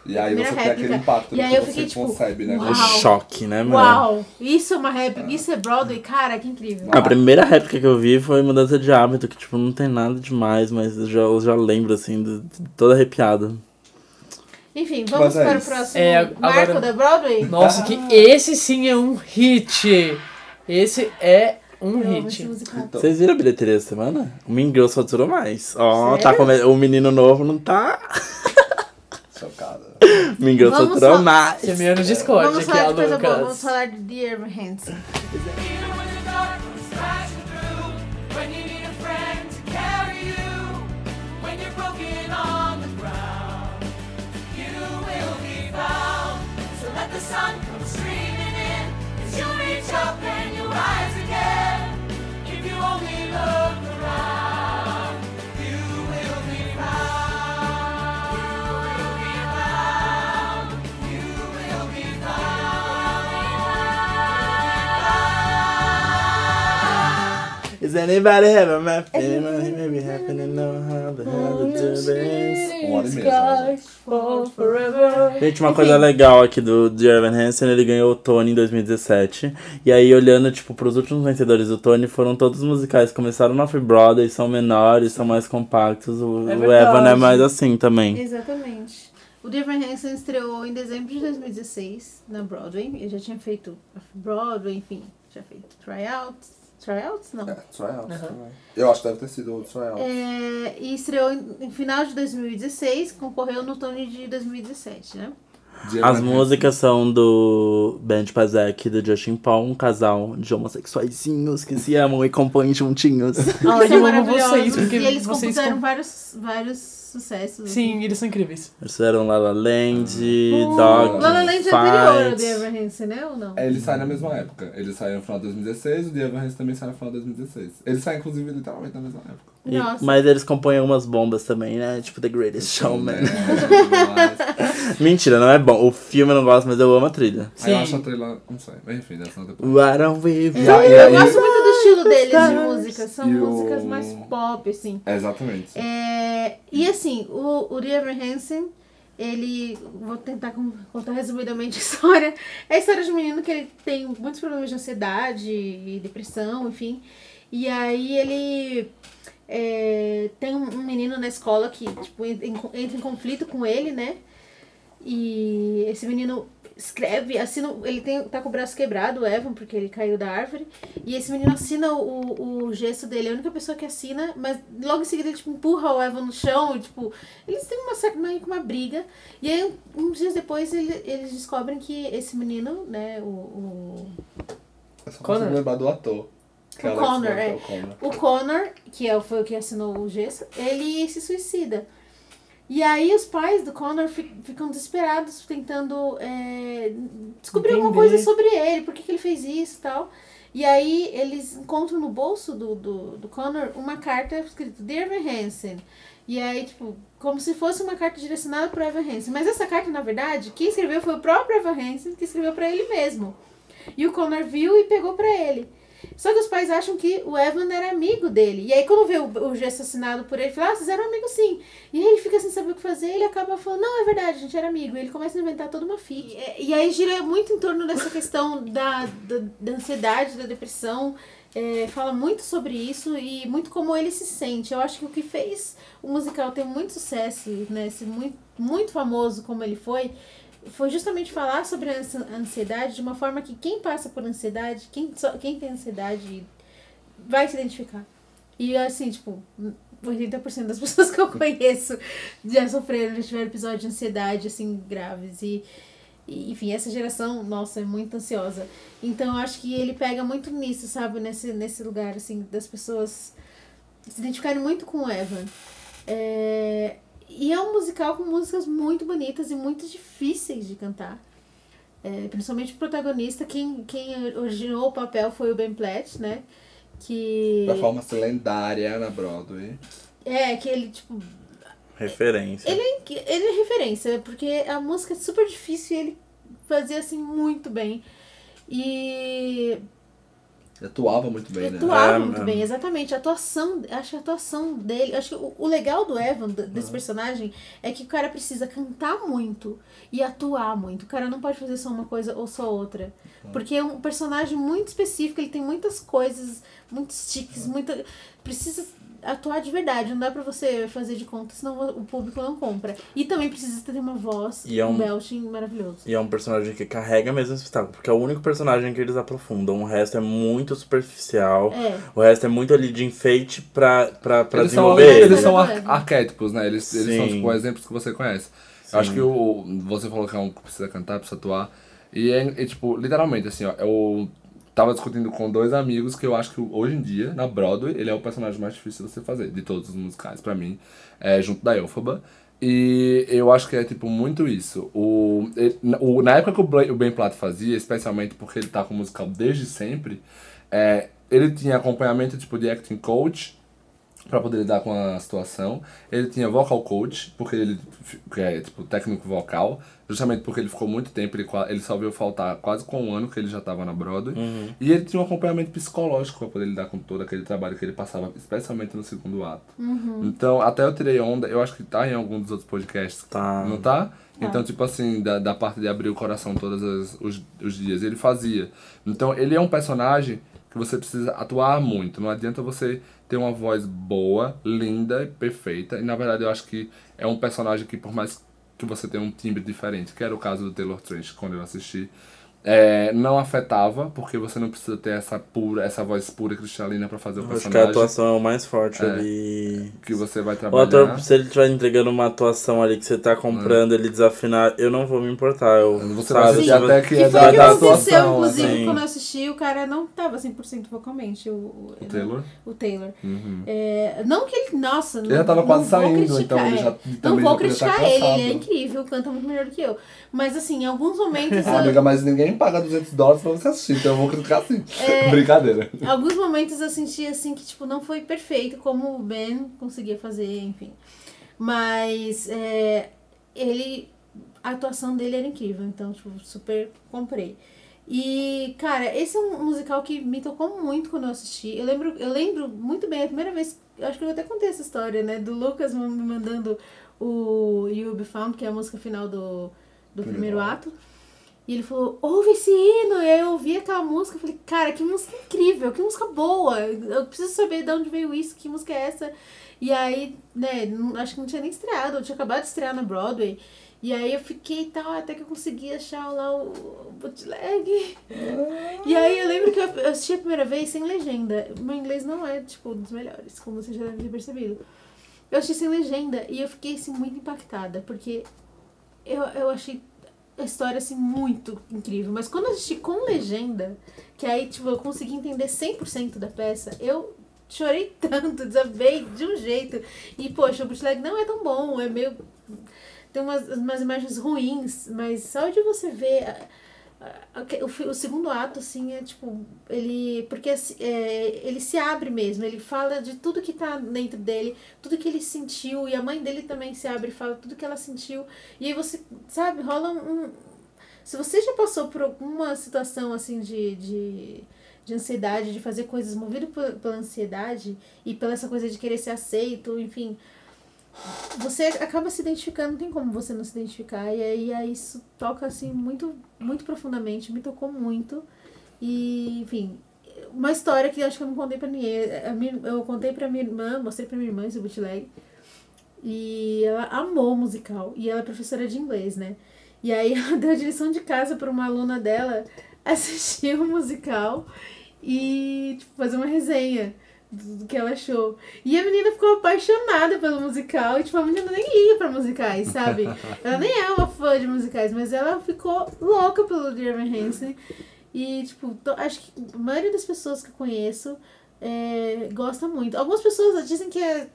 E aí Primeira você tem aquele réplica. impacto E aí que eu você fiquei, tipo, concebe, né? uau. O choque, né, mano? Uau! Isso é uma réplica, isso é Broadway, cara, que incrível. A primeira réplica que eu vi foi mudança de hábito, que tipo, não tem nada demais, mas eu já, eu já lembro, assim, de, de todo arrepiado. Enfim, vamos é para o isso. próximo É, marco agora- da Broadway? Nossa, que esse sim é um hit. Esse é um Eu hit. musical. Vocês viram a bilheteria essa semana? O Mean Girls faturou mais. Ó, Sério? tá come... o menino novo não tá. Chocada. Mean Girls Vamos faturou só- mais. É no Discord Vamos aqui, falar a de boa, vamos Lucas. falar de Dear Hansen. The dark comes crashing through, when you need a friend to carry you, when you're broken on the ground, you will be found. So let the sun come streaming in, as you reach up and you rise again. You only look around, Is anybody ever my Anybody maybe happen to know how the hell to do this? Gente, uma coisa legal aqui do Dear Evan Hansen, ele ganhou o Tony em 2017. E aí, olhando, tipo, pros últimos vencedores do Tony, foram todos musicais que começaram na Free Broadway, são menores, são mais compactos. O, É o Evan é mais assim também. Exatamente. O Dear Evan Hansen estreou em dezembro de 2016 na Broadway. Ele já tinha feito a Broadway, enfim, já feito tryouts. Tryouts? Não. É, tryouts também. Eu acho que deve ter sido o tryout. É, e estreou em, em final de 2016, concorreu no Tony de 2017, né? As músicas são do Band Pazek e do Justin Paul, um casal de homossexuaizinhos que se amam e compõem juntinhos. São eu amo vocês, porque e eles vocês... compuseram com- vários, vários sucessos. Sim, eles são incríveis. Eles fizeram La La Land, O Dog, La La Land é anterior ao. The Evan Hansen, né? Ou não? É, Eles saem na mesma época. Eles saíram no final de 2016, o The Evan Hansen também saiu no final de 2016. Eles saem, inclusive, literalmente na mesma época. E- mas eles compõem algumas bombas também, né? Tipo The Greatest Showman. Mas- Mentira, não é bom. O filme eu não gosto, mas eu amo a trilha. Aí eu Sim. acho a trilha, não sei. Mas enfim, dessa depois. Why don't we a- e Eu gosto muito estilo deles de música. São E o- músicas mais pop, assim. É, exatamente. É, e assim, o, o Evan Hansen, ele. Vou tentar con- contar resumidamente a história. É a história de um menino que ele tem muitos problemas de ansiedade e depressão, enfim. E aí ele. é, tem um, menino na escola que tipo, entra em conflito com ele, né? E esse menino escreve, assina. Ele tem, tá com o braço quebrado, o Evan, porque ele caiu da árvore. E esse menino assina o, o gesto dele, é a única pessoa que assina, mas logo em seguida ele tipo, empurra o Evan no chão. E, tipo, eles têm uma certa meio que uma briga. E aí, uns dias depois, ele- eles descobrem que esse menino, né, o- o Eu só Connor? consigo lembrar do ator. O Connor, é. o Connor. O Connor, que é, o- foi o que assinou o gesso, ele se suicida. E aí os pais do Connor fi- ficam desesperados, tentando é, descobrir alguma Entender. coisa sobre ele, por que, que ele fez isso e tal. E aí eles encontram no bolso do, do, do Connor uma carta escrita Dear Evan Hansen. E aí, tipo, como se fosse uma carta direcionada pro Evan Hansen. Mas essa carta, na verdade, quem escreveu foi o próprio Evan Hansen, que escreveu pra ele mesmo. E o Connor viu e pegou pra ele. Só que os pais acham que o Evan era amigo dele. E aí, quando vê o, o gesto assinado por ele, fala, ah, vocês eram amigos sim. E aí ele fica sem saber o que fazer, ele acaba falando, não, é verdade, a gente era amigo. E ele começa a inventar toda uma fic. E, e aí gira muito em torno dessa questão da, da, da ansiedade, da depressão. É, fala muito sobre isso e muito como ele se sente. Eu acho que o que fez o musical ter muito sucesso, né, ser muito, muito famoso como ele foi, foi justamente falar sobre a ansi- ansiedade de uma forma que quem passa por ansiedade, quem, só- quem tem ansiedade, vai se identificar. E assim, tipo, 80% das pessoas que eu conheço já sofreram, já tiveram episódios de ansiedade, assim, graves. E, e, enfim, essa geração, nossa, é muito ansiosa. Então eu acho que ele pega muito nisso, sabe? Nesse, nesse lugar, assim, das pessoas se identificarem muito com o Evan. É, E é um musical com músicas muito bonitas e muito difíceis de cantar. É, principalmente o protagonista, quem, quem originou o papel foi o Ben Platt, né? Que. Performance lendária na Broadway. É, que ele, tipo, Referência. ele é, ele é referência, porque a música é super difícil e ele fazia assim muito bem. E Atuava muito bem, né? atuava É, muito é. bem, exatamente. A atuação, acho que a atuação dele, acho que o, o legal do Evan, desse personagem, é que o cara precisa cantar muito e atuar muito. O cara não pode fazer só uma coisa ou só outra. Porque é um personagem muito específico, ele tem muitas coisas, muitos tiques, muita. Precisa atuar de verdade, não dá pra você fazer de conta, senão o público não compra. E também precisa ter uma voz, E é um um- belting maravilhoso. E é um personagem que carrega mesmo esse espetáculo, porque é o único personagem que eles aprofundam. O resto é muito superficial. É. O resto é muito ali de enfeite pra, pra, pra eles são, desenvolver eles ele. são ar- arquétipos, né? Eles, eles são, tipo, exemplos que você conhece. Sim. Eu acho que o, você falou que é um que precisa cantar, precisa atuar. E é, é, tipo, literalmente, assim, ó, eu tava discutindo com dois amigos que eu acho que hoje em dia, na Broadway, ele é o personagem mais difícil de você fazer, de todos os musicais, pra mim, é, junto da Elphaba. E eu acho que é, tipo, muito isso. O, ele- o, na época que o, Ben Platt fazia, especialmente porque ele tá com o musical desde sempre, é, ele tinha acompanhamento, tipo, de acting coach, pra poder lidar com a situação. Ele tinha vocal coach, porque ele é tipo técnico vocal, justamente porque ele ficou muito tempo, ele, ele só veio faltar quase com um ano que ele já estava na Broadway. E ele tinha um acompanhamento psicológico pra poder lidar com todo aquele trabalho que ele passava, especialmente no segundo ato. Então, até eu tirei onda, eu acho que tá em algum dos outros podcasts. Tá. Não tá? Então, tipo assim, da, da parte de abrir o coração todos as- os, os dias, ele fazia. Então, ele é um personagem que você precisa atuar muito. Não adianta você ter uma voz boa, linda e perfeita. E, na verdade, eu acho que é um personagem que, por mais que você tenha um timbre diferente, que era o caso do Taylor Trench quando eu assisti, é, não afetava, porque você não precisa ter essa pura, essa voz pura cristalina pra fazer o Acho que a personagem atuação é o mais forte É. ali. que você vai O trabalhar. ator, se ele estiver entregando uma atuação ali que você tá comprando, ele desafinar, eu não vou me importar. Eu, Você sabe, vai tipo, até que Que é foi da, o que da aconteceu, atuação. inclusive, assim. quando eu assisti, o cara não tava 100% vocalmente. O, o, O Taylor? O Taylor. É, não que ele. Nossa, Ele já tava quase saindo, criticar, então ele já- é. Não também vou já criticar ele, ele é incrível, canta muito melhor do que eu. Mas assim, em alguns momentos. Ah, eu- amiga, mas ninguém paga 200 dólares pra você assistir, então eu vou criticar assim. É. Brincadeira. alguns momentos eu senti assim que, tipo, não foi perfeito como o Ben conseguia fazer, enfim. Mas é, ele. A atuação dele era incrível, então, tipo, super comprei. E, cara, esse é um musical que me tocou muito quando eu assisti. Eu lembro, eu lembro muito bem, a primeira vez, eu acho que eu até contei essa história, né? Do Lucas me mandando o You Will Be Found, que é a música final do, do primeiro ato. E ele falou, ouve esse hino! E aí eu ouvi aquela música e falei, cara, que música incrível, que música boa! Eu preciso saber de onde veio isso, que música é essa. E aí, né, acho que não tinha nem estreado, eu tinha acabado de estrear na Broadway. E aí eu fiquei e tal, até que eu consegui achar lá o, bootleg. E aí eu lembro que eu eu assisti a primeira vez sem legenda. Meu inglês não é, tipo, dos melhores, como você já deve ter percebido. Eu assisti sem legenda e eu fiquei, assim, muito impactada, porque eu, eu achei história, assim, muito incrível. Mas quando eu assisti com legenda, que aí, tipo, eu consegui entender 100% da peça, eu chorei tanto, desabei de um jeito. E, poxa, o bootleg não é tão bom, é meio... Tem umas, umas imagens ruins, mas só de você ver o, fi- o segundo ato, assim, é tipo, ele. Porque assim, é, ele se abre mesmo, ele fala de tudo que tá dentro dele, tudo que ele sentiu, e a mãe dele também se abre e fala tudo que ela sentiu. E aí você, sabe, rola um. Se você já passou por alguma situação assim de. de de ansiedade, de fazer coisas movido pela ansiedade e pela essa coisa de querer ser aceito, enfim, você acaba se identificando, não tem como você não se identificar. E aí, aí isso toca assim muito, muito profundamente, me tocou muito. E, enfim, uma história que acho que eu não contei pra ninguém. A minha- eu contei pra minha irmã, mostrei pra minha irmã esse bootleg. E ela amou o musical. E ela é professora de inglês, né? E aí ela deu a direção de casa pra uma aluna dela assistir o musical e tipo, fazer uma resenha do do que ela achou. E a menina ficou apaixonada pelo musical. E, tipo, a menina nem liga pra musicais, sabe? ela nem é uma fã de musicais, mas ela ficou louca pelo Dear Evan Hansen. E, tipo, to- acho que a maioria das pessoas que eu conheço é, gosta muito. Algumas pessoas dizem que é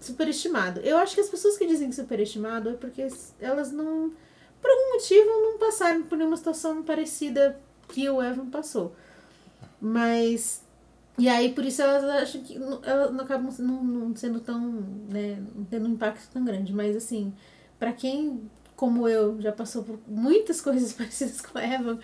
superestimado. Eu acho que as pessoas que dizem que é superestimado é porque elas não, por algum motivo, não passaram por nenhuma situação parecida que o Evan passou. Mas. E aí, por isso elas acham que. Elas não acabam não, não sendo tão. né, não tendo um impacto tão grande. Mas, assim, pra quem, como eu, já passou por muitas coisas parecidas com o Evan,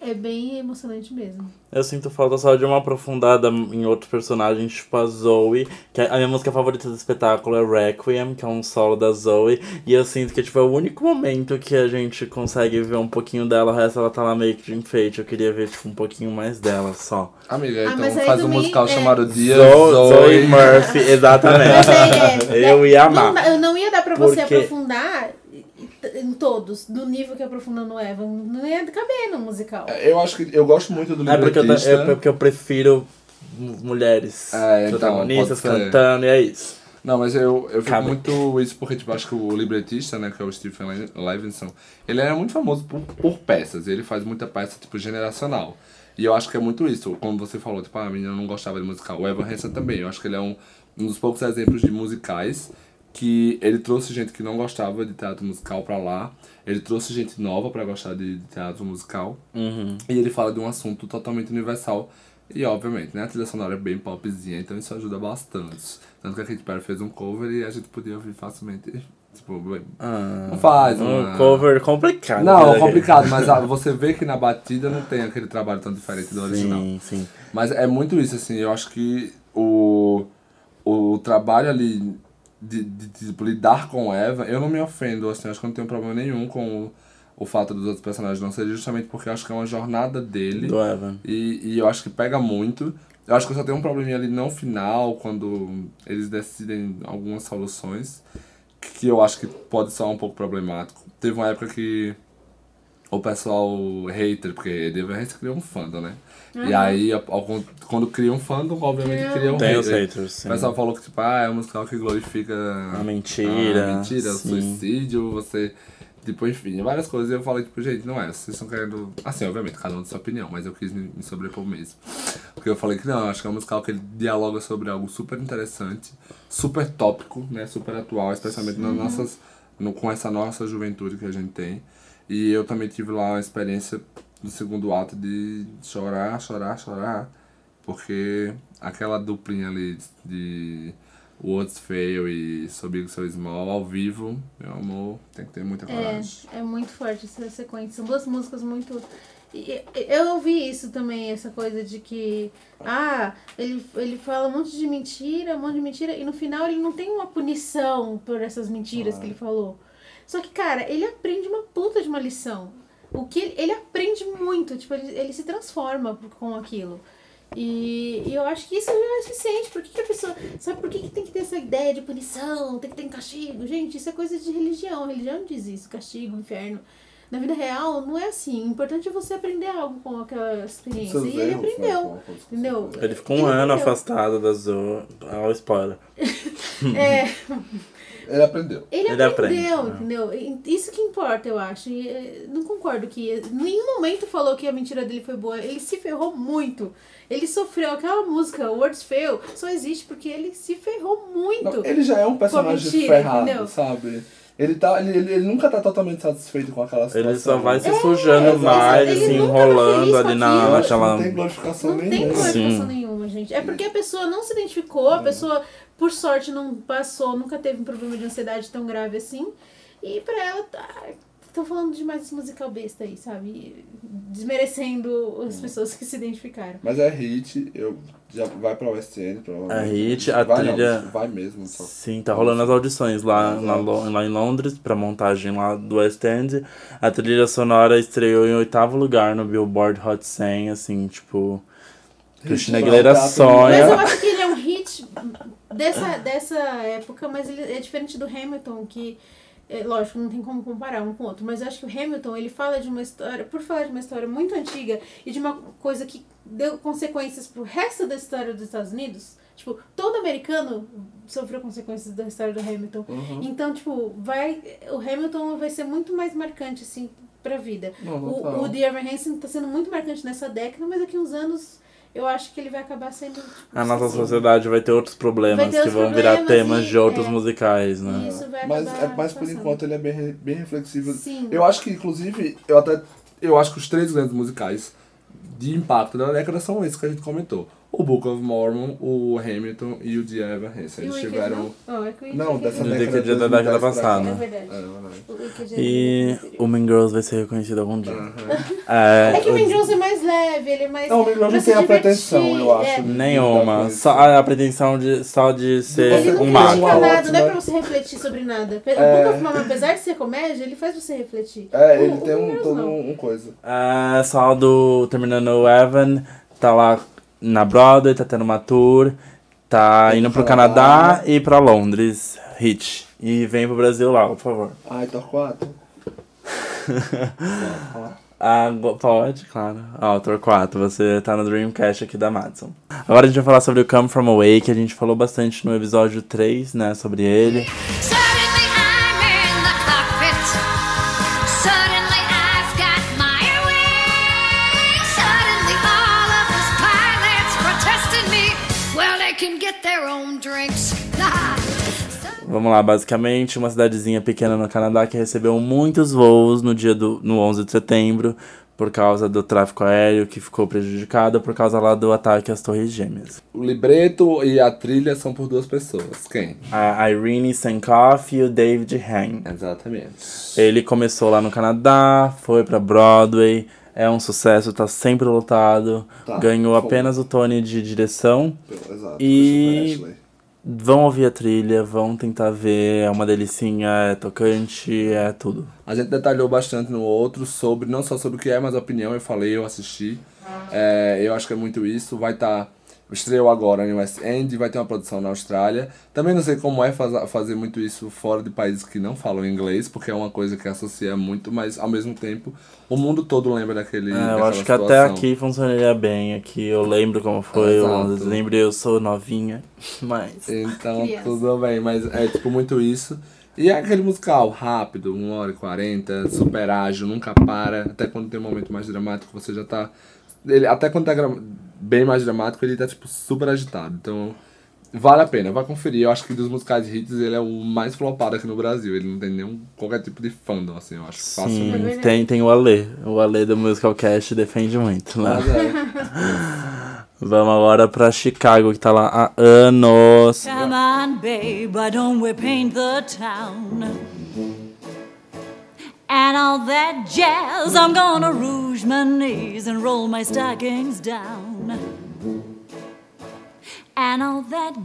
é, bem emocionante mesmo. Eu sinto falta só de uma aprofundada em outros personagens, tipo a Zoe, que a minha música favorita do espetáculo é Requiem, que é um solo da Zoe, e eu sinto que tipo, é o único momento que a gente consegue ver um pouquinho dela, o resto ela tá lá meio que de enfeite. Eu queria ver tipo, um pouquinho mais dela só. Amiga, Ah, então faz um musical é- chamado Dia Zoe, Zoe. Zoe Murphy, exatamente. Mas é, é, eu ia não amar. dá- eu não ia dar pra você Porque- aprofundar em todos, do nível que aprofunda no Evan. Não ia caber no musical. Eu acho que eu gosto muito do É porque eu, é porque eu prefiro mu- mulheres É, então, protagonistas ser. cantando, e é isso. Não, mas eu, eu fico Cabe. muito isso porque, tipo, acho que o libretista, né, que é o Stephen Le- Levinson, ele é muito famoso por, por peças. Ele faz muita peça, tipo, generacional. E eu acho que é muito isso. Como você falou, tipo, ah, a menina não gostava de musical. O Evan Hansen também. Eu acho que ele é um, um dos poucos exemplos de musicais que ele trouxe gente que não gostava de teatro musical pra lá. Ele trouxe gente nova pra gostar de, de teatro musical. Uhum. E ele fala de um assunto totalmente universal. E, obviamente, né, a trilha sonora é bem popzinha, então isso ajuda bastante. Tanto que a Katy Perry fez um cover e a gente podia ouvir facilmente. Tipo, Ah, não faz um uma... cover complicado. Não, né? complicado, mas ah, você vê que na batida não tem aquele trabalho tão diferente do original. Sim, sim. Mas é muito isso, assim, eu acho que o, o trabalho ali de, de, de, tipo, lidar com Eva, eu não me ofendo, assim, acho que eu não tenho problema nenhum com o, o fato dos outros personagens não serem, justamente porque eu acho que é uma jornada dele. Do Evan. E, e eu acho que pega muito. Eu acho que eu só tenho um probleminha ali no final, quando eles decidem algumas soluções, que eu acho que pode ser um pouco problemático. Teve uma época que o pessoal hater, porque Harris criou um fandom, né? E aí, ao- quando cria um fandom, obviamente cria um Tem hater. os haters, sim. O pessoal falou que, tipo, ah, é um musical que glorifica A mentira, a mentira, o sim. suicídio, você. Tipo, enfim, várias coisas. E eu falei, tipo, gente, não é. Vocês estão querendo. Assim, obviamente, cada um tem sua opinião, mas eu quis me, me sobrepor mesmo. Porque eu falei que não, eu acho que é um musical que ele dialoga sobre algo super interessante, super tópico, né? Super atual, especialmente nas nossas. No, com essa nossa juventude que a gente tem. E eu também tive lá uma experiência no segundo ato de chorar, chorar, chorar. Porque aquela duplinha ali de What's Fail e So Big So Small ao vivo, meu amor, tem que ter muita coragem. É, é muito forte essa sequência. São duas músicas muito. Eu ouvi isso também, essa coisa de que. Ah, ele, ele fala um monte de mentira, um monte de mentira, e no final ele não tem uma punição por essas mentiras que ele falou. Só que, cara, ele aprende uma puta de uma lição. O que ele, ele aprende muito, tipo, ele, ele se transforma com aquilo. E, e eu acho que isso já é suficiente. Por que, que a pessoa. Sabe por que, que tem que ter essa ideia de punição? Tem que ter um castigo? Gente, isso é coisa de religião. A religião diz isso: castigo, inferno. Na vida real, não é assim. O importante é você aprender algo com aquela experiência. Seus E ele né, aprendeu. Entendeu? Ele ficou um ano aprendeu. afastado da Zoe. Olha o spoiler. É, Ele aprendeu. ele, Ele aprende, aprendeu, né? entendeu? Isso que importa, eu acho. E, eh, não concordo que. Em nenhum momento falou que a mentira dele foi boa. Ele se ferrou muito. Ele sofreu. Aquela música, Words Fail, só existe porque ele se ferrou muito. Não, ele já é um personagem mentira, ferrado, entendeu? sabe? Ele, tá, ele, ele, ele nunca tá totalmente satisfeito com aquela situação. Ele só vai se É, sujando exato. mais, Ele nunca tá enrolando ali na, naquela. Não tem glorificação Não tem nenhuma. glorificação Sim. Gente. É porque a pessoa não se identificou, a pessoa, por sorte, não passou, nunca teve um problema de ansiedade tão grave assim. E pra ela, tá. Tô falando demais desse musical besta aí, sabe? Desmerecendo as pessoas que se identificaram. Mas é hit, eu já vai pra West End, provavelmente. É hit, a vai, trilha- Não, vai mesmo. Só. Sim, tá rolando as audições lá, lá, lo- lá em Londres, pra montagem lá do West End. A trilha sonora estreou em oitavo lugar no Billboard Hot 100, assim, tipo... Cristina Aguilera pra- Mas eu sonha. acho que ele é um hit dessa, dessa época, mas ele é diferente do Hamilton, que, é, lógico, não tem como comparar um com o outro, mas eu acho que o Hamilton, ele fala de uma história, por falar de uma história muito antiga e de uma coisa que deu consequências pro resto da história dos Estados Unidos, tipo, todo americano sofreu consequências da história do Hamilton. Então, tipo, vai, o Hamilton vai ser muito mais marcante, assim, pra vida. Não, O, o The Evan Hansen tá sendo muito marcante nessa década, mas daqui uns anos eu acho que ele vai acabar sendo. Tipo, A nossa esquecido. sociedade vai ter outros problemas ter que vão virar problemas temas e- de outros é. musicais, né? Isso vai Mas, acabar é, mas por enquanto ele é bem, bem reflexivo. Sim. Eu acho que, inclusive, eu até. Eu acho que os três grandes musicais de impacto da década são esses que a gente comentou. O Book of Mormon, o Hamilton e o The Evan Hansen. Eles tiveram. não? Oh, é que o Wicked Não, é dessa década, é da 2010 década passada. É verdade. É, verdade. É E o Mean Girls vai ser reconhecido algum dia. É É, que o Mean Girls é mais leve, ele é mais. Não, o Mean Girls não tem a pretensão, eu acho. é. nenhuma. Só a, a pretensão de, só de ser Ele não um mago. uma nada, não é pra você refletir sobre nada. O. Book of Mormon, apesar de ser comédia, ele faz você refletir. É, ele o tem um, todo não. um, um coisa. É, só do Terminando o Evan, tá lá na Broadway, tá tendo uma tour, tá Indo indo pro Canadá lá. e pra Londres, hit. E vem pro Brasil lá, por favor. Ai, Torquato. Ah, go- pode, claro. Ó, Torquato, você tá no Dreamcast aqui da Madison. Agora a gente vai falar sobre o Come From Away, que a gente falou bastante no episódio 3, né, sobre ele. Suddenly Vamos lá, basicamente, uma cidadezinha pequena no Canadá que recebeu muitos voos no dia do no 11 de setembro por causa do tráfego aéreo que ficou prejudicado por causa lá do ataque às Torres Gêmeas. O libreto e a trilha são por duas pessoas. Quem? A Irene Sankoff e o David Hein. Exatamente. Ele começou lá no Canadá, foi pra Broadway, é um sucesso, tá sempre lotado, Tá, ganhou apenas o Tony de direção. Exato. E-. Vão ouvir a trilha, vão tentar ver, é uma delicinha, é tocante, é tudo. A gente detalhou bastante no outro sobre, não só sobre o que é, mas a opinião. Eu falei, eu assisti. É, eu acho que é muito isso. Vai estar. Estreou agora em West End, vai ter uma produção na Austrália. Também não sei como é faz, fazer muito isso fora de países que não falam inglês, porque é uma coisa que associa muito, mas ao mesmo tempo o mundo todo lembra daquele. É, eu acho que até situação. aqui funcionaria bem. Aqui eu lembro como foi, eu lembro eu sou novinha, mas. Então, Criança. tudo bem, mas é tipo muito isso. E é aquele musical rápido, 1 hora e 40, super ágil, nunca para. Até quando tem um momento mais dramático, você já tá. Ele, até quando tá gra- bem mais dramático, ele tá tipo super agitado. Então, vale a pena, vai conferir. Eu acho que dos musicais hits ele é o mais flopado aqui no Brasil. Ele não tem nenhum qualquer tipo de fandom, assim, eu acho. Sim, Facilmente. verdade. tem, tem o Alê. O Alê do Musical Cast defende muito, né? Mas é. Vamos agora pra Chicago, que tá lá há anos. Come on, babe, why don't we paint the town? And all that jazz, I'm gonna rouge my knees and roll my stockings down. And all that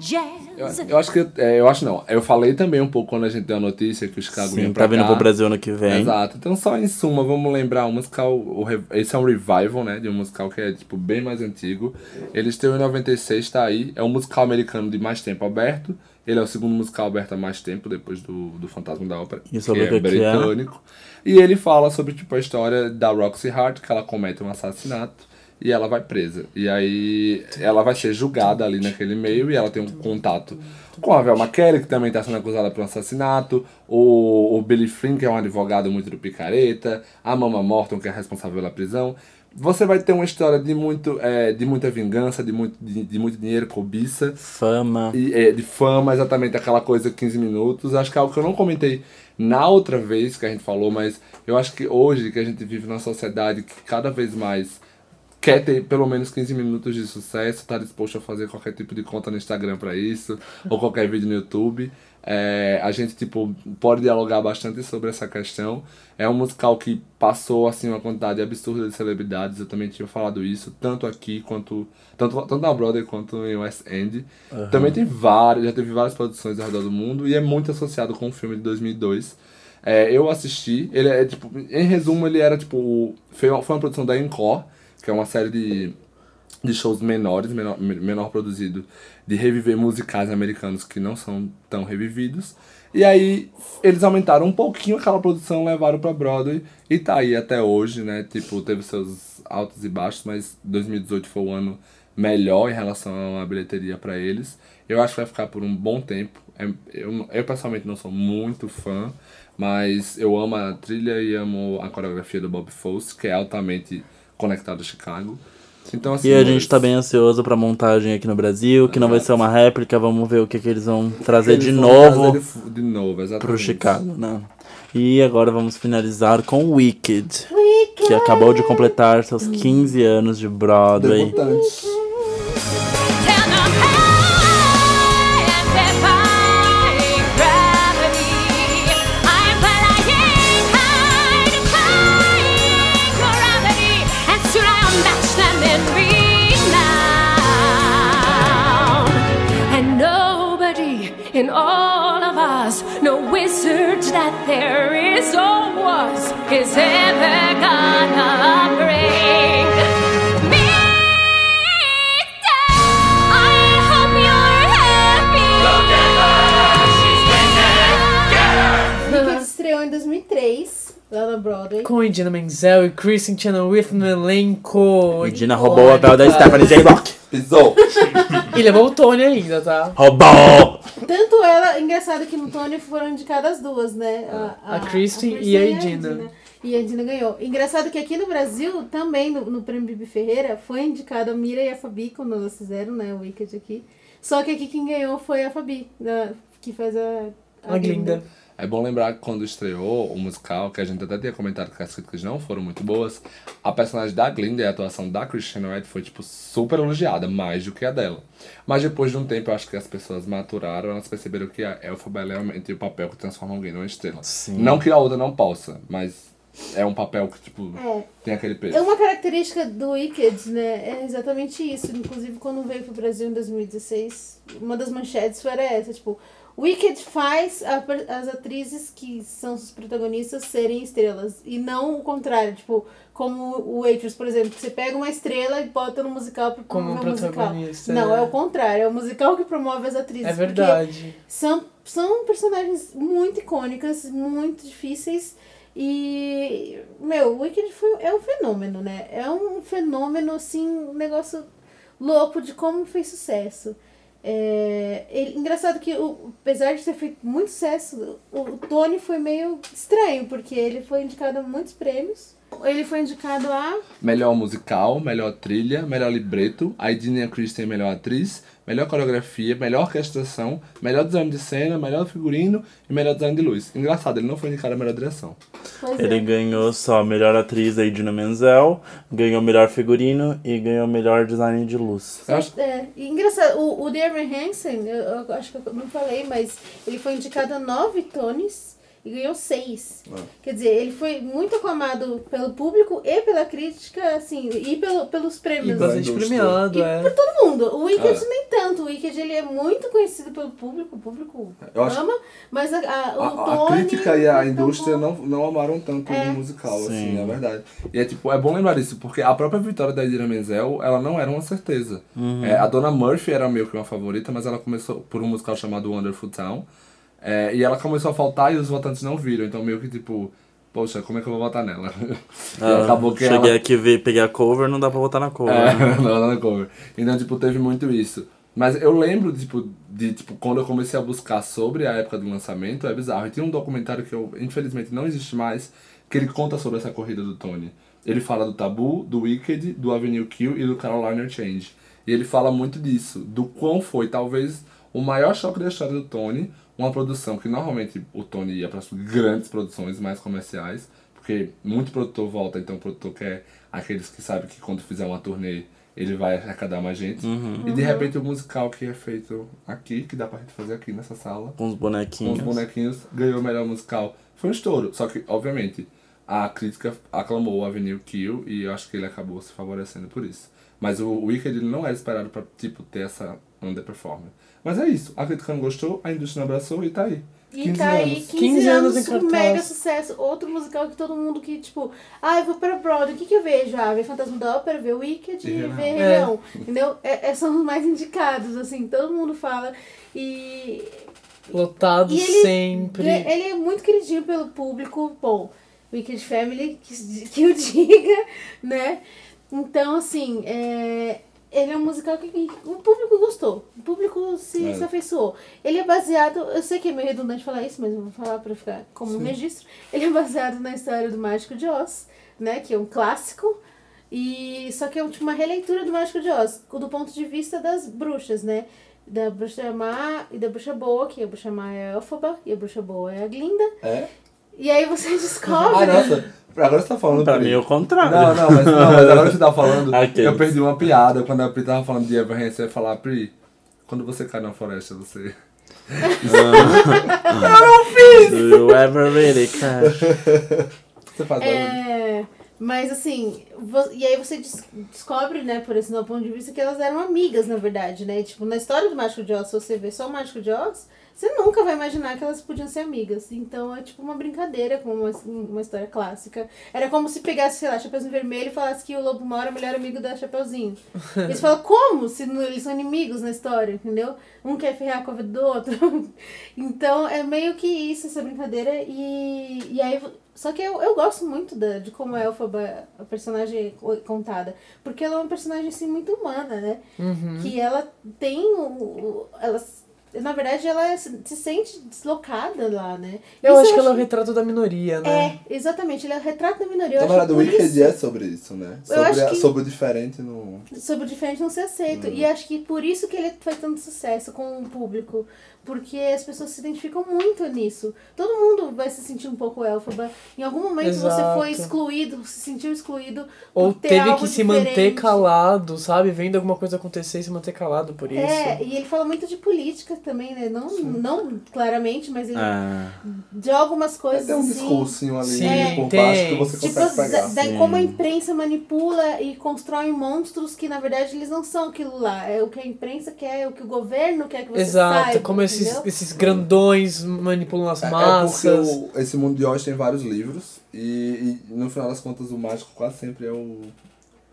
Eu, jazz. eu acho que. é, eu acho não. Eu falei também um pouco quando a gente deu a notícia que o Chicago Sim, vinha tá pra vindo cá. pro Brasil ano que vem. Exato. Então, só em suma, vamos lembrar, o musical, o esse é um revival, né, de um musical que é, tipo, bem mais antigo. Ele estreou em 96, tá aí. É um musical americano de mais tempo aberto. Ele é o segundo musical aberto há mais tempo, depois do, do Fantasma da Ópera, sobre que o é que que é? britânico. E ele fala sobre, tipo, a história da Roxy Hart, que ela comete um assassinato. E ela vai presa. E aí ela vai ser julgada ali naquele meio e ela tem um contato com a Velma Kelly, que também está sendo acusada por um assassinato, o, o Billy Flynn, que é um advogado muito do picareta, a Mama Morton, que é responsável pela prisão. você vai ter uma história de, muito, é, de muita vingança, de muito, de, de muito dinheiro, cobiça, Fama. e, é, de fama, exatamente aquela coisa 15 minutos. Acho que é algo que eu não comentei na outra vez que a gente falou, mas eu acho que hoje que a gente vive numa sociedade que cada vez mais quer ter pelo menos 15 minutos de sucesso, tá disposto a fazer qualquer tipo de conta no Instagram pra isso, ou qualquer vídeo no YouTube. É, a gente, tipo, pode dialogar bastante sobre essa questão. É um musical que passou, assim, uma quantidade absurda de celebridades. Eu também tinha falado isso, tanto aqui quanto... Tanto, tanto na Broadway quanto em West End. Também tem várias, já teve várias produções ao redor do mundo. E é muito associado com o filme de 2002. É, eu assisti, ele é, tipo... Em resumo, ele era, tipo... Foi uma, foi uma produção da Encore, que é uma série de de shows menores, menor, me- menor produzido, de reviver musicais americanos que não são tão revividos. E aí eles aumentaram um pouquinho aquela produção, levaram pra Broadway e tá aí até hoje, né? Tipo, teve seus altos e baixos, mas 2018 foi o ano melhor em relação à bilheteria pra eles. Eu acho que vai ficar por um bom tempo. É- Eu, eu pessoalmente não sou muito fã, mas eu amo a trilha e amo a coreografia do Bob Fosse, que é altamente conectado a Chicago. Então, assim, E a gente mas- tá bem ansioso pra montagem aqui no Brasil, que não vai ser uma réplica, vamos ver o que, que eles vão trazer Eles de vão novo trazer de, de novo, exatamente. pro Chicago, né? E agora vamos finalizar com Wicked, que acabou de completar seus 15 anos de Broadway. Debutante. Lá na Broadway. Com Idina Menzel e Kristen Chenoweth no elenco. E Dina roubou o papel da Stephanie J. Rock. Pisou. E levou o Tony ainda, tá? Roubou! Tanto ela, engraçado que no Tony foram indicadas as duas, né? A Kristen e a Idina. E a Idina ganhou. Engraçado que aqui no Brasil, também no, no Prêmio Bibi Ferreira, foi indicado a Mira e a Fabi, quando elas fizeram, né? O Wicked aqui. Só que aqui quem ganhou foi a Fabi, da- que faz a. A Glinda. É bom lembrar que quando estreou o musical, que a gente até tinha comentado que as críticas não foram muito boas, a personagem da Glinda e a atuação da Christian White foi, tipo, super elogiada, mais do que a dela. Mas depois de um tempo, eu acho que as pessoas maturaram, elas perceberam que a Elphaba é realmente o papel que transforma alguém numa estrela. Sim. Não que a outra não possa, mas é um papel que, tipo, É. tem aquele peso. É uma característica do Wicked, né? É exatamente isso. Inclusive, quando veio pro Brasil em 2016, uma das manchetes era essa, tipo, Wicked faz a as atrizes que são os protagonistas serem estrelas. E não o contrário, tipo, como o Waitress, por exemplo, que você pega uma estrela e bota no musical pra Como promover o musical. Não, é. é o contrário, é o musical que promove as atrizes. É verdade. são, são personagens muito icônicas, muito difíceis. E, meu, o Wicked foi, é um fenômeno, né? É um fenômeno, assim, um negócio louco de como fez sucesso. É, ele- engraçado que, o, apesar de ter feito muito sucesso, o, o Tony foi meio estranho, porque ele foi indicado a muitos prêmios. Ele foi indicado a. Melhor musical, melhor trilha, melhor libreto, a Idina Christian melhor atriz, melhor coreografia, melhor orquestração, melhor design de cena, melhor figurino e melhor design de luz. Engraçado, ele não foi indicado a melhor direção. Pois Ele é. ganhou só melhor atriz a Idina Menzel, ganhou melhor figurino e ganhou melhor design de luz. Eu acho- É, e engraçado, o, o Darren Hansen, eu, eu acho que eu não falei, mas ele foi indicado a nove Tonys e ganhou seis. Quer dizer, ele foi muito aclamado pelo público e pela crítica, assim, e pelo, pelos E prêmios. bastante indústria. premiado, E é. por todo mundo. O Wicked É. nem tanto. O Wicked ele é muito conhecido pelo público, o público Eu acho- ama, mas a, a, o A, a Tony crítica e a indústria não, não amaram tanto É. o musical, Sim. assim, é verdade. E é tipo, é bom lembrar isso, porque a própria vitória da Idina Menzel, ela não era uma certeza. É, a Dona Murphy era meio que uma favorita, mas ela começou por um musical chamado Wonderful Town. É, e ela começou a faltar e os votantes não viram, então meio que tipo, poxa, como é que eu vou votar nela? Ah, acabou que cheguei ela... aqui ver, peguei a cover, não dá pra botar na cover. É, né? não, não na cover. Então, tipo, teve muito isso. Mas eu lembro, tipo, de, tipo, quando eu comecei a buscar sobre a época do lançamento, é bizarro. E tinha um documentário que eu, infelizmente, não existe mais, que ele conta sobre essa corrida do Tony. Ele fala do Tabu, do Wicked, do Avenue Q e do Carolina Change. E ele fala muito disso, do quão foi talvez o maior choque da história do Tony, uma produção que normalmente o Tony ia para grandes produções mais comerciais, porque muito produtor volta, então o produtor quer aqueles que sabem que quando fizer uma turnê ele vai arrecadar mais gente. Uhum. E de repente o musical que é feito aqui, que dá pra gente fazer aqui nessa sala, Com os com bonequinhos. os bonequinhos, ganhou o melhor musical. Foi um estouro. Só que, obviamente, a crítica aclamou o Avenue Kill e eu acho que ele acabou se favorecendo por isso. Mas o Wicked ele não era esperado pra, tipo, ter essa underperformance. Mas é isso. A crítica não gostou, a indústria não abraçou e tá aí. E 15 tá aí, anos. 15, 15 anos, anos em um cartaz. mega sucesso. Outro musical que todo mundo que, tipo, ah, eu vou pra Broadway, o que, que eu vejo? Ah, ver Fantasma da Ópera, ver Wicked E ver É. Leão. Entendeu? É, é- são os mais indicados, assim, todo mundo fala. E Lotado E ele- sempre. ele, ele é muito queridinho pelo público. Bom, Wicked Family, que, que o diga, né? Então, assim, é, ele é um musical que o público gostou. O público se, É. se afeiçoou. Ele é baseado, eu sei que é meio redundante falar isso, mas eu vou falar pra ficar como um registro. Ele é baseado na história do Mágico de Oz, né? Que é um clássico. E só que é tipo, uma releitura do Mágico de Oz, do ponto de vista das bruxas, né? Da bruxa má e da bruxa boa, que a bruxa má é a Elphaba e a bruxa boa é a Glinda. É? E aí você descobre. Ah, nossa. Agora você tá falando Pra mim é o contrário. Não, não, mas, não, mas agora você tá falando. Aqueles. Eu perdi uma piada quando a Pri tava falando de Everhand. Você ia falar, Pri, quando você cai na floresta, você. Do you ever really cash? Você faz. É, mas assim, e aí você des- descobre, né, por esse novo ponto de vista, que elas eram amigas, na verdade, né? Tipo, na história do Mágico de Oz, se você vê só o Mágico de Oz, você nunca vai imaginar que elas podiam ser amigas. Então é tipo uma brincadeira com uma, uma história clássica. Era como se pegasse, sei lá, Chapeuzinho Vermelho e falasse que o Lobo Mora é o melhor amigo da Chapeuzinho. Eles falam, como? Se não- eles são inimigos na história, entendeu? Um quer ferrar com a vida do outro. então é meio que isso, essa brincadeira. E, e aí. Só que eu, eu gosto muito da, de como a Elphaba, a personagem co- contada. Porque ela é uma personagem assim muito humana, né? Uhum. Que ela tem o. o- ela, na verdade, ela se, se sente deslocada lá, né? Eu Isso acho que ela é o retrato da minoria, né? É, exatamente, ele é o retrato da minoria. Eu Na verdade, o Wicked isso- é sobre isso, né? Sobre, a- que- sobre o diferente no. sobre o diferente não ser aceito. E acho que por isso que ele faz tanto sucesso com o público. Porque as pessoas se identificam muito nisso. Todo mundo vai se sentir um pouco élfaba. Em algum momento você Exato. foi excluído, se sentiu excluído. Ou por ter teve algo que se manter calado, sabe? Vendo alguma coisa acontecer e se manter calado por isso. É, e ele fala muito de política também, né? Não, não claramente, mas ele É. de algumas coisas. Tem um assim, discursinho ali Sim, por tem. baixo que você Tipo, consegue pegar. da, da- como a imprensa manipula e constrói monstros que na verdade eles não são aquilo lá. É o que a imprensa quer, é o que o governo quer que você Exato, saiba. como esses, esses grandões manipulam as É- É massas. porque o- esse mundo de Oz tem vários livros e, e no final das contas o mágico quase sempre é o,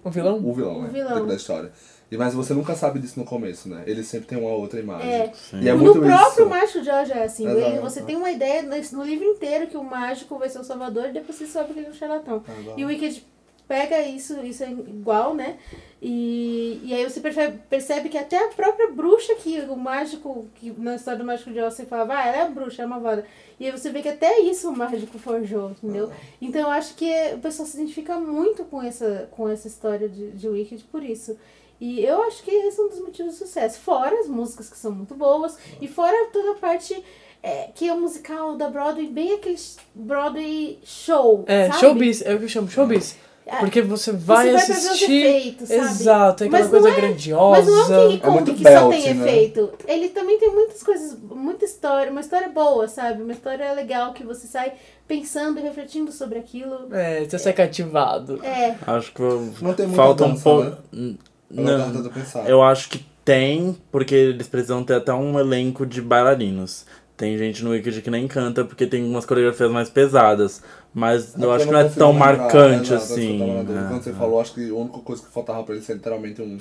O vilão? o vilão, O né? vilão. Da história. E, mas você nunca sabe disso no começo, né? Ele sempre tem uma outra imagem. É. E é no muito próprio isso. Mágico de Oz é assim. Exato. Você tem uma ideia no livro inteiro que o mágico vai ser o salvador e depois você sabe que ele é um charlatão. Exato. E o Wicked pega isso, isso é igual, né? E, e aí você percebe, percebe que até a própria bruxa que o mágico, que na história do Mágico de Oz você falava, ah, ela é bruxa, é uma vada. E aí você vê que até isso o mágico forjou, entendeu? Então eu acho que o pessoal se identifica muito com essa, com essa história de, de Wicked por isso. E eu acho que esse é um dos motivos de sucesso. Fora as músicas que são muito boas, e fora toda a parte é, que é o musical da Broadway, bem aquele Broadway show. É, sabe? showbiz, é o que eu chamo, showbiz. É. Porque você vai Você vai pra ver os assistir. efeitos, sabe? Exato, é aquela Mas não coisa é- grandiosa. Mas não é um King É Kong muito que só belt, tem né? efeito. Ele também tem muitas coisas, muita história, uma história boa, sabe? Uma história legal que você sai pensando e refletindo sobre aquilo. É, você sai cativado. É, Acho que Não tem falta um dança, pouco. né? Tava Não, eu acho que tem, porque eles precisam ter até um elenco de bailarinos. Tem gente no Wicked que nem canta porque tem umas coreografias mais pesadas. Mas eu É acho porque que não é tão lembrar, marcante é eu assim. na né? Quando você falou, acho que a única coisa que faltava pra ele ser literalmente um,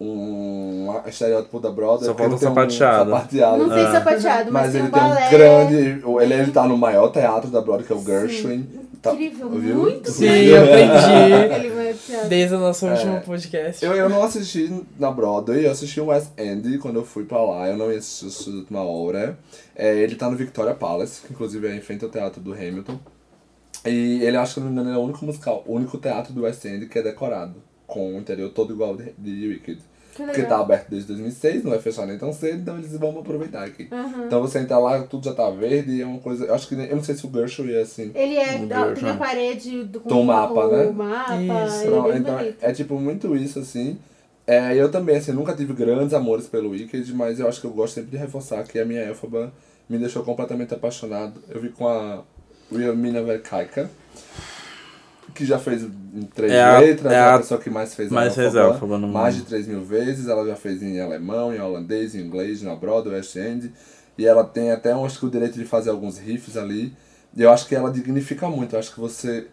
um estereótipo da Broadway. Só é falta tem sapateado. Um sapateado. não tem Ah. sapateado, mas, Mas tem ele um tem balé. um grande. Ele, ele tá no maior teatro da Broadway, que é o Gershwin. Tá- Incrível, viu? muito Sim, eu aprendi. Desde o nosso É. último podcast. Eu, eu não assisti na Broadway, eu assisti o West End quando eu fui pra lá, eu não ia assistir a última hora. É, ele tá no Victoria Palace, que inclusive é em frente ao teatro do Hamilton. E ele, acho que não me engano, é o único musical, o único teatro do West End que é decorado, com o interior todo igual de, de Wicked. Que Porque tá aberto desde 2006, não vai fechar nem tão cedo, então eles vão aproveitar aqui. Aham. Então você entra lá, tudo já tá verde, é uma coisa. Eu acho que eu não sei se o Gershwin é assim. Ele é, Um da- tem a parede do, com Do mapa, né? mapa, Isso. é Não, bem então, bonito. é tipo muito isso, assim. É, eu também, assim, nunca tive grandes amores pelo Wicked, mas eu acho que eu gosto sempre de reforçar que a minha Elphaba me deixou completamente apaixonado. Eu vi com a Wilhelmina Verkaika, que já fez em três É letras, é é a a- pessoa que mais fez mais a fez Elphaba no mais de mundo. 3 mil vezes. Ela já fez em alemão, em holandês, em inglês, na Broadway, West End. E ela tem até, acho que o direito de fazer alguns riffs ali. E eu acho que ela dignifica muito. Eu acho que você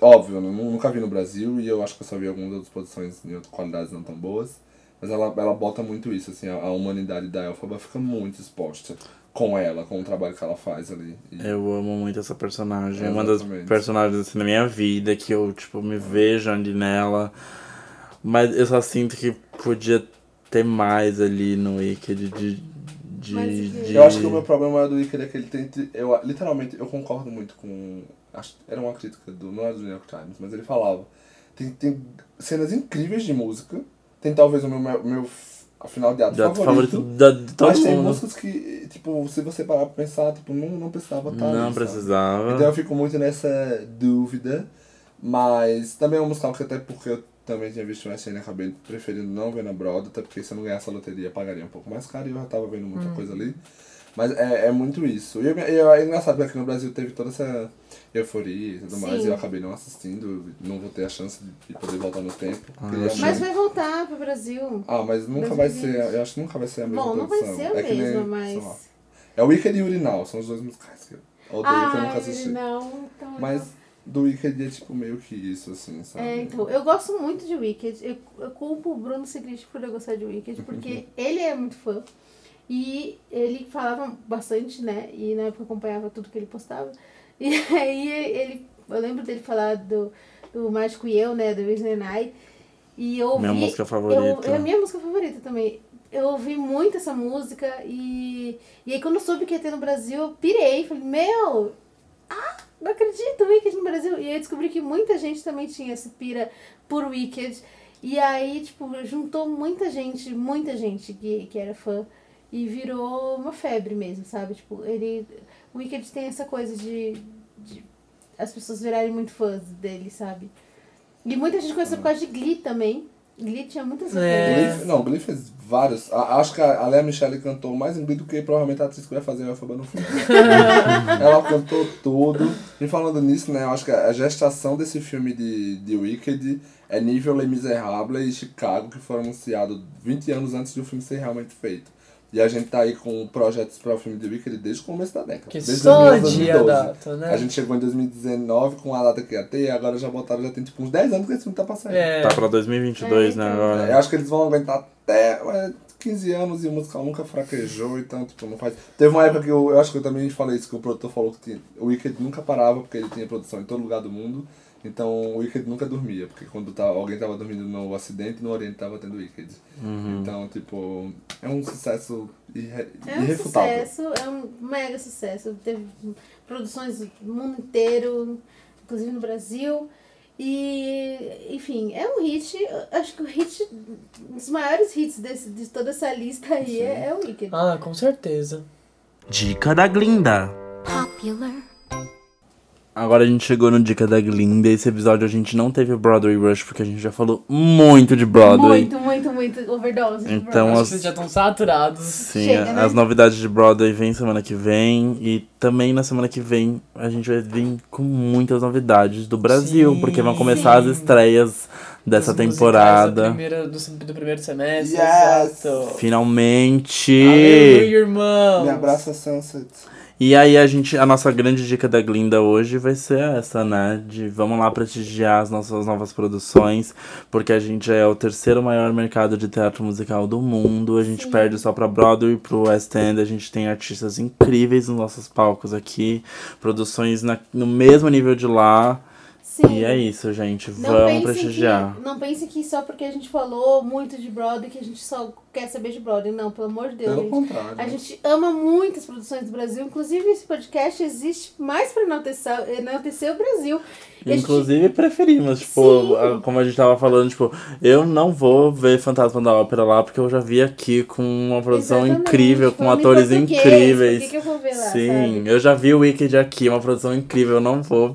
Óbvio, eu nu- nunca vi no Brasil e eu acho que eu só vi algumas outras produções em outras qualidades não tão boas. Mas ela, ela bota muito isso, assim, a, a humanidade da Elphaba fica muito exposta com ela, com o trabalho que ela faz ali. E- Eu amo muito essa personagem. É uma das personagens assim, da minha vida que eu, tipo, me vejo ali nela. Mas eu só sinto que podia ter mais ali no Wicked de. de, de- Eu acho que o meu problema do Wicked é que ele tem. Eu, literalmente, eu concordo muito com. Acho, era uma crítica do. Não é do New York Times, mas ele falava. Tem, tem cenas incríveis de música. Tem talvez o meu, meu, meu f- final de ato de favorito. favorito da, de todo mas tem músicas que, tipo, se você parar pra pensar, tipo, não, não precisava estar Não ali, sabe? precisava. Então eu fico muito nessa dúvida. Mas também é um musical que até porque eu também tinha visto essa e acabei preferindo não ver na Broadway, até porque se eu não ganhasse a loteria pagaria um pouco mais caro e eu já tava vendo muita Hum. coisa ali. Mas é, é muito isso. E, eu, e eu- é engraçado porque aqui no Brasil teve toda essa euforia e tudo mais, Sim. e eu acabei não assistindo, não vou ter a chance de, de poder voltar no tempo. Ah, Mas vai voltar pro Brasil. Ah, mas nunca vai 2020. ser, eu acho que nunca vai ser a mesma Bom, não vai produção. ser a é nem, mesma, lá. mas. É o Wicked e Urinal, são os dois musicais que eu odeio que eu nunca assisti. não, então. Mas do Wicked é tipo meio que isso, assim, sabe? É, então, eu gosto muito de Wicked. Eu, eu culpo o Bruno Sigrist por eu gostar de Wicked, porque ele é muito fã. E ele falava bastante, né? E na época eu acompanhava tudo que ele postava. E aí ele. Eu lembro dele falar do, do Mágico e Eu, né? Do Night. E eu ouvi. Minha música favorita. Eu, é a minha música favorita também. Eu ouvi muito essa música e, e aí quando eu soube que ia ter no Brasil, eu pirei. Falei, meu, ah, não acredito, Wicked no Brasil. E aí eu descobri que muita gente também tinha essa pira por Wicked. E aí, tipo, juntou muita gente, muita gente que, que era fã. E virou uma febre mesmo, sabe? Tipo, ele. O Wicked tem essa coisa de, de as pessoas virarem muito fãs dele, sabe? E muita gente conheceu por causa de Glee também. Glee tinha muitas É. Glee, não, Glee fez vários. a- acho que a Lea Michele cantou mais em Glee do que provavelmente a atriz que vai fazer a Elphaba no filme. Ela cantou tudo. E falando nisso, né, eu acho que a gestação desse filme de, de Wicked é nível Les Miserables e Chicago, que foram anunciados 20 anos antes do filme ser realmente feito. E a gente tá aí com projetos para o filme de Wicked desde o começo da década. Que desde só 2011, adia a data, né? A gente chegou em 2019 com a data que ia ter, e agora já botaram, já tem tipo uns 10 anos que esse filme tá passando. É. Tá pra 2022, né? É, eu Agora. acho que eles vão aguentar até é, 15 anos e o musical nunca fraquejou, então, tipo, não faz. Teve uma época que eu, eu acho que eu também falei isso, que o produtor falou que tinha, o Wicked nunca parava, porque ele tinha produção em todo lugar do mundo. Então o Wicked nunca dormia, porque quando tá, alguém tava dormindo no Acidente, no Oriente tava tendo Wicked. Uhum. Então, tipo, é um sucesso irre, É um irrefutável. sucesso, é um mega sucesso. Teve produções no mundo inteiro, inclusive no Brasil. E, enfim, é um hit. Acho que o hit, um dos maiores hits desse, de toda essa lista aí é, é o Wicked. Ah, com certeza. Dica da Glinda. Popular. Agora a gente chegou no Dica da Glinda. Esse episódio a gente não teve Broadway Rush, porque a gente já falou muito de Broadway. Muito, muito, muito overdose. de Então, as- vocês já estão saturados. Sim, Chega, né? as novidades de Broadway vêm semana que vem. E também na semana que vem a gente vai vir com muitas novidades do Brasil, Sim, porque vão começar as sim. estrelas dessa Dos temporada. Da primeira, do, do primeiro semestre. Yes! Exato. Finalmente! Aleluia, irmão! Me abraça Sunset. E aí a gente, a nossa grande dica da Glinda hoje vai ser essa, né? De vamos lá prestigiar as nossas novas produções, porque a gente é o terceiro maior mercado de teatro musical do mundo. A gente perde só pra Broadway e pro West End. A gente tem artistas incríveis nos nossos palcos aqui, produções na- no mesmo nível de lá. E é isso, gente. Não Vamos prestigiar. Que, não pense que só porque a gente falou muito de Broadway que a gente só quer saber de Broadway. Não, pelo amor de Deus. Pelo gente. contrário. A gente ama muitas produções do Brasil. Inclusive, esse podcast existe mais para enaltecer, enaltecer o Brasil. E a gente- Inclusive preferimos, tipo, Sim. a- como a gente tava falando, tipo, eu não vou ver Fantasma da Ópera lá porque eu já vi aqui com uma produção Exatamente, incrível, com atores incríveis. por que que eu vou ver lá, Sim, sabe? eu já vi o Wicked aqui, uma produção incrível, eu não vou.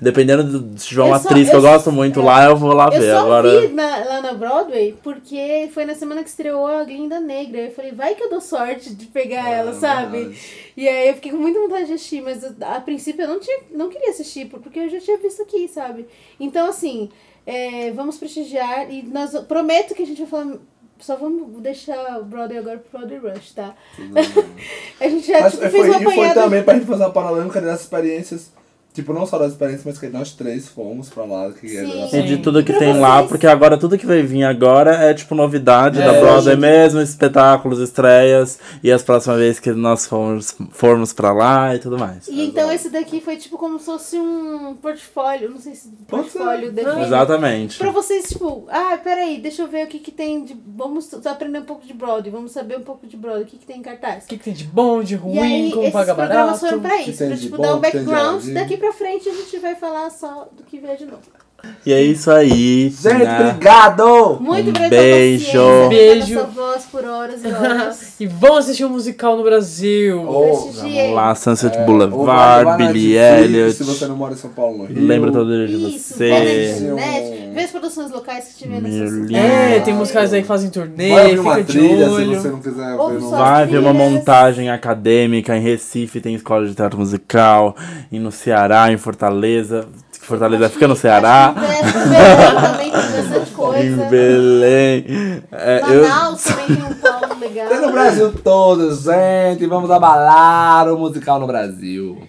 Dependendo de se tiver uma Eu só- atriz que eu eu gosto muito lá, eu vou lá Eu ver. só Agora. vi na- lá na Broadway porque foi na semana que estreou a Glinda Negra. Eu falei, vai que eu dou sorte de pegar ela, sabe? E aí eu fiquei com muita vontade de assistir, mas eu- a princípio eu não, tinha, não queria assistir, porque eu já tinha visto aqui, sabe? Então, assim, é, vamos prestigiar e nós prometo que a gente vai falar. Só vamos deixar o Broadway agora pro Broadway Rush, tá? a gente já tipo, foi, fez uma e foi apanhada. também pra gente fazer uma panorâmica das experiências. Tipo, não só das experiências, mas que nós três fomos pra lá. Que era Sim. nossa- E de tudo que Pra tem lá, vocês- porque agora tudo que vai vir agora é tipo novidade da É, Broadway gente. mesmo, espetáculos, estreias, e as próximas vezes que nós formos, formos pra lá e tudo mais. E então esse daqui foi tipo como se fosse um portfólio, não sei se portfólio define. Exatamente. Pra vocês, tipo, ah, peraí, deixa eu ver o que que tem de. Vamos aprender um pouco de Broadway, vamos saber um pouco de Broadway, o que que tem em cartaz. O que, que tem de bom, de E ruim, aí, como esses paga programas barato? foram pra isso, pra tipo bom, dar um background. Daqui pra frente a gente vai falar só do que vier de novo. E é isso aí. Gente, né? obrigado! Muito Um obrigada beijo. Beijo. voz por horas e horas. E vamos assistir um musical no Brasil. Prestigiem. Lá, Sunset É, ou Boulevard, na Billy Elliot. Se você não mora em São Paulo, no Rio. Lembra todo dia de Isso, você. internet, vê as produções locais que tiver nessa cidade. É, tem musicais aí que fazem turnê, Vai uma fica de trilha se você não quiser ver. Vai ver uma montagem acadêmica em Recife, tem escola de teatro musical, e no Ceará, em Fortaleza. Fortaleza fica no Ceará. Belém também tem bastante Em coisa. Belém. É, eu- Manaus também tem um polo legal. Tem no Brasil todo, gente. Vamos abalar o musical no Brasil.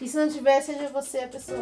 E se não tiver, seja você a pessoa.